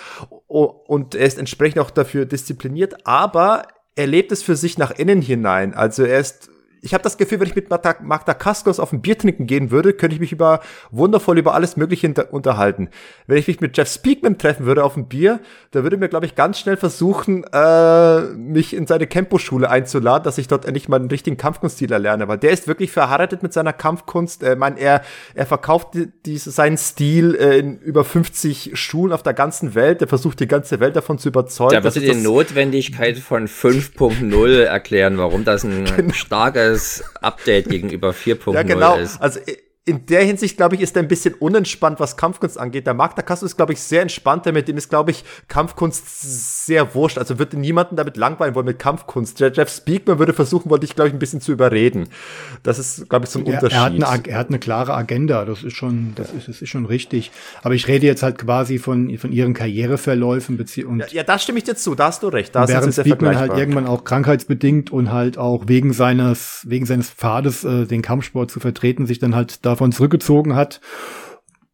und er ist entsprechend auch dafür diszipliniert, aber er lebt es für sich nach innen hinein. Also er ist ich habe das Gefühl, wenn ich mit Magda, Kaskos auf ein Bier trinken gehen würde, könnte ich mich über wundervoll über alles Mögliche unterhalten. Wenn ich mich mit Jeff Speakman treffen würde auf ein Bier, da würde mir, glaube ich, ganz schnell versuchen, äh, mich in seine Campo-Schule einzuladen, dass ich dort endlich mal einen richtigen Kampfkunststil erlerne. Weil der ist wirklich verheiratet mit seiner Kampfkunst. Äh, mein, er, er verkauft die, diese, seinen Stil äh, in über 50 Schulen auf der ganzen Welt. Er versucht die ganze Welt davon zu überzeugen. Da wirst du die Notwendigkeit von 5.0 erklären, warum das ein genau. starker das Update gegenüber 4.0 ja, genau. ist. Also in der Hinsicht, glaube ich, ist er ein bisschen unentspannt, was Kampfkunst angeht. Der Marc Dacasco ist, glaube ich, sehr entspannt. Mit dem ist, glaube ich, Kampfkunst sehr wurscht. Also würde niemanden damit langweilen wollen mit Kampfkunst. Jeff Speakman würde versuchen, wollte ich, glaube ich, ein bisschen zu überreden. Das ist, glaube ich, so ein er, Unterschied. Er hat, eine, er hat eine klare Agenda. Das ist schon, das ist, das ist schon richtig. Aber ich rede jetzt halt quasi von, von ihren Karriereverläufen. Und ja, ja, da stimme ich dir zu. Da hast du recht. Da während Speakman halt irgendwann auch krankheitsbedingt und halt auch wegen seines, wegen seines Pfades, äh, den Kampfsport zu vertreten, sich dann halt da davon zurückgezogen hat,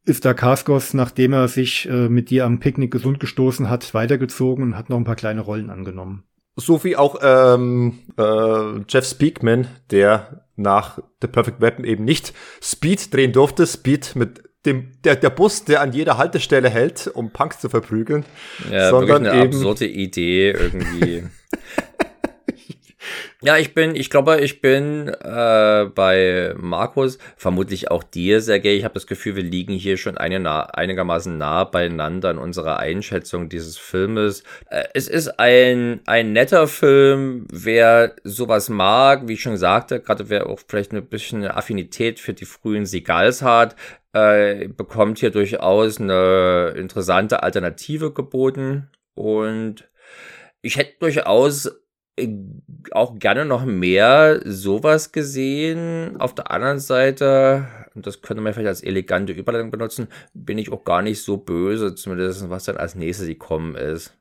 ist da Kaskos, nachdem er sich äh, mit dir am Picknick gesund gestoßen hat, weitergezogen und hat noch ein paar kleine Rollen angenommen. So wie auch ähm, äh, Jeff Speakman, der nach The Perfect Weapon eben nicht Speed drehen durfte. Speed mit dem, der, der Bus, der an jeder Haltestelle hält, um Punks zu verprügeln. Ja, sondern wirklich eine eben absurde Idee irgendwie. Ja, ich bin, ich glaube, ich bin äh, bei Markus, vermutlich auch dir, Sergej. Ich habe das Gefühl, wir liegen hier schon eine, einigermaßen nah beieinander in unserer Einschätzung dieses Filmes. Äh, es ist ein, ein netter Film. Wer sowas mag, wie ich schon sagte, gerade wer auch vielleicht ein bisschen eine Affinität für die frühen Seagulls hat, äh, bekommt hier durchaus eine interessante Alternative geboten. Und ich hätte durchaus auch gerne noch mehr sowas gesehen. Auf der anderen Seite, das könnte man vielleicht als elegante Überleitung benutzen, bin ich auch gar nicht so böse, zumindest was dann als nächstes gekommen ist.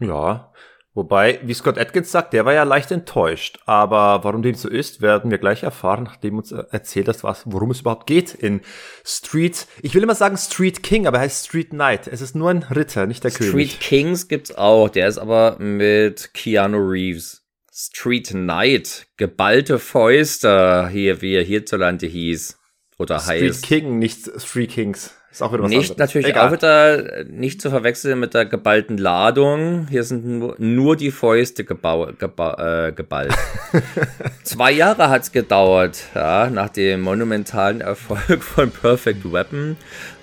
Ja, Wobei, wie Scott Atkins sagt, der war ja leicht enttäuscht. Aber warum dem so ist, werden wir gleich erfahren, nachdem uns erzählt hast, was, worum es überhaupt geht in Street. Ich will immer sagen Street King, aber er heißt Street Knight. Es ist nur ein Ritter, nicht der Street König. Street Kings gibt's auch. Der ist aber mit Keanu Reeves. Street Knight, geballte Fäuste, hier, wie er hierzulande hieß. Oder Street heißt. Street King, nicht Street Kings. Ist auch wieder was Nicht, anderes. natürlich Egal. auch wieder nicht zu verwechseln mit der geballten Ladung. Hier sind nur, nur die Fäuste gebau, geba, äh, geballt. Zwei Jahre hat's gedauert, ja, nach dem monumentalen Erfolg von Perfect Weapon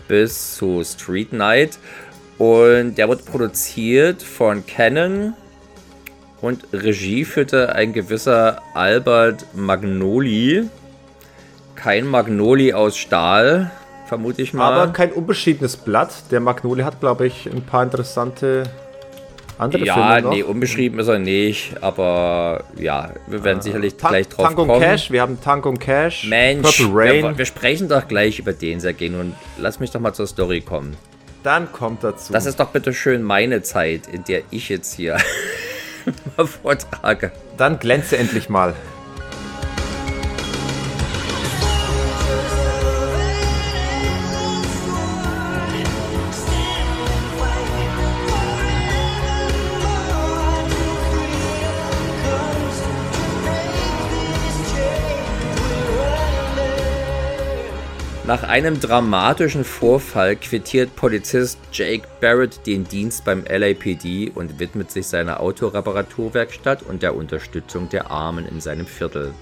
bis zu Street Night. Und der wurde produziert von Canon und Regie führte ein gewisser Albert Magnoli. Kein Magnoli aus Stahl, vermute ich mal. Aber kein unbeschriebenes Blatt. Der Magnoli hat, glaube ich, ein paar interessante andere ja, Filme noch. nee, unbeschrieben ist er nicht, aber ja, wir werden ah. sicherlich Ta gleich drauf Tango kommen. Cash, wir haben Tango Cash, Mensch, Purple Rain. Wir, wir, sprechen doch gleich über den Sergej und lass mich doch mal zur Story kommen. Dann kommt dazu. Das ist doch bitte schön meine Zeit, in der ich jetzt hier mal vortrage. Dann glänze endlich mal. Einem dramatischen Vorfall quittiert Polizist Jake Barrett den Dienst beim LAPD und widmet sich seiner Autoreparaturwerkstatt und der Unterstützung der Armen in seinem Viertel.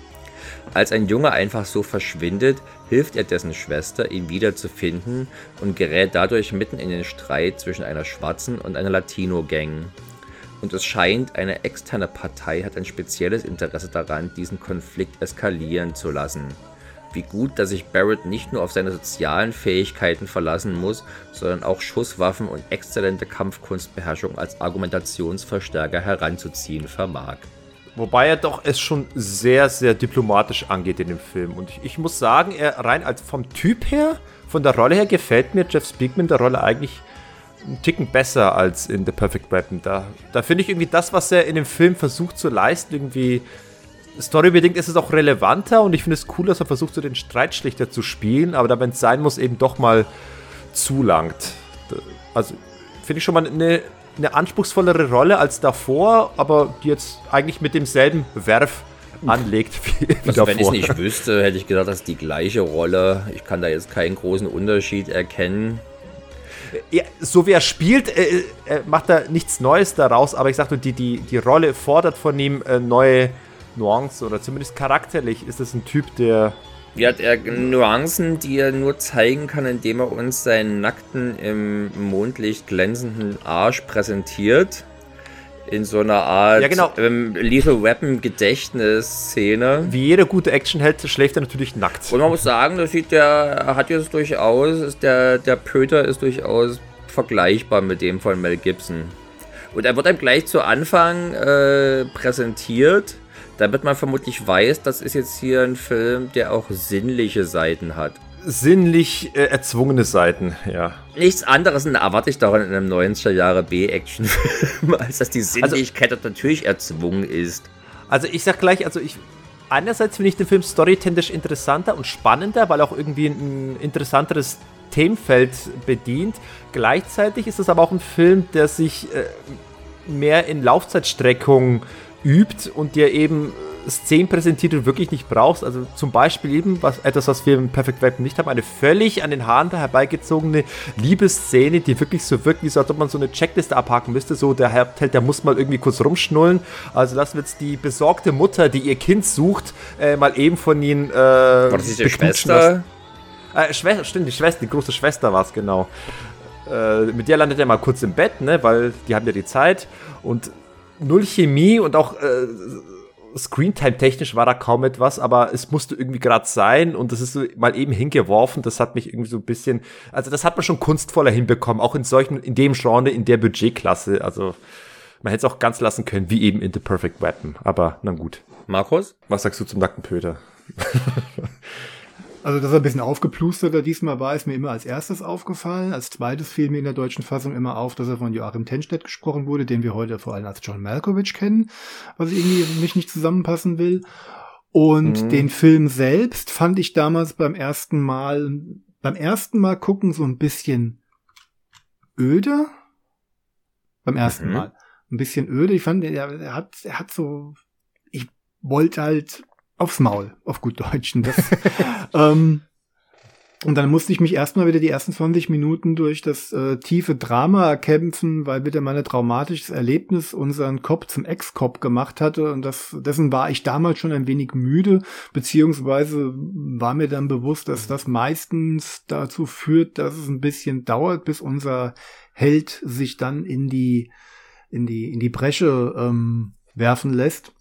Als ein Junge einfach so verschwindet, hilft er dessen Schwester, ihn wiederzufinden und gerät dadurch mitten in den Streit zwischen einer schwarzen und einer Latino-Gang. Und es scheint, eine externe Partei hat ein spezielles Interesse daran, diesen Konflikt eskalieren zu lassen wie gut, dass sich Barrett nicht nur auf seine sozialen Fähigkeiten verlassen muss, sondern auch Schusswaffen und exzellente Kampfkunstbeherrschung als Argumentationsverstärker heranzuziehen vermag. Wobei er doch es schon sehr, sehr diplomatisch angeht in dem Film. Und ich, ich muss sagen, er rein als vom Typ her, von der Rolle her, gefällt mir Jeff Speakman der Rolle eigentlich einen Ticken besser als in The Perfect Weapon. Da, da finde ich irgendwie das, was er in dem Film versucht zu leisten, irgendwie storybedingt ist es auch relevanter und ich finde es cool, dass er versucht, so den Streitschlichter zu spielen, aber da, wenn es sein muss, eben doch mal zulangt. Also finde ich schon mal eine, eine anspruchsvollere Rolle als davor, aber die jetzt eigentlich mit demselben Werf anlegt wie, also, davor. Wenn ich es nicht wüsste, hätte ich gedacht, das ist die gleiche Rolle. Ich kann da jetzt keinen großen Unterschied erkennen. Ja, so wie er spielt, äh, äh, macht er nichts Neues daraus, aber ich sagte, die, die, die Rolle fordert von ihm äh, neue Nuance oder zumindest charakterlich ist es ein Typ, der. Ja, der Nuancen, die er nur zeigen kann, indem er uns seinen nackten, im Mondlicht glänzenden Arsch präsentiert. In so einer Art ja, genau. ähm, Lethal Weapon Gedächtnis-Szene. Wie jeder gute Actionheld schläft er natürlich nackt. Und man muss sagen, das sieht der, hat jetzt durchaus, ist der, der Pöter ist durchaus vergleichbar mit dem von Mel Gibson. Und er wird einem gleich zu Anfang äh, präsentiert damit man vermutlich weiß, das ist jetzt hier ein Film, der auch sinnliche Seiten hat. Sinnlich äh, erzwungene Seiten, ja. Nichts anderes erwarte ich daran in einem 90er Jahre B-Action-Film, als dass die also Sinnlichkeit also, natürlich erzwungen ist. Also ich sag gleich, also ich einerseits finde ich den Film storytechnisch interessanter und spannender, weil auch irgendwie ein interessanteres Themenfeld bedient. Gleichzeitig ist es aber auch ein Film, der sich äh, mehr in Laufzeitstreckung übt und dir eben Szenen präsentiert, die du wirklich nicht brauchst. Also zum Beispiel eben was, etwas, was wir im Perfect Weapon nicht haben, eine völlig an den Haaren herbeigezogene Liebesszene, die wirklich so wirkt, wie so, als ob man so eine Checkliste abhaken müsste. So, der Hauptheld, der muss mal irgendwie kurz rumschnullen. Also lassen wir jetzt die besorgte Mutter, die ihr Kind sucht, äh, mal eben von ihnen. Äh, War das die Schwester? Äh, Schwester, stimmt, die Schwester, die große Schwester war es, genau. Äh, mit der landet er mal kurz im Bett, ne, weil die haben ja die Zeit und null Chemie und auch äh, Screentime-technisch war da kaum etwas, aber es musste irgendwie gerade sein und das ist so mal eben hingeworfen. Das hat mich irgendwie so ein bisschen, also das hat man schon kunstvoller hinbekommen, auch in solchen, in dem Genre, in der Budgetklasse. Also man hätte es auch ganz lassen können, wie eben in The Perfect Weapon. Aber na gut. Markus? Was sagst du zum nackten Pöter? Also, dass er ein bisschen aufgeplusterter diesmal war, ist mir immer als erstes aufgefallen. Als zweites fiel mir in der deutschen Fassung immer auf, dass er von Joachim Tenstedt gesprochen wurde, den wir heute vor allem als John Malkovich kennen, was irgendwie mich nicht zusammenpassen will. Und mhm. den Film selbst fand ich damals beim ersten Mal, beim ersten Mal gucken so ein bisschen öde. Beim ersten mhm. Mal. Ein bisschen öde. Ich fand, er, er hat, er hat so, ich wollte halt aufs Maul, auf gut Deutsch. Und, das, ähm, und dann musste ich mich erstmal wieder die ersten 20 Minuten durch das äh, tiefe Drama kämpfen, weil wieder mal ein traumatisches Erlebnis unseren Kopf zum Ex-Cop gemacht hatte. Und das, dessen war ich damals schon ein wenig müde, beziehungsweise war mir dann bewusst, dass das meistens dazu führt, dass es ein bisschen dauert, bis unser Held sich dann in die, in die, in die Bresche ähm, werfen lässt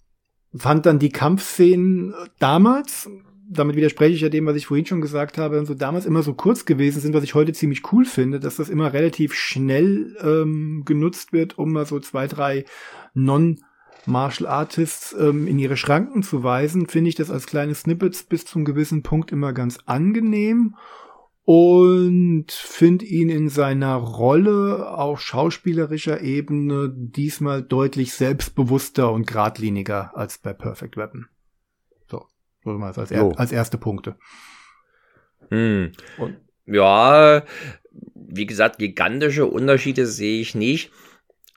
fand dann die Kampfszenen damals, damit widerspreche ich ja dem, was ich vorhin schon gesagt habe, so damals immer so kurz gewesen sind, was ich heute ziemlich cool finde, dass das immer relativ schnell ähm, genutzt wird, um mal so zwei, drei Non- Martial Artists ähm, in ihre Schranken zu weisen, finde ich das als kleine Snippets bis zum gewissen Punkt immer ganz angenehm und finde ihn in seiner Rolle auf schauspielerischer Ebene diesmal deutlich selbstbewusster und geradliniger als bei Perfect Weapon. So, so mal als, er, als erste Punkte. Hm. Und? Ja, wie gesagt, gigantische Unterschiede sehe ich nicht.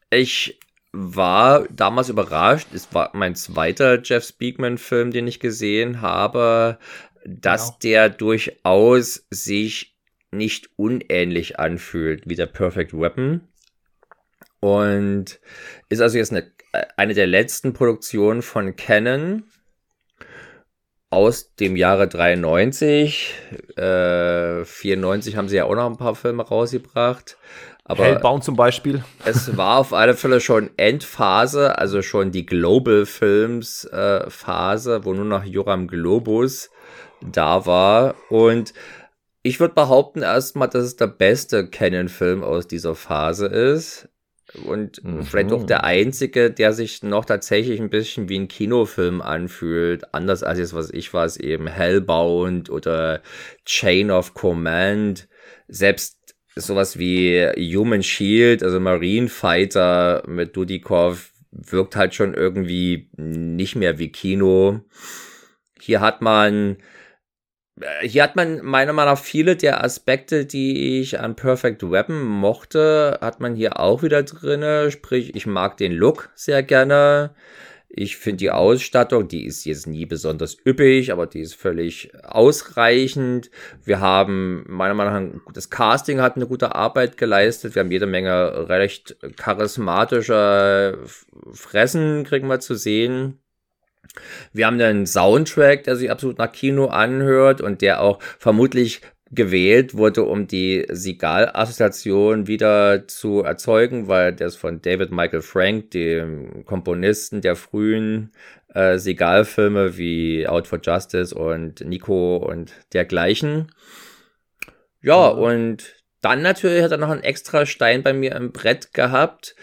Ich war damals überrascht. Es war mein zweiter Jeff Speakman-Film, den ich gesehen habe dass genau. der durchaus sich nicht unähnlich anfühlt wie der Perfect Weapon. Und ist also jetzt eine, eine der letzten Produktionen von Canon aus dem Jahre 93. Äh, 94 haben sie ja auch noch ein paar Filme rausgebracht. Aber Hellbound zum Beispiel. Es war auf alle Fälle schon Endphase, also schon die Global Films äh, Phase, wo nur noch Joram Globus da war. Und ich würde behaupten erstmal, dass es der beste Canon-Film aus dieser Phase ist. Und mhm. vielleicht auch der einzige, der sich noch tatsächlich ein bisschen wie ein Kinofilm anfühlt. Anders als jetzt, was ich was, eben Hellbound oder Chain of Command. Selbst sowas wie Human Shield, also Marine Fighter mit Dudikov, wirkt halt schon irgendwie nicht mehr wie Kino. Hier hat man hier hat man meiner Meinung nach viele der Aspekte, die ich an Perfect Weapon mochte, hat man hier auch wieder drinne. Sprich, ich mag den Look sehr gerne. Ich finde die Ausstattung, die ist jetzt nie besonders üppig, aber die ist völlig ausreichend. Wir haben meiner Meinung nach, das Casting hat eine gute Arbeit geleistet. Wir haben jede Menge recht charismatischer Fressen, kriegen wir zu sehen. Wir haben einen Soundtrack, der sich absolut nach Kino anhört und der auch vermutlich gewählt wurde, um die Sigal-Assoziation wieder zu erzeugen, weil der ist von David Michael Frank, dem Komponisten der frühen äh, Sigal-Filme wie Out for Justice und Nico und dergleichen. Ja, mhm. und dann natürlich hat er noch einen extra Stein bei mir im Brett gehabt,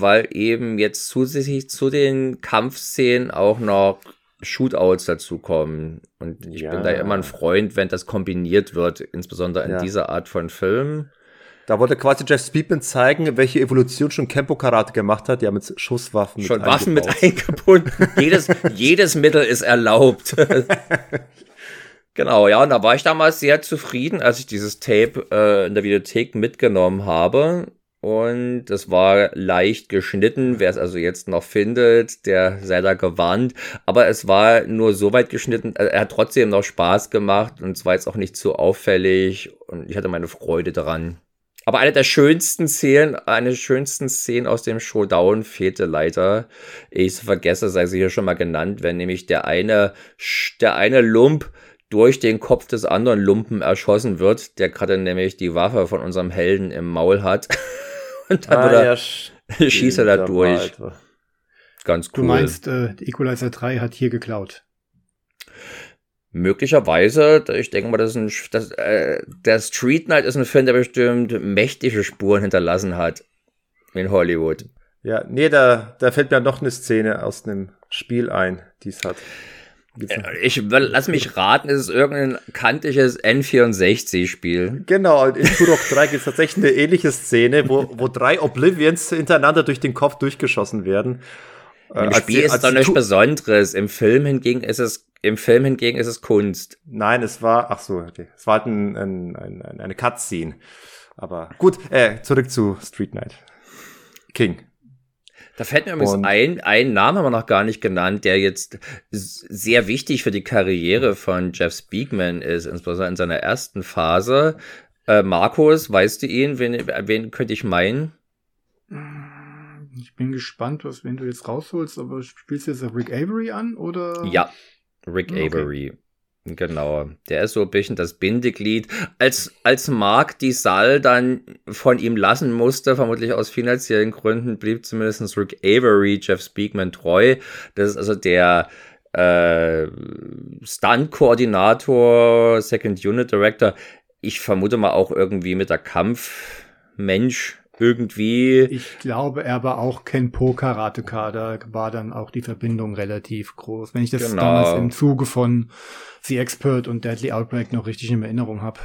weil eben jetzt zusätzlich zu den Kampfszenen auch noch Shootouts dazukommen. Und ich ja. bin da immer ein Freund, wenn das kombiniert wird, insbesondere in ja. dieser Art von Film. Da wollte quasi Jeff Speedman zeigen, welche Evolution schon Kempo Karate gemacht hat, ja mit Schusswaffen. Schon mit Waffen mit eingebunden. jedes, jedes Mittel ist erlaubt. genau, ja, und da war ich damals sehr zufrieden, als ich dieses Tape äh, in der Videothek mitgenommen habe und es war leicht geschnitten. Wer es also jetzt noch findet, der sei da gewarnt. Aber es war nur so weit geschnitten, äh, er hat trotzdem noch Spaß gemacht und es war jetzt auch nicht zu auffällig und ich hatte meine Freude daran. Aber eine der schönsten Szenen, eine der schönsten Szenen aus dem Showdown fehlte leider. Ich vergesse, sei sie hier schon mal genannt, wenn nämlich der eine, der eine Lump durch den Kopf des anderen Lumpen erschossen wird, der gerade nämlich die Waffe von unserem Helden im Maul hat. Und dann ah, ja, schießt er da durch. Ganz cool. Du meinst, äh, Equalizer 3 hat hier geklaut. Möglicherweise, ich denke mal, das ist ein, das, äh, der Street Night ist ein Film, der bestimmt mächtige Spuren hinterlassen hat in Hollywood. Ja, nee, da, da fällt mir noch eine Szene aus einem Spiel ein, die es hat. Äh, ich lass mich raten, es ist irgendein kantiges N64-Spiel. Genau, in Turok 3 gibt es tatsächlich eine ähnliche Szene, wo, wo drei Oblivions hintereinander durch den Kopf durchgeschossen werden. Im äh, Spiel ist es doch nichts Besonderes. Im Film hingegen ist es, im Film hingegen ist es Kunst. Nein, es war, ach so, okay. es war halt ein, ein, ein, eine Cutscene. Aber gut, äh, zurück zu Street Knight. King. Da fällt mir übrigens ein, ein Name haben wir noch gar nicht genannt, der jetzt sehr wichtig für die Karriere von Jeff Speakman ist, insbesondere in seiner ersten Phase. Äh, Markus, weißt du ihn? Wen, wen könnte ich meinen? Ich bin gespannt, was, wenn du jetzt rausholst, aber spielst du jetzt Rick Avery an oder? Ja, Rick okay. Avery. Genau, der ist so ein bisschen das Bindeglied. Als, als Mark die Saal dann von ihm lassen musste, vermutlich aus finanziellen Gründen, blieb zumindest Rick Avery, Jeff Speakman treu. Das ist also der äh, Stunt-Koordinator, Second Unit Director. Ich vermute mal auch irgendwie mit der Kampfmensch irgendwie. Ich glaube, er war auch Kenpo Karateka, da war dann auch die Verbindung relativ groß. Wenn ich das genau. damals im Zuge von The Expert und Deadly Outbreak noch richtig in Erinnerung habe.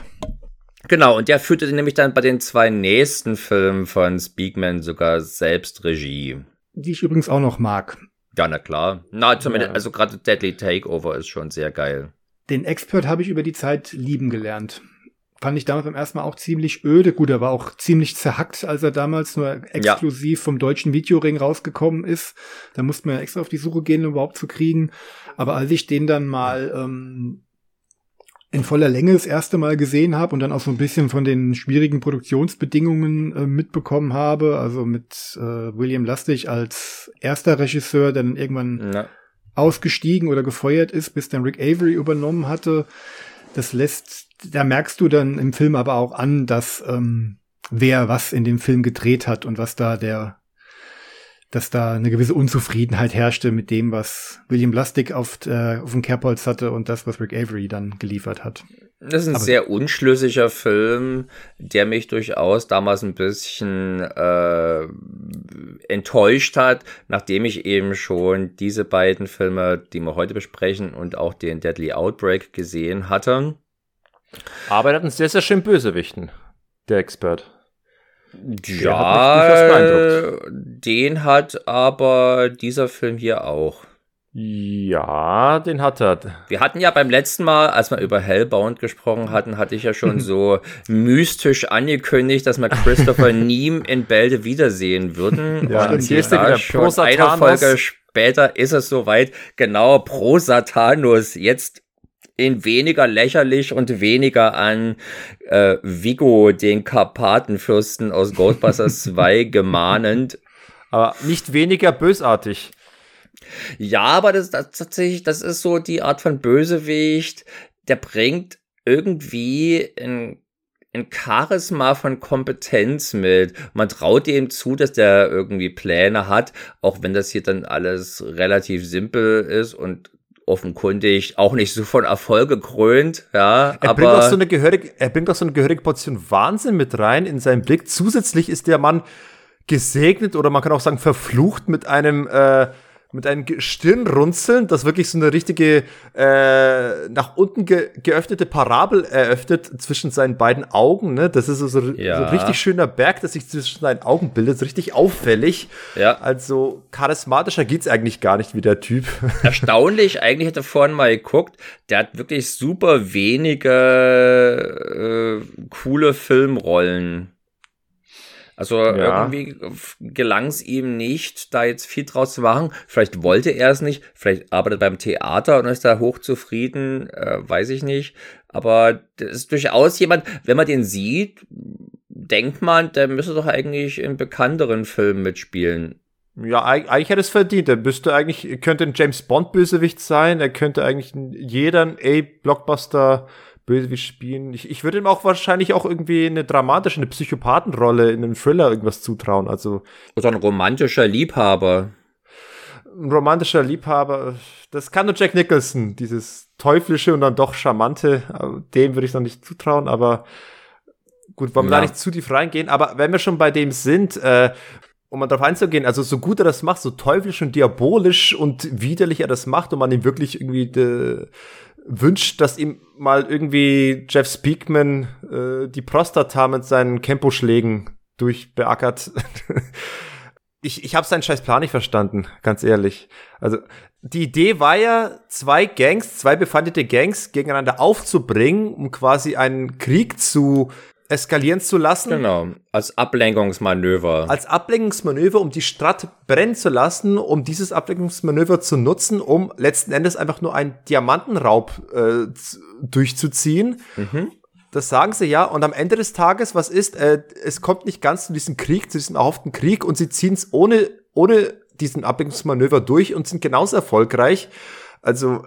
Genau, und der führte nämlich dann bei den zwei nächsten Filmen von Speakman sogar selbst Regie. Die ich übrigens auch noch mag. Ja, na klar. Na, zumindest, ja. also gerade Deadly Takeover ist schon sehr geil. Den Expert habe ich über die Zeit lieben gelernt fand ich damals beim ersten Mal auch ziemlich öde. Gut, er war auch ziemlich zerhackt, als er damals nur exklusiv ja. vom deutschen Videoring rausgekommen ist. Da musste man ja extra auf die Suche gehen, um überhaupt zu kriegen. Aber als ich den dann mal ähm, in voller Länge das erste Mal gesehen habe und dann auch so ein bisschen von den schwierigen Produktionsbedingungen äh, mitbekommen habe, also mit äh, William Lustig als erster Regisseur, der dann irgendwann ja. ausgestiegen oder gefeuert ist, bis dann Rick Avery übernommen hatte, das lässt da merkst du dann im Film aber auch an, dass ähm, wer was in dem Film gedreht hat und was da der dass da eine gewisse Unzufriedenheit herrschte mit dem, was William Lustig auf, äh, auf dem Kerbholz hatte und das, was Rick Avery dann geliefert hat. Das ist ein Aber sehr unschlüssiger Film, der mich durchaus damals ein bisschen äh, enttäuscht hat, nachdem ich eben schon diese beiden Filme, die wir heute besprechen, und auch den Deadly Outbreak gesehen hatte. Aber er hat einen sehr, sehr schön Bösewichten, der Expert. Ja, den hat aber dieser Film hier auch. Ja, den hat er. Wir hatten ja beim letzten Mal, als wir über Hellbound gesprochen hatten, hatte ich ja schon so mystisch angekündigt, dass wir Christopher Neem in Bälde wiedersehen würden. Ja, und hier ist er wieder schon eine Folge später ist es soweit. Genau, pro Satanus. Jetzt in weniger lächerlich und weniger an äh, Vigo, den Karpatenfürsten aus Ghostbusters 2 gemahnend. Aber nicht weniger bösartig. Ja, aber das, das tatsächlich, das ist so die Art von Bösewicht, der bringt irgendwie ein ein Charisma von Kompetenz mit. Man traut ihm zu, dass der irgendwie Pläne hat, auch wenn das hier dann alles relativ simpel ist und offenkundig auch nicht so von Erfolg gekrönt, ja. Er bringt auch so eine gehörige, er bringt auch so eine gehörige Portion Wahnsinn mit rein in seinen Blick. Zusätzlich ist der Mann gesegnet oder man kann auch sagen verflucht mit einem äh, mit einem Stirnrunzeln, das wirklich so eine richtige äh, nach unten ge geöffnete Parabel eröffnet zwischen seinen beiden Augen. Ne? Das ist so, so, ja. so ein richtig schöner Berg, das sich zwischen seinen Augen bildet, so richtig auffällig. Ja. Also charismatischer geht's eigentlich gar nicht wie der Typ. Erstaunlich, eigentlich hätte vorhin mal geguckt, der hat wirklich super wenige äh, coole Filmrollen. Also ja. irgendwie gelang es ihm nicht, da jetzt viel draus zu machen. Vielleicht wollte er es nicht, vielleicht arbeitet beim Theater und ist da hochzufrieden, äh, weiß ich nicht. Aber das ist durchaus jemand, wenn man den sieht, denkt man, der müsste doch eigentlich in bekannteren Filmen mitspielen. Ja, eigentlich hätte es verdient. Er müsste eigentlich, könnte ein James Bond Bösewicht sein. Er könnte eigentlich jeder A-Blockbuster Bösewicht spielen. Ich, ich würde ihm auch wahrscheinlich auch irgendwie eine dramatische, eine Psychopathenrolle in einem Thriller irgendwas zutrauen. Also. Oder ein romantischer Liebhaber. Ein romantischer Liebhaber. Das kann nur Jack Nicholson. Dieses teuflische und dann doch charmante. Dem würde ich noch nicht zutrauen, aber gut, wollen wir ja. da nicht zu tief reingehen. Aber wenn wir schon bei dem sind, äh, um mal darauf einzugehen, also so gut er das macht, so teuflisch und diabolisch und widerlich er das macht und man ihm wirklich irgendwie de, wünscht, dass ihm mal irgendwie Jeff Speakman äh, die Prostata mit seinen Kempo-Schlägen durchbeackert. ich ich habe seinen scheiß Plan nicht verstanden, ganz ehrlich. Also die Idee war ja, zwei Gangs, zwei befeindete Gangs gegeneinander aufzubringen, um quasi einen Krieg zu eskalieren zu lassen. Genau, als Ablenkungsmanöver. Als Ablenkungsmanöver, um die Stadt brennen zu lassen, um dieses Ablenkungsmanöver zu nutzen, um letzten Endes einfach nur einen Diamantenraub äh, durchzuziehen. Mhm. Das sagen sie ja. Und am Ende des Tages, was ist? Äh, es kommt nicht ganz zu diesem Krieg, zu diesem erhofften Krieg, und sie ziehen es ohne, ohne diesen Ablenkungsmanöver durch und sind genauso erfolgreich. Also,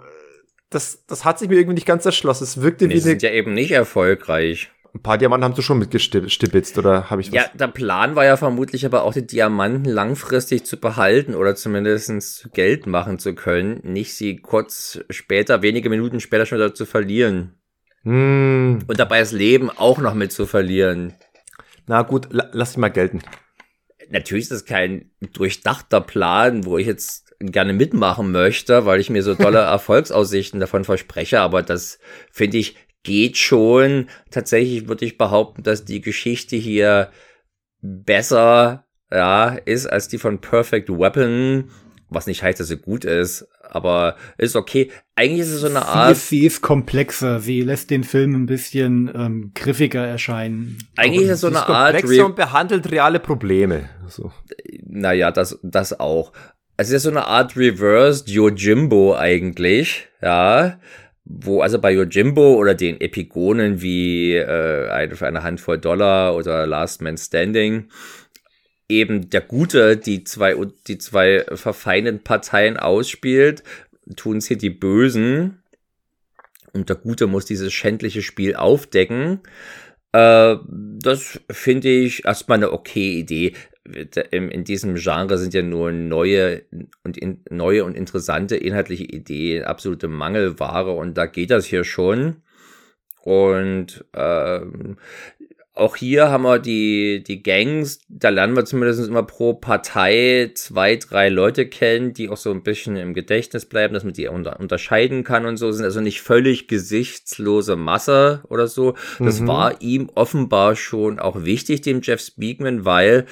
das, das hat sich mir irgendwie nicht ganz erschlossen. Es wirkte nee, wie. Sie sind ja eben nicht erfolgreich ein paar Diamanten haben sie schon mitgestibitzt, oder habe ich was? Ja, der Plan war ja vermutlich aber auch, die Diamanten langfristig zu behalten oder zumindest Geld machen zu können, nicht sie kurz später, wenige Minuten später schon wieder zu verlieren. Hm. Und dabei das Leben auch noch mit zu verlieren. Na gut, la lass ich mal gelten. Natürlich ist das kein durchdachter Plan, wo ich jetzt gerne mitmachen möchte, weil ich mir so tolle Erfolgsaussichten davon verspreche, aber das finde ich geht schon. Tatsächlich würde ich behaupten, dass die Geschichte hier besser ja, ist als die von Perfect Weapon, was nicht heißt, dass sie gut ist, aber ist okay. Eigentlich ist es so eine Art. Sie, sie ist komplexer, sie lässt den Film ein bisschen ähm, griffiger erscheinen. Eigentlich ist es so eine ist Art. Komplexer und behandelt reale Probleme. So. Naja, das, das auch. Es ist so eine Art Reversed Yojimbo eigentlich, ja wo also bei Yojimbo oder den Epigonen wie äh, eine für eine Handvoll Dollar oder Last Man Standing eben der Gute die zwei die zwei verfeindeten Parteien ausspielt, tun sie die Bösen und der Gute muss dieses schändliche Spiel aufdecken. Äh, das finde ich erstmal eine okay Idee in diesem Genre sind ja nur neue und in, neue und interessante inhaltliche Ideen absolute Mangelware und da geht das hier schon. Und ähm, auch hier haben wir die, die Gangs, da lernen wir zumindest immer pro Partei zwei, drei Leute kennen, die auch so ein bisschen im Gedächtnis bleiben, dass man die unter, unterscheiden kann und so, sind also nicht völlig gesichtslose Masse oder so. Das mhm. war ihm offenbar schon auch wichtig, dem Jeff Speakman, weil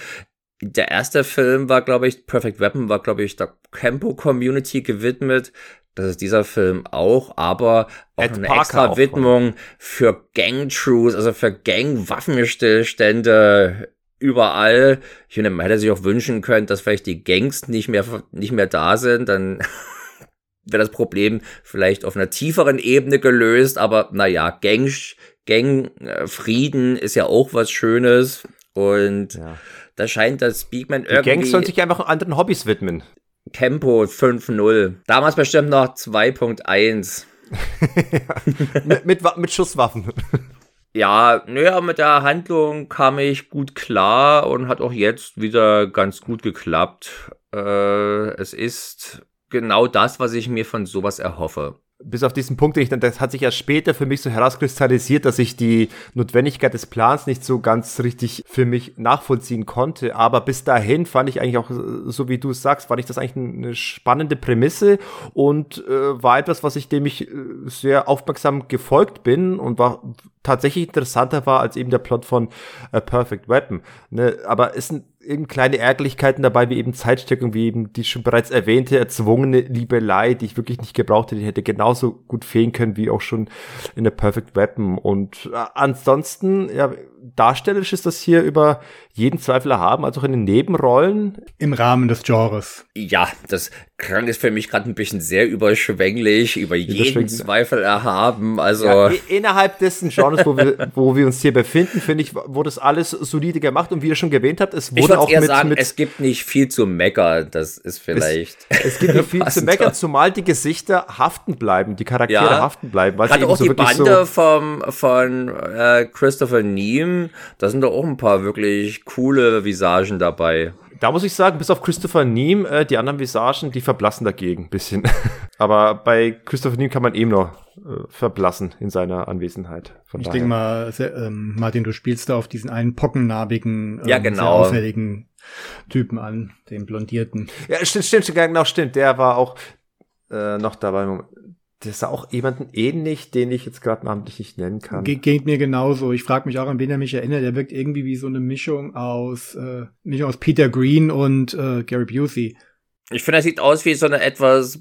der erste Film war, glaube ich, Perfect Weapon war, glaube ich, der Campo-Community gewidmet. Das ist dieser Film auch, aber auch Ed eine Parker extra Widmung für Gang-Trues, also für Gang-Waffenstillstände überall. Ich finde, man hätte sich auch wünschen können, dass vielleicht die Gangs nicht mehr, nicht mehr da sind, dann wäre das Problem vielleicht auf einer tieferen Ebene gelöst, aber naja, Gang, Gang-Frieden ist ja auch was Schönes und ja. Da scheint das Speakman irgendwie. Die Gangs sollen sich einfach anderen Hobbys widmen. Tempo 5.0. Damals bestimmt noch 2.1. mit, mit, mit Schusswaffen. Ja, naja, mit der Handlung kam ich gut klar und hat auch jetzt wieder ganz gut geklappt. Äh, es ist genau das, was ich mir von sowas erhoffe bis auf diesen Punkt, ich, das hat sich erst später für mich so herauskristallisiert, dass ich die Notwendigkeit des Plans nicht so ganz richtig für mich nachvollziehen konnte. Aber bis dahin fand ich eigentlich auch, so wie du es sagst, fand ich das eigentlich eine spannende Prämisse und äh, war etwas, was ich dem ich äh, sehr aufmerksam gefolgt bin und war tatsächlich interessanter war als eben der Plot von äh, Perfect Weapon. Ne? Aber es sind eben kleine Ärgerlichkeiten dabei, wie eben Zeitstückung, wie eben die schon bereits erwähnte erzwungene Liebelei, die ich wirklich nicht gebraucht hätte, die hätte genauso gut fehlen können wie auch schon in der Perfect Weapon. Und äh, ansonsten, ja, darstellerisch ist das hier über jeden Zweifel erhaben, also auch in den Nebenrollen. Im Rahmen des Genres. Ja, das klang ist für mich gerade ein bisschen sehr überschwänglich, über jeden Zweifel erhaben. Also ja, innerhalb dessen Genres, wo wir, wo wir uns hier befinden, finde ich, wurde das alles solide gemacht und wie ihr schon erwähnt habt, es wurde auch eher mit, sagen, mit es gibt nicht viel zu meckern. Das ist vielleicht. Es, es gibt nicht viel zu meckern, zumal die Gesichter haften bleiben, die Charaktere ja. haften bleiben. Gerade auch so die Bande so vom, von äh, Christopher Da sind doch auch ein paar wirklich coole Visagen dabei. Da muss ich sagen, bis auf Christopher Neame, äh, die anderen Visagen, die verblassen dagegen ein bisschen. Aber bei Christopher Neame kann man eben noch äh, verblassen in seiner Anwesenheit. Von ich denke mal, sehr, ähm, Martin, du spielst da auf diesen einen pockennarbigen, ähm, ja, genau. sehr auffälligen Typen an, den blondierten. Ja, stimmt, stimmt, genau, stimmt. Der war auch äh, noch dabei das ist auch jemanden ähnlich, den ich jetzt gerade namentlich nicht nennen kann. Ge geht mir genauso. Ich frage mich auch, an wen er mich erinnert. Der wirkt irgendwie wie so eine Mischung aus, äh, Mischung aus Peter Green und äh, Gary Busey. Ich finde, er sieht aus wie so eine etwas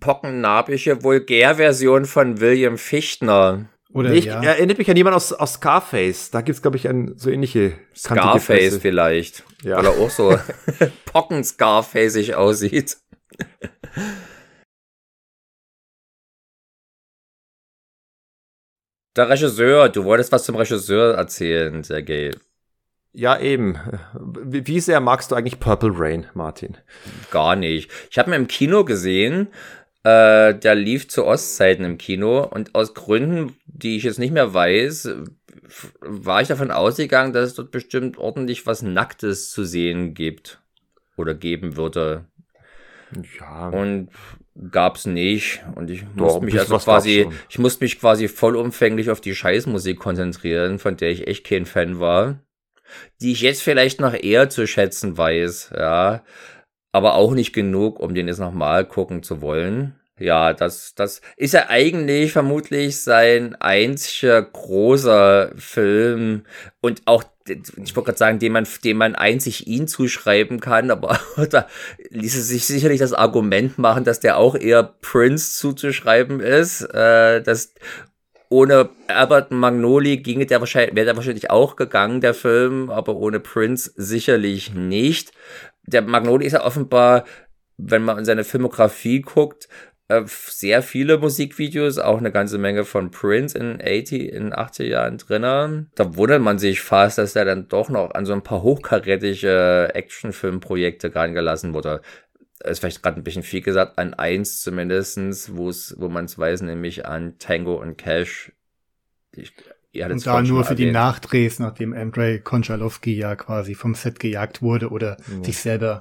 pockennarbige Vulgärversion von William Fichtner. Oder ich, ja. erinnert mich an jemanden aus, aus Scarface. Da gibt's glaube ich, ein, so ähnliche Scarface vielleicht. Ja. Weil er auch so pocken-Scarfaceig aussieht. Der Regisseur, du wolltest was zum Regisseur erzählen, Sergej. Ja, eben. Wie sehr magst du eigentlich Purple Rain, Martin? Gar nicht. Ich habe ihn im Kino gesehen. Äh, der lief zu Ostzeiten im Kino und aus Gründen, die ich jetzt nicht mehr weiß, war ich davon ausgegangen, dass es dort bestimmt ordentlich was Nacktes zu sehen gibt oder geben würde. Ja. Und gab's nicht. Und ich musste mich also quasi ich musste mich quasi vollumfänglich auf die Scheißmusik konzentrieren, von der ich echt kein Fan war, die ich jetzt vielleicht noch eher zu schätzen weiß, ja, aber auch nicht genug, um den jetzt nochmal gucken zu wollen. Ja, das, das ist ja eigentlich vermutlich sein einziger großer Film. Und auch, ich wollte gerade sagen, den man, dem man einzig ihn zuschreiben kann, aber da ließe sich sicherlich das Argument machen, dass der auch eher Prince zuzuschreiben ist, äh, dass ohne Albert Magnoli ginge der wahrscheinlich, wäre der wahrscheinlich auch gegangen, der Film, aber ohne Prince sicherlich nicht. Der Magnoli ist ja offenbar wenn man in seine Filmografie guckt, sehr viele Musikvideos, auch eine ganze Menge von Prince in 80, in 80 Jahren drinnen. Da wundert man sich fast, dass er dann doch noch an so ein paar hochkarätige Actionfilmprojekte gelassen wurde. Ist vielleicht gerade ein bisschen viel gesagt, an eins zumindestens, wo es, wo man es weiß, nämlich an Tango und Cash. Ich, und da nur für erwähnt. die Nachdrehs, nachdem Andrei Konchalowski ja quasi vom Set gejagt wurde oder ja. sich selber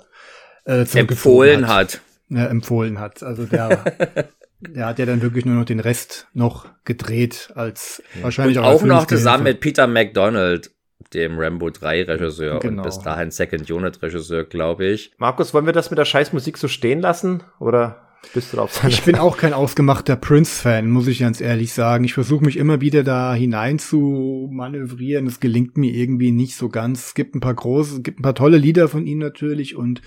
äh, empfohlen hat. hat äh, empfohlen hat. Also der, der hat ja dann wirklich nur noch den Rest noch gedreht als wahrscheinlich und auch, auch noch zusammen mit Peter McDonald dem Rambo 3 Regisseur genau. und bis dahin Second Unit Regisseur, glaube ich. Markus, wollen wir das mit der Scheißmusik so stehen lassen oder bist du drauf? Ich bin auch kein ausgemachter Prince-Fan, muss ich ganz ehrlich sagen. Ich versuche mich immer wieder da hinein zu manövrieren. Es gelingt mir irgendwie nicht so ganz. Es gibt ein paar große, es gibt ein paar tolle Lieder von ihm natürlich und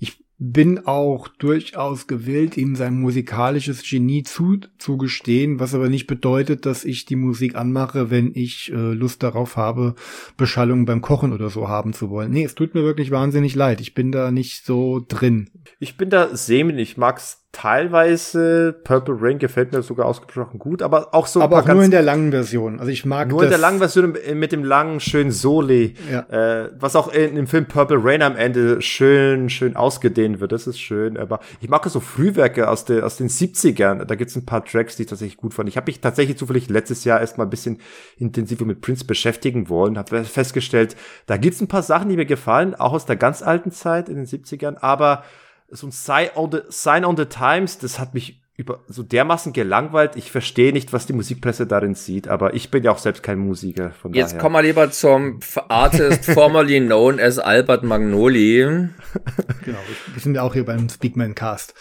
ich bin auch durchaus gewillt, ihm sein musikalisches Genie zuzugestehen, was aber nicht bedeutet, dass ich die Musik anmache, wenn ich äh, Lust darauf habe, Beschallung beim Kochen oder so haben zu wollen. Nee, es tut mir wirklich wahnsinnig leid. Ich bin da nicht so drin. Ich bin da semi, ich mag's teilweise. Purple Rain gefällt mir sogar ausgesprochen gut, aber auch so. Aber auch nur in der langen Version. Also ich mag nur in der langen Version mit dem langen schönen Soli, ja. äh, was auch in, dem Film Purple Rain am Ende schön schön ausgedehnt wird. Das ist schön. Aber ich mag so Frühwerke aus, der, aus den 70ern. Da gibt's ein paar Tracks, die ich tatsächlich gut fand. Ich habe mich tatsächlich zufällig letztes Jahr erstmal ein bisschen intensiver mit Prince beschäftigen wollen. Habe festgestellt, da gibt's ein paar Sachen, die mir gefallen, auch aus der ganz alten Zeit in den 70ern. Aber so ein Sign on the, Sign on the Times, das hat mich über so dermaßen gelangweilt. Ich verstehe nicht, was die Musikpresse darin sieht, aber ich bin ja auch selbst kein Musiker. Von Jetzt daher. kommen wir lieber zum Artist formerly known as Albert Magnoli. genau, wir sind ja auch hier beim Speakman Cast.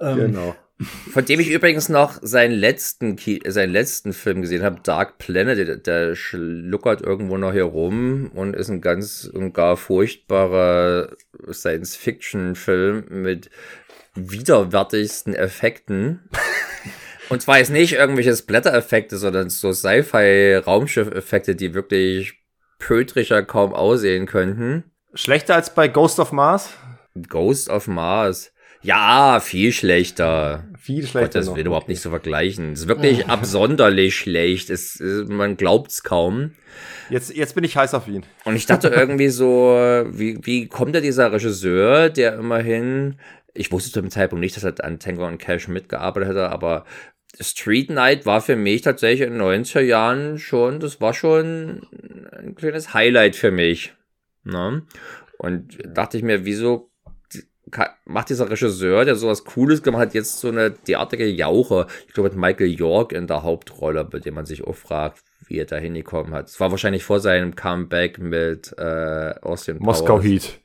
Ähm, genau. Von dem ich übrigens noch seinen letzten, seinen letzten Film gesehen habe, Dark Planet, der, der schluckert irgendwo noch hier rum und ist ein ganz und gar furchtbarer Science-Fiction-Film mit widerwärtigsten Effekten. und zwar jetzt nicht irgendwelche Splatter-Effekte, sondern so Sci-Fi-Raumschiff-Effekte, die wirklich pötrischer kaum aussehen könnten. Schlechter als bei Ghost of Mars? Ghost of Mars. Ja, viel schlechter. Viel schlechter. Gott, das will überhaupt nicht so vergleichen. Es ist wirklich oh. absonderlich schlecht. Es, man glaubt's kaum. Jetzt, jetzt bin ich heiß auf ihn. Und ich dachte irgendwie so, wie, wie kommt da dieser Regisseur, der immerhin, ich wusste zu dem Zeitpunkt nicht, dass er an Tango und Cash mitgearbeitet hätte, aber Street Night war für mich tatsächlich in den 90er Jahren schon, das war schon ein kleines Highlight für mich. Ne? Und dachte ich mir, wieso macht dieser Regisseur, der sowas Cooles gemacht hat, jetzt so eine derartige Jauche. Ich glaube, mit Michael York in der Hauptrolle, bei dem man sich auch fragt, wie er da hingekommen hat. Es war wahrscheinlich vor seinem Comeback mit äh, Austin Powers. Moskau Heat.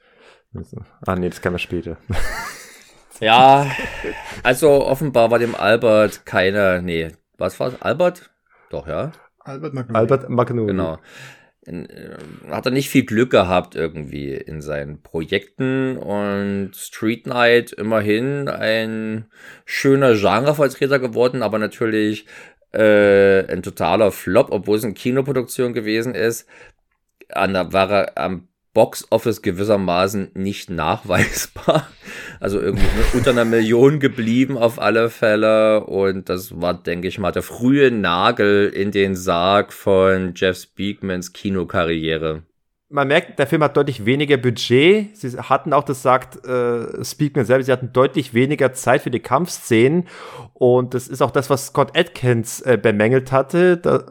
Ah, nee, das kann man später. ja, also offenbar war dem Albert keine, nee, was war es? Albert? Doch, ja. Albert Magnoli. Albert Magnoli. Genau in, äh, hat er nicht viel Glück gehabt irgendwie in seinen Projekten und Street Night immerhin ein schöner Genrevertreter geworden, aber natürlich äh, ein totaler Flop, obwohl es eine Kinoproduktion gewesen ist. An, da war er am Box Office gewissermaßen nicht nachweisbar. Also irgendwie unter einer Million geblieben auf alle Fälle. Und das war, denke ich mal, der frühe Nagel in den Sarg von Jeff Speakmans Kinokarriere man merkt, der Film hat deutlich weniger Budget. Sie hatten auch, das sagt äh, Speakman selber, sie hatten deutlich weniger Zeit für die Kampfszenen. Und das ist auch das, was Scott Atkins äh, bemängelt hatte. Da,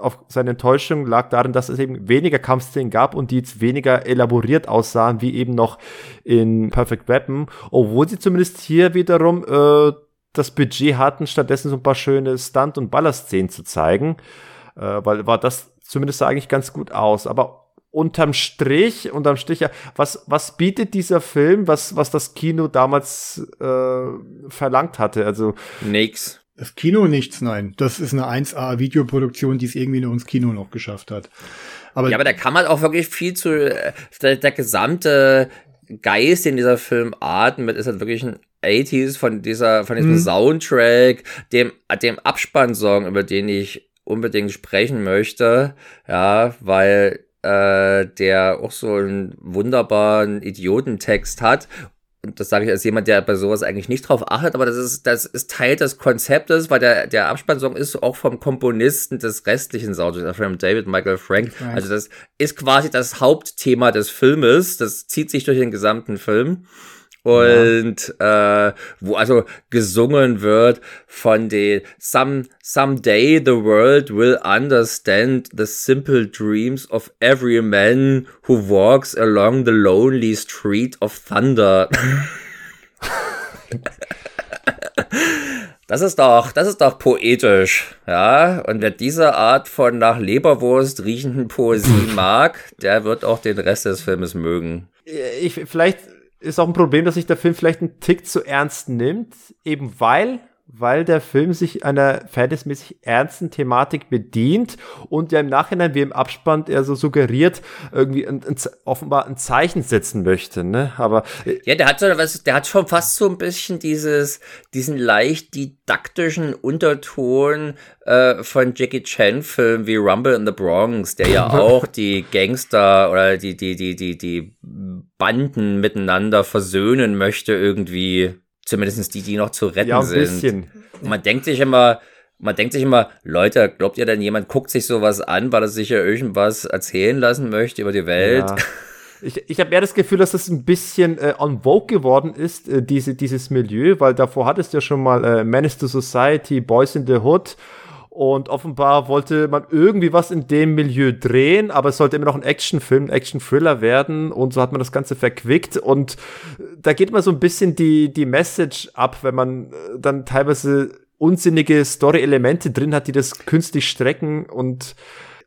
auf seine Enttäuschung lag darin, dass es eben weniger Kampfszenen gab und die jetzt weniger elaboriert aussahen, wie eben noch in Perfect Weapon. Obwohl sie zumindest hier wiederum äh, das Budget hatten, stattdessen so ein paar schöne Stunt- und Ballerszenen zu zeigen. Äh, weil war das zumindest sah eigentlich ganz gut aus. Aber unterm Strich, unterm Strich, ja, was, was bietet dieser Film, was, was das Kino damals äh, verlangt hatte? Also nix. Das Kino nichts, nein. Das ist eine 1A-Videoproduktion, die es irgendwie nur ins Kino noch geschafft hat. Aber ja, aber da kann man auch wirklich viel zu, äh, der, der gesamte Geist, den dieser Film atmet, ist halt wirklich ein 80s von dieser, von diesem hm. Soundtrack, dem, dem Abspannsong, über den ich unbedingt sprechen möchte, ja, weil äh, der auch so einen wunderbaren Idiotentext hat. Und das sage ich als jemand, der bei sowas eigentlich nicht drauf achtet, aber das ist, das ist Teil des Konzeptes, weil der, der Abspannsong ist auch vom Komponisten des restlichen Soundtracks, von David Michael Frank. Also das ist quasi das Hauptthema des Filmes. Das zieht sich durch den gesamten Film. Und ja. äh, wo also gesungen wird von den Some Someday the world will understand the simple dreams of every man who walks along the lonely street of thunder. Das ist doch, das ist doch poetisch, ja. Und wer diese Art von nach Leberwurst riechenden Poesie mag, der wird auch den Rest des Filmes mögen. Ich, vielleicht ist auch ein Problem, dass sich der Film vielleicht einen Tick zu ernst nimmt, eben weil weil der Film sich einer verhältnismäßig ernsten Thematik bedient und ja im Nachhinein, wie im Abspann, er so suggeriert, irgendwie ein, ein, offenbar ein Zeichen setzen möchte, ne? Aber. Äh, ja, der hat so was, der hat schon fast so ein bisschen dieses, diesen leicht didaktischen Unterton äh, von Jackie Chan-Filmen wie Rumble in the Bronx, der ja auch die Gangster oder die, die, die, die, die Banden miteinander versöhnen möchte irgendwie. Zumindest die, die noch zu retten ja, ein sind. Bisschen. Und man denkt sich immer, man denkt sich immer, Leute, glaubt ihr denn, jemand guckt sich sowas an, weil er sich ja irgendwas erzählen lassen möchte über die Welt? Ja. Ich, ich habe eher das Gefühl, dass das ein bisschen äh, on vogue geworden ist, äh, diese, dieses Milieu, weil davor hattest du ja schon mal äh, Menace to Society, Boys in the Hood und offenbar wollte man irgendwie was in dem Milieu drehen, aber es sollte immer noch ein Actionfilm, ein Action-Thriller werden. Und so hat man das Ganze verquickt. Und da geht mal so ein bisschen die, die Message ab, wenn man äh, dann teilweise unsinnige Story-Elemente drin hat, die das künstlich strecken und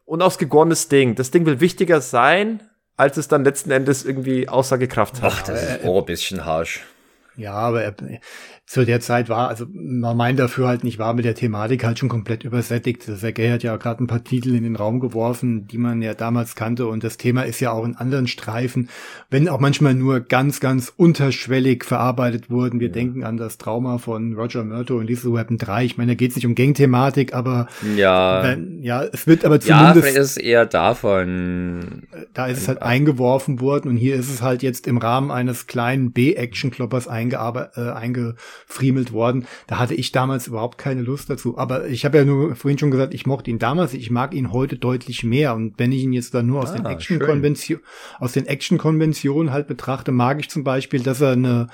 unausgegorenes Ding. Das Ding will wichtiger sein, als es dann letzten Endes irgendwie Aussagekraft hat. Ach, das ist auch ein bisschen harsch. Ja, aber er, zu der Zeit war, also man meint dafür halt nicht war mit der Thematik halt schon komplett übersättigt. Sergei hat ja gerade ein paar Titel in den Raum geworfen, die man ja damals kannte und das Thema ist ja auch in anderen Streifen, wenn auch manchmal nur ganz, ganz unterschwellig verarbeitet wurden. Wir ja. denken an das Trauma von Roger Murto in Lethal Weapon 3. Ich meine, da geht es nicht um Gang-Thematik, aber ja. Wenn, ja, es wird aber zumindest... Ja, vielleicht ist eher davon. Da ist es halt eingeworfen worden und hier ist es halt jetzt im Rahmen eines kleinen B-Action-Kloppers eingearbeitet, äh, eingefriemelt worden. Da hatte ich damals überhaupt keine Lust dazu. Aber ich habe ja nur vorhin schon gesagt, ich mochte ihn damals, ich mag ihn heute deutlich mehr. Und wenn ich ihn jetzt dann nur aus ah, den Action-Konventionen, aus den Action-Konventionen halt betrachte, mag ich zum Beispiel, dass er eine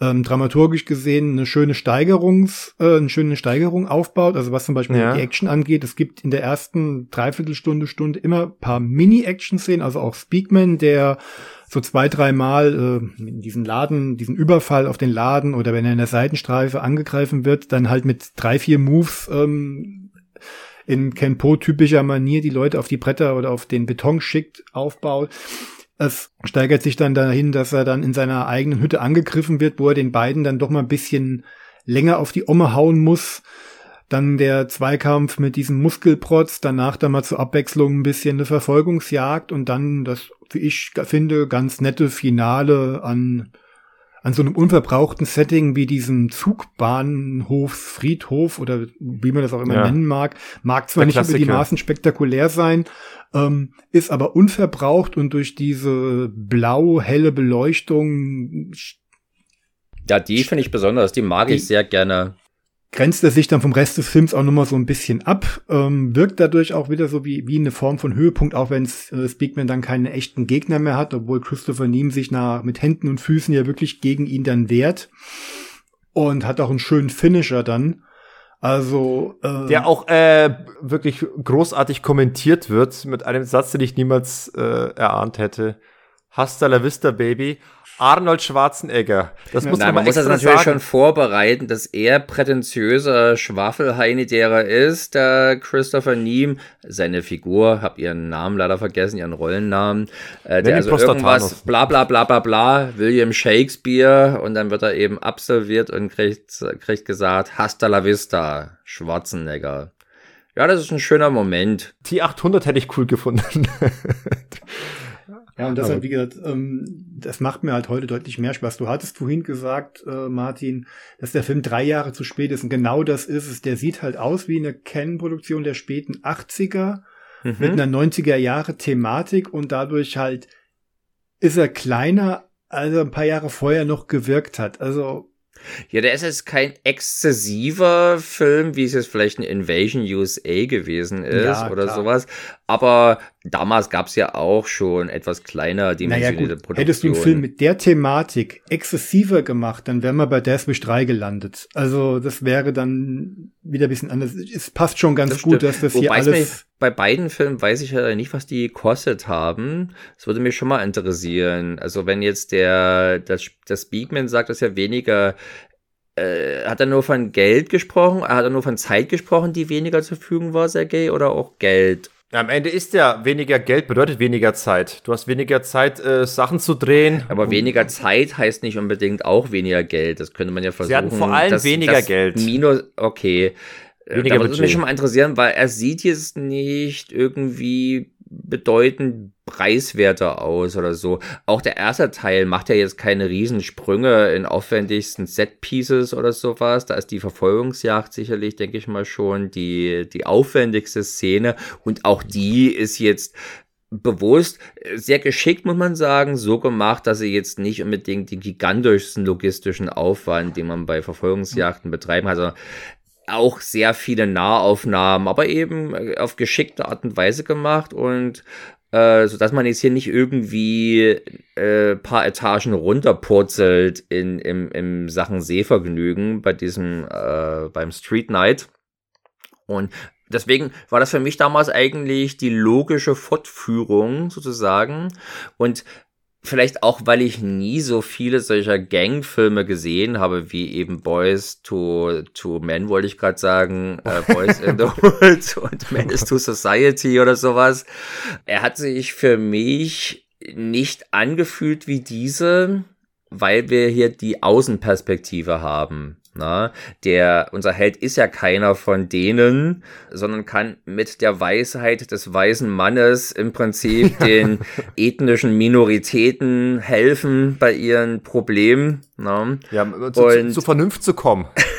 ähm, dramaturgisch gesehen eine schöne Steigerungs, äh, eine schöne Steigerung aufbaut. Also was zum Beispiel ja. die Action angeht, es gibt in der ersten Dreiviertelstunde, Stunde immer paar Mini-Action-Szenen, also auch Speakman, der so zwei, dreimal äh, in diesen Laden, diesen Überfall auf den Laden oder wenn er in der Seitenstreife angegriffen wird, dann halt mit drei, vier Moves ähm, in Kenpo-typischer Manier die Leute auf die Bretter oder auf den Beton schickt, aufbaut. Es steigert sich dann dahin, dass er dann in seiner eigenen Hütte angegriffen wird, wo er den beiden dann doch mal ein bisschen länger auf die Omme hauen muss. Dann der Zweikampf mit diesem Muskelprotz, danach dann mal zur Abwechslung ein bisschen eine Verfolgungsjagd und dann das, wie ich finde, ganz nette Finale an, an so einem unverbrauchten Setting wie diesem Zugbahnhof, Friedhof oder wie man das auch immer ja. nennen mag. Mag zwar der nicht Klassiker. über die Maßen spektakulär sein, ähm, ist aber unverbraucht und durch diese blau-helle Beleuchtung ja, die finde ich besonders, die mag die, ich sehr gerne grenzt er sich dann vom Rest des Films auch nochmal so ein bisschen ab, ähm, wirkt dadurch auch wieder so wie, wie eine Form von Höhepunkt, auch wenn äh, Speakman dann keinen echten Gegner mehr hat, obwohl Christopher Neem sich nach, mit Händen und Füßen ja wirklich gegen ihn dann wehrt und hat auch einen schönen Finisher dann. Also äh, der auch äh, wirklich großartig kommentiert wird mit einem Satz, den ich niemals äh, erahnt hätte. Hasta la vista, Baby. Arnold Schwarzenegger. Das muss Nein, man, man muss das natürlich sagen. schon vorbereiten, dass er prätentiöser Schwafelheini derer ist, der Christopher Neem, seine Figur, hab ihren Namen leider vergessen, ihren Rollennamen, äh, der also irgendwas bla bla bla bla bla, William Shakespeare und dann wird er eben absolviert und kriegt, kriegt gesagt, hasta la vista, Schwarzenegger. Ja, das ist ein schöner Moment. T800 hätte ich cool gefunden. Ja, und deshalb, wie gesagt, ähm, das macht mir halt heute deutlich mehr Spaß. Du hattest vorhin gesagt, äh, Martin, dass der Film drei Jahre zu spät ist. Und genau das ist es. Der sieht halt aus wie eine Canon-Produktion der späten 80er mhm. mit einer 90er Jahre Thematik und dadurch halt ist er kleiner, als er ein paar Jahre vorher noch gewirkt hat. Also ja, der ist jetzt kein exzessiver Film, wie es jetzt vielleicht ein Invasion USA gewesen ist ja, oder klar. sowas. Aber damals gab es ja auch schon etwas kleiner dimensionierte naja, Produktionen. Hättest du einen Film mit der Thematik exzessiver gemacht, dann wären wir bei Deathwish 3 gelandet. Also das wäre dann wieder ein bisschen anders. Es passt schon ganz das gut, stimmt. dass das Wobei hier alles... bei beiden Filmen weiß ich ja nicht, was die gekostet haben. Das würde mich schon mal interessieren. Also wenn jetzt der, das, das Beakman sagt, dass er weniger äh, hat er nur von Geld gesprochen? Hat er nur von Zeit gesprochen, die weniger zur Verfügung war, Sergei, oder auch Geld? Am Ende ist ja weniger Geld bedeutet weniger Zeit. Du hast weniger Zeit, äh, Sachen zu drehen. Aber weniger Zeit heißt nicht unbedingt auch weniger Geld. Das könnte man ja versuchen. Sie hatten vor allem das, weniger das Geld. Minus, okay. Äh, weniger da würde mich schon mal interessieren, weil er sieht jetzt nicht irgendwie bedeutend preiswerter aus oder so. Auch der erste Teil macht ja jetzt keine Riesensprünge in aufwendigsten Set-Pieces oder sowas. Da ist die Verfolgungsjagd sicherlich, denke ich mal, schon die, die aufwendigste Szene. Und auch die ist jetzt bewusst, sehr geschickt, muss man sagen, so gemacht, dass sie jetzt nicht unbedingt den gigantischsten logistischen Aufwand, den man bei Verfolgungsjagden betreiben hat, also auch sehr viele Nahaufnahmen, aber eben äh, auf geschickte Art und Weise gemacht und äh, so dass man jetzt hier nicht irgendwie äh, paar Etagen runterpurzelt in im, im Sachen Sehvergnügen bei diesem äh, beim Street Night. Und deswegen war das für mich damals eigentlich die logische Fortführung sozusagen. Und Vielleicht auch, weil ich nie so viele solcher Gangfilme gesehen habe, wie eben Boys to, to Men, wollte ich gerade sagen, äh, Boys in the Hood und Men is to Society oder sowas. Er hat sich für mich nicht angefühlt wie diese. weil wir hier die Außenperspektive haben. Na, ne? der, unser Held ist ja keiner von denen, sondern kann mit der Weisheit des weisen Mannes im Prinzip den ethnischen Minoritäten helfen bei ihren Problemen. Na? Ne? Ja, zu, Und, zu Vernunft zu kommen.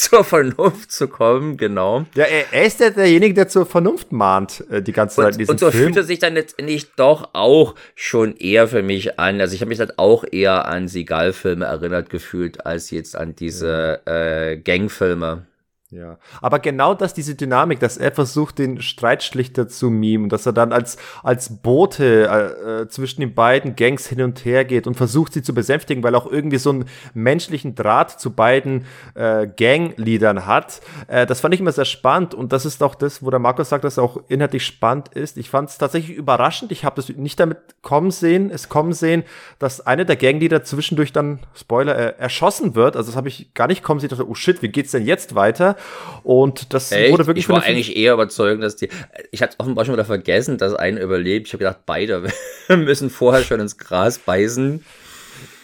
zur Vernunft zu kommen, genau. Ja, er, er ist ja derjenige, der zur Vernunft mahnt, äh, die ganze Zeit in diesem Und so Film. fühlt er sich dann letztendlich doch auch schon eher für mich an. Also ich habe mich dann auch eher an Seagal-Filme erinnert gefühlt, als jetzt an diese äh, Gangfilme. Ja, aber genau das, diese Dynamik, dass er versucht, den Streitschlichter zu mimen, dass er dann als, als Bote äh, äh, zwischen den beiden Gangs hin und her geht und versucht, sie zu besänftigen, weil auch irgendwie so einen menschlichen Draht zu beiden äh, Gangliedern hat. Äh, das fand ich immer sehr spannend und das ist auch das, wo der Markus sagt, dass es auch inhaltlich spannend ist. Ich fand es tatsächlich überraschend. Ich habe das nicht damit kommen sehen, es kommen sehen, dass eine der Ganglieder zwischendurch dann, Spoiler, äh, erschossen wird. Also das habe ich gar nicht kommen sehen. Ich dachte, oh shit, wie geht's denn jetzt weiter? Und das Echt? wurde wirklich. Ich war eigentlich eher überzeugt, dass die. Ich hatte offenbar schon wieder vergessen, dass einer überlebt. Ich habe gedacht, beide müssen vorher schon ins Gras beißen.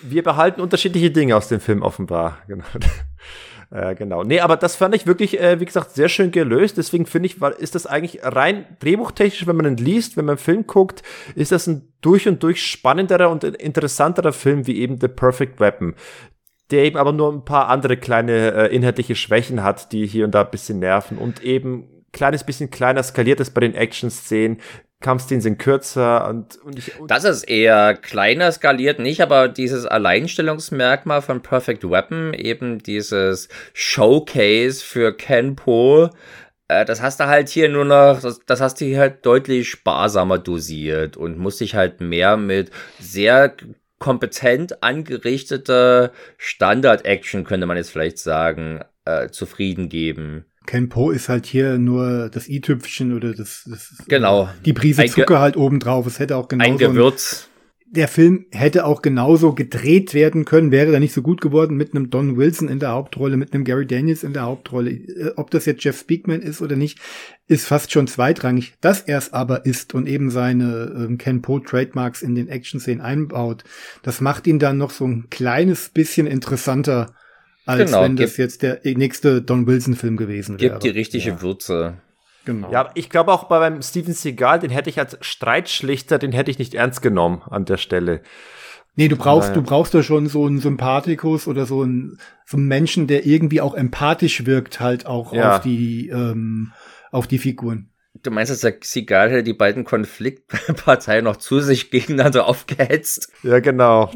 Wir behalten unterschiedliche Dinge aus dem Film offenbar. Genau. Äh, genau. Nee, aber das fand ich wirklich, äh, wie gesagt, sehr schön gelöst. Deswegen finde ich, ist das eigentlich rein drehbuchtechnisch, wenn man ihn liest, wenn man einen Film guckt, ist das ein durch und durch spannenderer und interessanterer Film wie eben The Perfect Weapon der eben aber nur ein paar andere kleine äh, inhaltliche Schwächen hat, die hier und da ein bisschen nerven und eben kleines bisschen kleiner skaliert ist bei den Action-Szenen. Kampfszenen sind kürzer und, und ich. Und das ist eher kleiner skaliert, nicht, aber dieses Alleinstellungsmerkmal von Perfect Weapon, eben dieses Showcase für Kenpo, äh, das hast du halt hier nur noch, das, das hast du hier halt deutlich sparsamer dosiert und musst dich halt mehr mit sehr kompetent angerichtete Standard-Action, könnte man jetzt vielleicht sagen, äh, zufrieden geben. Ken Po ist halt hier nur das i-Tüpfchen oder das, das genau. die Prise Zucker halt obendrauf. Es hätte auch genau ein Gewürz. Der Film hätte auch genauso gedreht werden können, wäre da nicht so gut geworden mit einem Don Wilson in der Hauptrolle, mit einem Gary Daniels in der Hauptrolle. Äh, ob das jetzt Jeff Speakman ist oder nicht, ist fast schon zweitrangig. Dass er es aber ist und eben seine ähm, Ken Po Trademarks in den Action-Szenen einbaut, das macht ihn dann noch so ein kleines bisschen interessanter, als genau, wenn das jetzt der nächste Don Wilson-Film gewesen wäre. Gibt die richtige ja. Würze. Genau. Ja, ich glaube auch bei beim Steven Seagal, den hätte ich als Streitschlichter, den hätte ich nicht ernst genommen an der Stelle. Nee, du brauchst, du brauchst da schon so einen Sympathikus oder so einen, so einen Menschen, der irgendwie auch empathisch wirkt, halt auch ja. auf die, ähm, auf die Figuren. Du meinst, dass der Seagal hätte die beiden Konfliktparteien noch zu sich gegeneinander aufgehetzt? Ja, genau.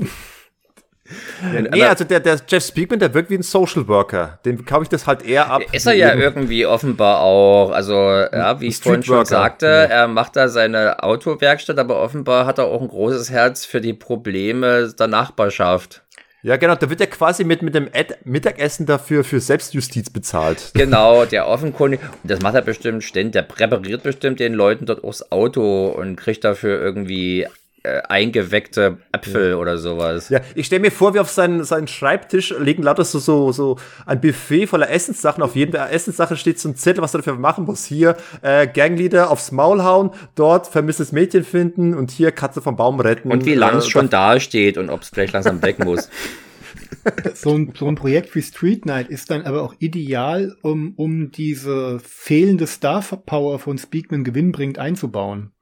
Ja, nee, also der, der Jeff Speakman, der wirkt wie ein Social Worker. Den kaufe ich das halt eher ab. Ist er ja irgendwie offenbar auch. Also, ja, wie ich vorhin schon sagte, ja. er macht da seine Autowerkstatt, aber offenbar hat er auch ein großes Herz für die Probleme der Nachbarschaft. Ja, genau, da wird er quasi mit, mit dem Ad Mittagessen dafür für Selbstjustiz bezahlt. Genau, der offenkundig, das macht er bestimmt ständig, der präpariert bestimmt den Leuten dort aufs Auto und kriegt dafür irgendwie äh, eingeweckte Äpfel ja. oder sowas. Ja, ich stelle mir vor, wie auf seinen, seinen Schreibtisch liegen lauter so, so, so ein Buffet voller Essenssachen. Auf jeder Essenssache steht so ein Zettel, was er dafür machen muss. Hier äh, Gangleader aufs Maul hauen, dort vermisstes Mädchen finden und hier Katze vom Baum retten. Und wie lange es äh, schon da steht und ob es vielleicht langsam weg muss. so, ein, so ein Projekt wie Street Night ist dann aber auch ideal, um, um diese fehlende Star Power von Speakman gewinnbringend einzubauen.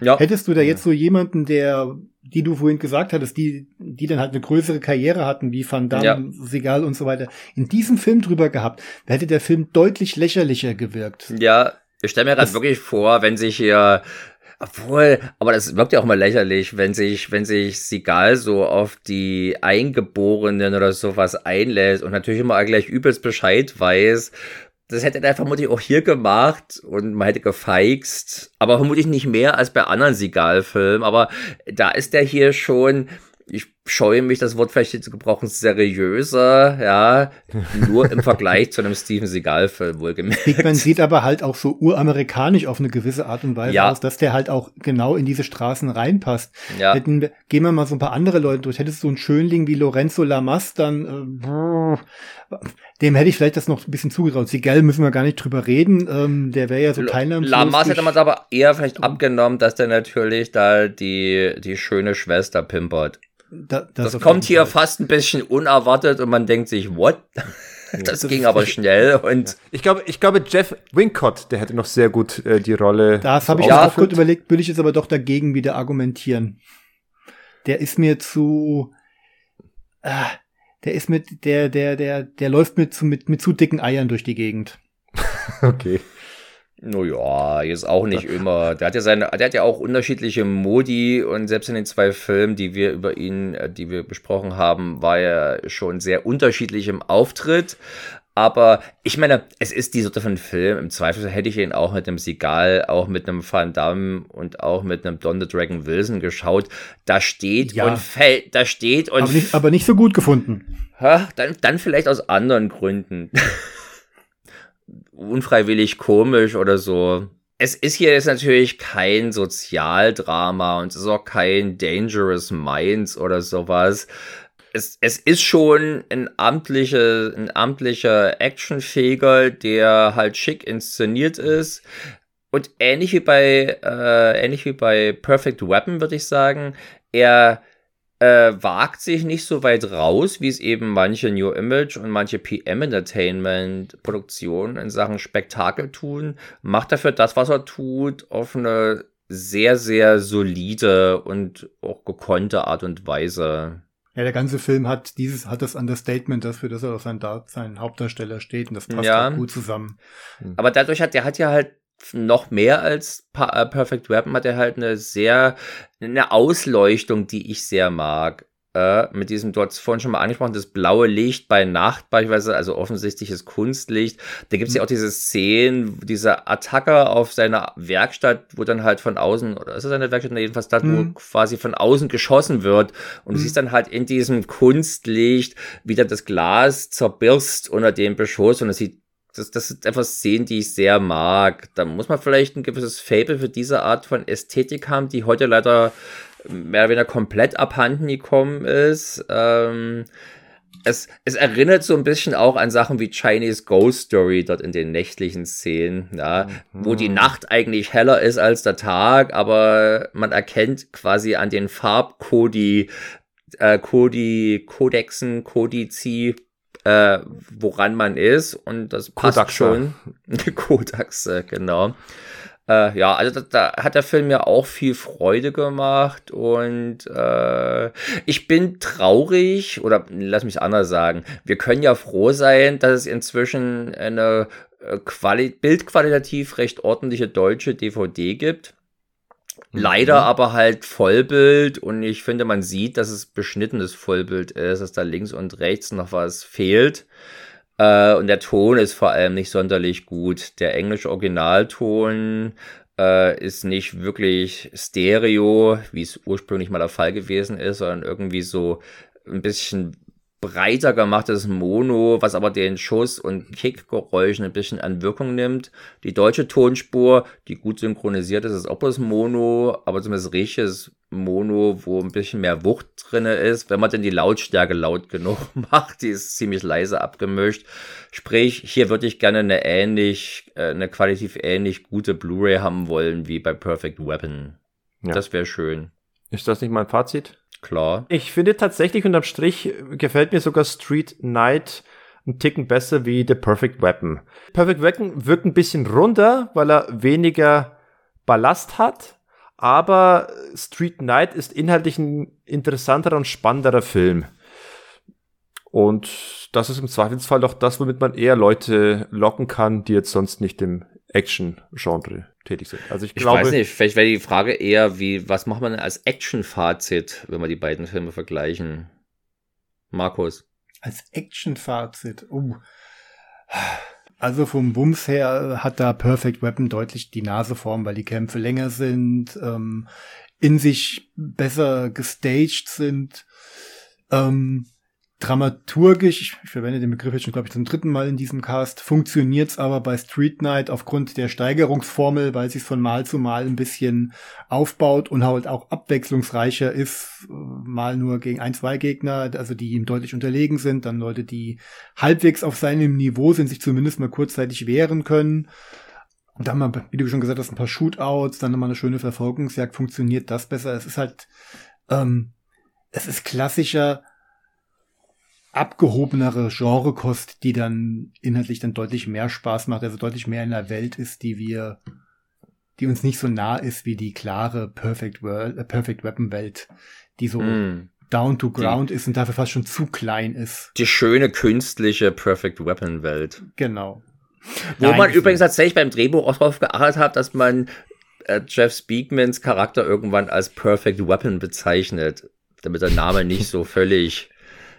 Ja. Hättest du da jetzt so jemanden, der, die du vorhin gesagt hattest, die, die dann halt eine größere Karriere hatten, wie Van Damme, ja. Segal und so weiter, in diesem Film drüber gehabt, da hätte der Film deutlich lächerlicher gewirkt. Ja, ich stelle mir gerade wirklich vor, wenn sich hier obwohl, aber das wirkt ja auch mal lächerlich, wenn sich, wenn sich Sigal so auf die Eingeborenen oder sowas einlässt und natürlich immer gleich übelst Bescheid weiß, das hätte er vermutlich auch hier gemacht und man hätte gefeixt, aber vermutlich nicht mehr als bei anderen Sigal-Filmen. Aber da ist er hier schon, ich scheue mich, das Wort vielleicht zu gebrauchen, seriöser, ja, nur im Vergleich zu einem Steven Seagal-Film wohlgemerkt. Man sieht aber halt auch so uramerikanisch auf eine gewisse Art und Weise ja. aus, dass der halt auch genau in diese Straßen reinpasst. Ja. Hätten, gehen wir mal so ein paar andere Leute durch. Hättest du so einen Schönling wie Lorenzo Lamas, dann äh, dem hätte ich vielleicht das noch ein bisschen zugetraut. Seagal müssen wir gar nicht drüber reden. Ähm, der wäre ja so teilnahmslos. Lamas hätte man aber eher vielleicht abgenommen, dass der natürlich da die, die schöne Schwester pimpert. Da, das, das kommt hier Fall. fast ein bisschen unerwartet und man denkt sich, what? das, das ging aber schnell und ich glaube, ich glaube Jeff Wincott, der hätte noch sehr gut äh, die Rolle. Das habe ich ja, auch gut überlegt, würde ich jetzt aber doch dagegen wieder argumentieren. Der ist mir zu äh, der ist mit der der der der läuft mit mit mit zu dicken Eiern durch die Gegend. okay. Naja, jetzt auch nicht immer. Der hat ja seine, der hat ja auch unterschiedliche Modi und selbst in den zwei Filmen, die wir über ihn, äh, die wir besprochen haben, war er schon sehr unterschiedlich im Auftritt. Aber ich meine, es ist die Sorte von Film. Im Zweifel hätte ich ihn auch mit einem Sigal, auch mit einem Van Damme und auch mit einem Don the Dragon Wilson geschaut. Da steht ja. und fällt, da steht und. Aber nicht, aber nicht so gut gefunden. Ha, dann, dann vielleicht aus anderen Gründen. unfreiwillig komisch oder so. Es ist hier jetzt natürlich kein Sozialdrama und es ist auch kein Dangerous Minds oder sowas. Es, es ist schon ein amtlicher, ein amtlicher Actionfähiger, der halt schick inszeniert ist. Und ähnlich wie bei, äh, ähnlich wie bei Perfect Weapon, würde ich sagen, er äh, wagt sich nicht so weit raus, wie es eben manche New Image und manche PM Entertainment Produktionen in Sachen Spektakel tun, macht dafür das, was er tut, auf eine sehr, sehr solide und auch gekonnte Art und Weise. Ja, der ganze Film hat dieses, hat das Understatement dafür, dass er auf seinen, seinen Hauptdarsteller steht und das passt ja. gut zusammen. Aber dadurch hat, der hat ja halt noch mehr als äh, Perfect Weapon hat er halt eine sehr, eine Ausleuchtung, die ich sehr mag. Äh, mit diesem, du hast vorhin schon mal angesprochen, das blaue Licht bei Nacht beispielsweise, also offensichtliches Kunstlicht. Da gibt es mhm. ja auch diese Szenen, diese Attacke auf seiner Werkstatt, wo dann halt von außen, oder ist es seine Werkstatt, jedenfalls da, mhm. wo quasi von außen geschossen wird. Und mhm. du siehst dann halt in diesem Kunstlicht, wie dann das Glas zerbirst unter dem Beschuss und es sieht das, das sind einfach Szenen, die ich sehr mag. Da muss man vielleicht ein gewisses Fable für diese Art von Ästhetik haben, die heute leider mehr oder weniger komplett abhanden gekommen ist. Ähm, es, es erinnert so ein bisschen auch an Sachen wie Chinese Ghost Story dort in den nächtlichen Szenen, ja, mhm. wo die Nacht eigentlich heller ist als der Tag, aber man erkennt quasi an den Farbkodi, äh, Kodi, Kodexen, Kodizi, äh, woran man ist und das passt Kodaxe. schon. Kodaxe, genau. Äh, ja, also da, da, hat der Film ja auch viel Freude gemacht und äh, ich bin traurig oder lass mich anders sagen, wir können ja froh sein, dass es inzwischen eine äh, Quali bildqualitativ recht ordentliche deutsche DVD gibt. Leider mhm. aber halt Vollbild und ich finde, man sieht, dass es beschnittenes Vollbild ist, dass da links und rechts noch was fehlt. Äh, und der Ton ist vor allem nicht sonderlich gut. Der englische Originalton äh, ist nicht wirklich Stereo, wie es ursprünglich mal der Fall gewesen ist, sondern irgendwie so ein bisschen breiter gemachtes Mono, was aber den Schuss- und Kickgeräuschen ein bisschen an Wirkung nimmt. Die deutsche Tonspur, die gut synchronisiert ist, ist auch das Mono, aber zumindest richtiges Mono, wo ein bisschen mehr Wucht drinne ist, wenn man denn die Lautstärke laut genug macht, die ist ziemlich leise abgemischt. Sprich, hier würde ich gerne eine ähnlich, äh, eine qualitativ ähnlich gute Blu-ray haben wollen wie bei Perfect Weapon. Ja. Das wäre schön. Ist das nicht mein Fazit? Klar. Ich finde tatsächlich unterm Strich gefällt mir sogar Street Night ein Ticken besser wie The Perfect Weapon. Perfect Weapon wirkt ein bisschen runder, weil er weniger Ballast hat, aber Street Night ist inhaltlich ein interessanterer und spannenderer Film. Und das ist im Zweifelsfall doch das, womit man eher Leute locken kann, die jetzt sonst nicht im Action-Genre tätig sind. Also ich, ich glaube, weiß nicht, vielleicht wäre die Frage eher, wie, was macht man als Action-Fazit, wenn wir die beiden Filme vergleichen? Markus. Als Action-Fazit, uh. Also vom Bums her hat da Perfect Weapon deutlich die Naseform, weil die Kämpfe länger sind, ähm, in sich besser gestaged sind. Ähm, dramaturgisch, ich, verwende den Begriff jetzt schon, glaube ich, zum dritten Mal in diesem Cast, funktioniert's aber bei Street Night aufgrund der Steigerungsformel, weil es von Mal zu Mal ein bisschen aufbaut und halt auch abwechslungsreicher ist, mal nur gegen ein, zwei Gegner, also die ihm deutlich unterlegen sind, dann Leute, die halbwegs auf seinem Niveau sind, sich zumindest mal kurzzeitig wehren können. Und dann mal, wie du schon gesagt hast, ein paar Shootouts, dann nochmal eine schöne Verfolgungsjagd, funktioniert das besser. Es ist halt, ähm, es ist klassischer, abgehobenere Genrekost, die dann inhaltlich dann deutlich mehr Spaß macht, also deutlich mehr in der Welt ist, die wir, die uns nicht so nah ist wie die klare Perfect World, äh, Perfect Weapon Welt, die so mm. down to ground die, ist und dafür fast schon zu klein ist. Die schöne künstliche Perfect Weapon Welt. Genau. Wo Nein, man übrigens tatsächlich beim Drehbuch auch darauf geachtet hat, dass man äh, Jeff Speakmans Charakter irgendwann als Perfect Weapon bezeichnet, damit der Name nicht so völlig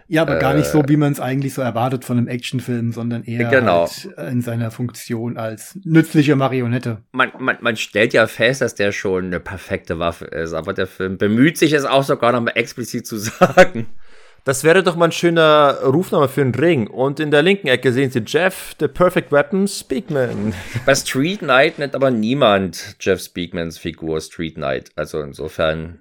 ja, aber äh, gar nicht so, äh. wie man es eigentlich so erwartet von einem Actionfilm, sondern eher genau. halt in seiner Funktion als nützliche Marionette. Man, man, man stellt ja fest, dass der schon eine perfekte Waffe ist, aber der Film bemüht sich es auch sogar noch mal explizit zu sagen. Das wäre doch mal ein schöner Rufname für einen Ring. Und in der linken Ecke sehen Sie Jeff, The Perfect Weapon, Speakman. Bei Street Knight nennt aber niemand Jeff Speakmans Figur Street Knight. Also insofern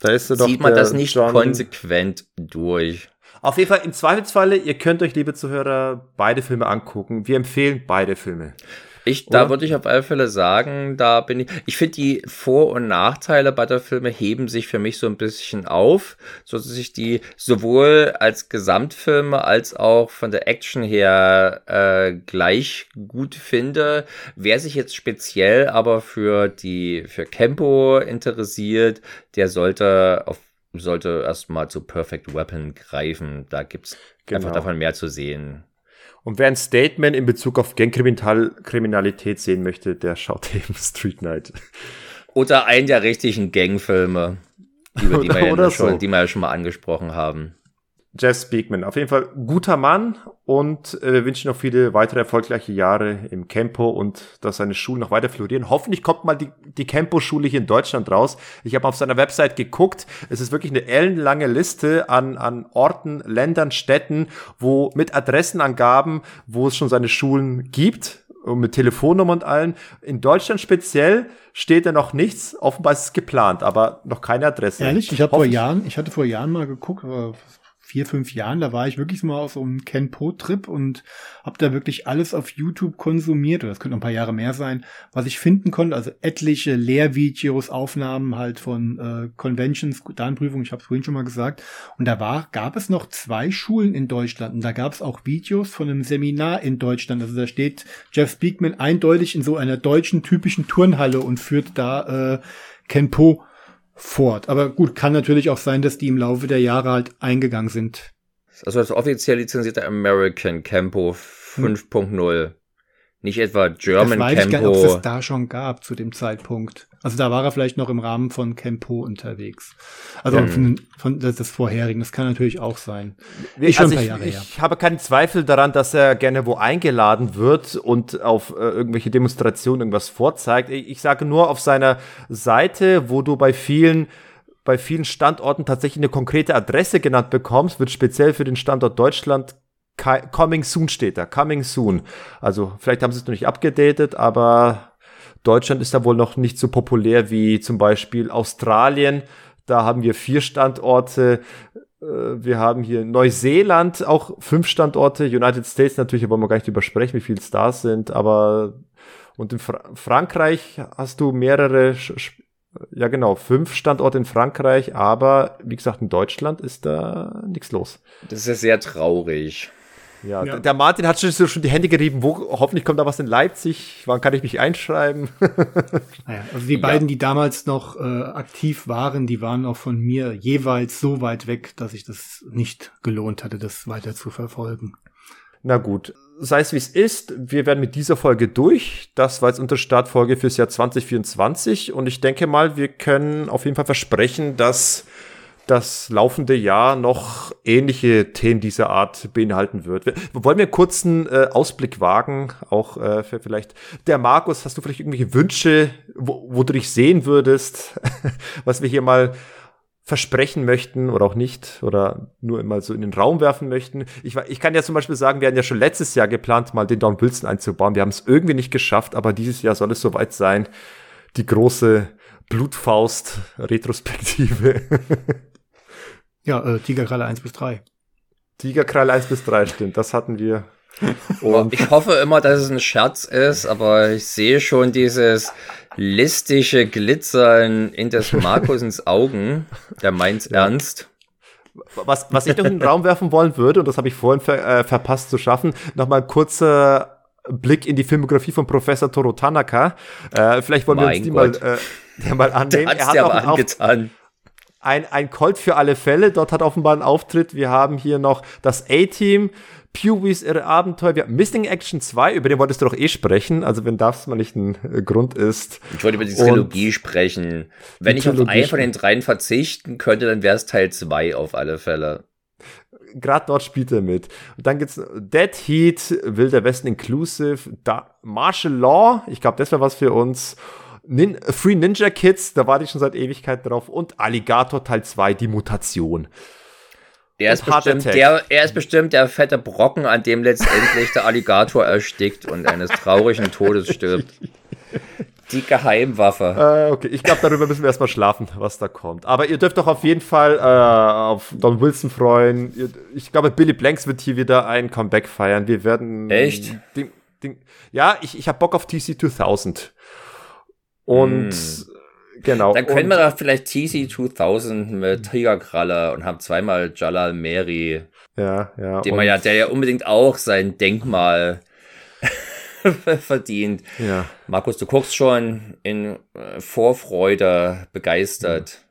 da sieht man das nicht John konsequent durch. Auf jeden Fall im Zweifelsfalle, ihr könnt euch, liebe Zuhörer, beide Filme angucken. Wir empfehlen beide Filme. Ich, da würde ich auf alle Fälle sagen, da bin ich. Ich finde, die Vor- und Nachteile bei der Filme heben sich für mich so ein bisschen auf, so dass ich die sowohl als Gesamtfilme als auch von der Action her äh, gleich gut finde. Wer sich jetzt speziell aber für die für Campo interessiert, der sollte auf sollte erstmal zu Perfect Weapon greifen. Da gibt's genau. einfach davon mehr zu sehen. Und wer ein Statement in Bezug auf Gangkriminalität sehen möchte, der schaut eben Street Night. Oder einen der richtigen Gangfilme, über die, wir ja schon, so. die wir ja schon mal angesprochen haben. Jeff Speakman. Auf jeden Fall guter Mann und äh, wir wünschen noch viele weitere erfolgreiche Jahre im Campo und dass seine Schulen noch weiter florieren. Hoffentlich kommt mal die, die Campo-Schule hier in Deutschland raus. Ich habe auf seiner Website geguckt. Es ist wirklich eine ellenlange Liste an, an Orten, Ländern, Städten, wo mit Adressenangaben, wo es schon seine Schulen gibt und mit Telefonnummer und allen. In Deutschland speziell steht da noch nichts. Offenbar ist es geplant, aber noch keine Adresse. Ehrlich, ich habe vor Jahren, ich hatte vor Jahren mal geguckt, aber vier, fünf Jahren, da war ich wirklich mal auf so einem Ken Po-Trip und habe da wirklich alles auf YouTube konsumiert, oder das könnte noch ein paar Jahre mehr sein, was ich finden konnte, also etliche Lehrvideos, Aufnahmen halt von äh, Conventions, Darnprüfung, ich habe es vorhin schon mal gesagt. Und da war, gab es noch zwei Schulen in Deutschland und da gab es auch Videos von einem Seminar in Deutschland. Also da steht Jeff Speakman eindeutig in so einer deutschen typischen Turnhalle und führt da äh, Ken Po fort. Aber gut, kann natürlich auch sein, dass die im Laufe der Jahre halt eingegangen sind. Also das offiziell lizenzierte American Campo 5.0. Hm. Nicht etwa German das weiß Campo. Ich gar nicht, ob es das da schon gab zu dem Zeitpunkt. Also da war er vielleicht noch im Rahmen von Campo unterwegs. Also ja. von, von des, des vorherigen. Das kann natürlich auch sein. Ich, also ich, ich habe keinen Zweifel daran, dass er gerne wo eingeladen wird und auf äh, irgendwelche Demonstrationen irgendwas vorzeigt. Ich, ich sage nur auf seiner Seite, wo du bei vielen bei vielen Standorten tatsächlich eine konkrete Adresse genannt bekommst, wird speziell für den Standort Deutschland Coming Soon steht da, Coming Soon. Also vielleicht haben sie es noch nicht abgedatet, aber Deutschland ist da wohl noch nicht so populär wie zum Beispiel Australien. Da haben wir vier Standorte. Äh, wir haben hier Neuseeland auch fünf Standorte. United States natürlich, wollen wir gar nicht übersprechen, wie viele Stars sind. Aber und in Fra Frankreich hast du mehrere, ja genau, fünf Standorte in Frankreich. Aber wie gesagt, in Deutschland ist da nichts los. Das ist ja sehr traurig. Ja, ja, der Martin hat schon, schon die Hände gerieben, wo hoffentlich kommt da was in Leipzig, wann kann ich mich einschreiben? naja, also die beiden, die damals noch äh, aktiv waren, die waren auch von mir jeweils so weit weg, dass ich das nicht gelohnt hatte, das weiter zu verfolgen. Na gut, sei es wie es ist, wir werden mit dieser Folge durch. Das war jetzt unsere Startfolge fürs Jahr 2024 und ich denke mal, wir können auf jeden Fall versprechen, dass das laufende Jahr noch ähnliche Themen dieser Art beinhalten wird. Wir, wollen wir einen äh, Ausblick wagen, auch äh, für vielleicht der Markus, hast du vielleicht irgendwelche Wünsche, wo, wo du dich sehen würdest, was wir hier mal versprechen möchten oder auch nicht oder nur immer so in den Raum werfen möchten. Ich, ich kann ja zum Beispiel sagen, wir hatten ja schon letztes Jahr geplant, mal den Don Wilson einzubauen. Wir haben es irgendwie nicht geschafft, aber dieses Jahr soll es soweit sein. Die große Blutfaust-Retrospektive. Ja, äh, Tigerkralle 1 bis 3. Tigerkralle 1 bis 3, stimmt. Das hatten wir. Und ich hoffe immer, dass es ein Scherz ist, aber ich sehe schon dieses listige Glitzern in des Markus ins Augen. Der meint's ja. ernst. Was, was ich noch in den Raum werfen wollen würde, und das habe ich vorhin ver, äh, verpasst zu schaffen, nochmal ein kurzer Blick in die Filmografie von Professor Toro Tanaka. Äh, vielleicht wollen mein wir uns die mal, äh, mal annehmen. er hat auch einen angetan. Ein, ein Colt für alle Fälle. Dort hat offenbar einen Auftritt. Wir haben hier noch das A-Team, Peweys ihre Abenteuer. Wir haben Missing Action 2, über den wolltest du doch eh sprechen. Also wenn das mal nicht ein äh, Grund ist. Ich wollte über die Trilogie sprechen. Wenn ich auf einen von den dreien verzichten könnte, dann wäre es Teil 2 auf alle Fälle. Gerade dort spielt er mit. Und dann gibt's Dead Heat, Wilder Westen Inclusive, da Martial Law, ich glaube, das wäre was für uns. Nin Free Ninja Kids, da warte ich schon seit Ewigkeit drauf. Und Alligator Teil 2, die Mutation. Der ist bestimmt der, er ist bestimmt der fette Brocken, an dem letztendlich der Alligator erstickt und eines traurigen Todes stirbt. Die Geheimwaffe. Äh, okay, ich glaube, darüber müssen wir erstmal schlafen, was da kommt. Aber ihr dürft doch auf jeden Fall äh, auf Don Wilson freuen. Ich glaube, Billy Blanks wird hier wieder ein Comeback feiern. Wir werden. Echt? Den, den, ja, ich, ich habe Bock auf TC 2000. Und. Hm Genau. Dann können wir doch vielleicht TC 2000 mit Tigerkralle und haben zweimal Jalal Meri. Ja, ja. Den man ja, der ja unbedingt auch sein Denkmal verdient. Ja. Markus, du guckst schon in äh, Vorfreude begeistert.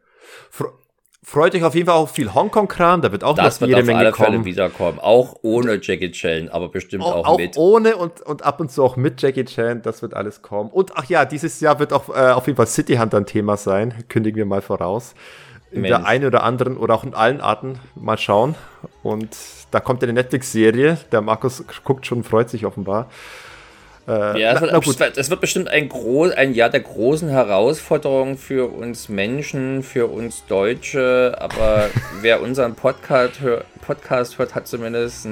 Freut euch auf jeden Fall auch viel Hongkong-Kram, da wird auch das noch jede Menge alle kommen. Fälle wiederkommen, auch ohne Jackie Chan, aber bestimmt auch, auch, auch mit. ohne und, und ab und zu auch mit Jackie Chan, das wird alles kommen. Und ach ja, dieses Jahr wird auch äh, auf jeden Fall City Hunter ein Thema sein, kündigen wir mal voraus. In Mensch. der einen oder anderen oder auch in allen Arten mal schauen. Und da kommt eine Netflix-Serie, der Markus guckt schon, freut sich offenbar. Äh, ja, es wird, es wird, bestimmt ein, groß, ein Jahr der großen Herausforderungen für uns Menschen, für uns Deutsche, aber wer unseren Podcast, hör, Podcast hört, hat zumindest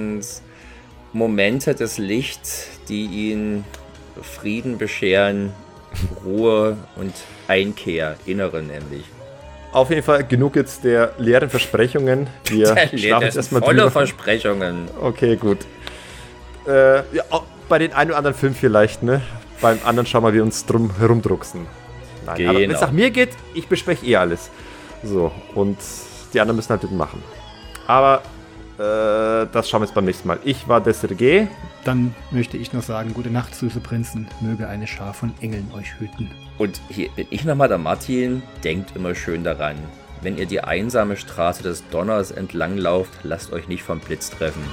Momente des Lichts, die ihn Frieden bescheren, Ruhe und Einkehr, innere nämlich. Auf jeden Fall genug jetzt der leeren Versprechungen. Wir schlafen jetzt erstmal volle drüber. Versprechungen. Okay, gut. Äh, ja, bei den einen oder anderen Film vielleicht, ne? Beim anderen schauen wir, wie wir uns drum herumdrucksen. Nein, genau. aber wenn es nach mir geht, ich bespreche eh alles. So, und die anderen müssen halt mitmachen. Aber äh, das schauen wir jetzt beim nächsten Mal. Ich war der Sergei. Dann möchte ich noch sagen, gute Nacht, süße Prinzen. Möge eine Schar von Engeln euch hüten. Und hier bin ich nochmal der Martin. Denkt immer schön daran. Wenn ihr die einsame Straße des Donners entlanglauft, lasst euch nicht vom Blitz treffen.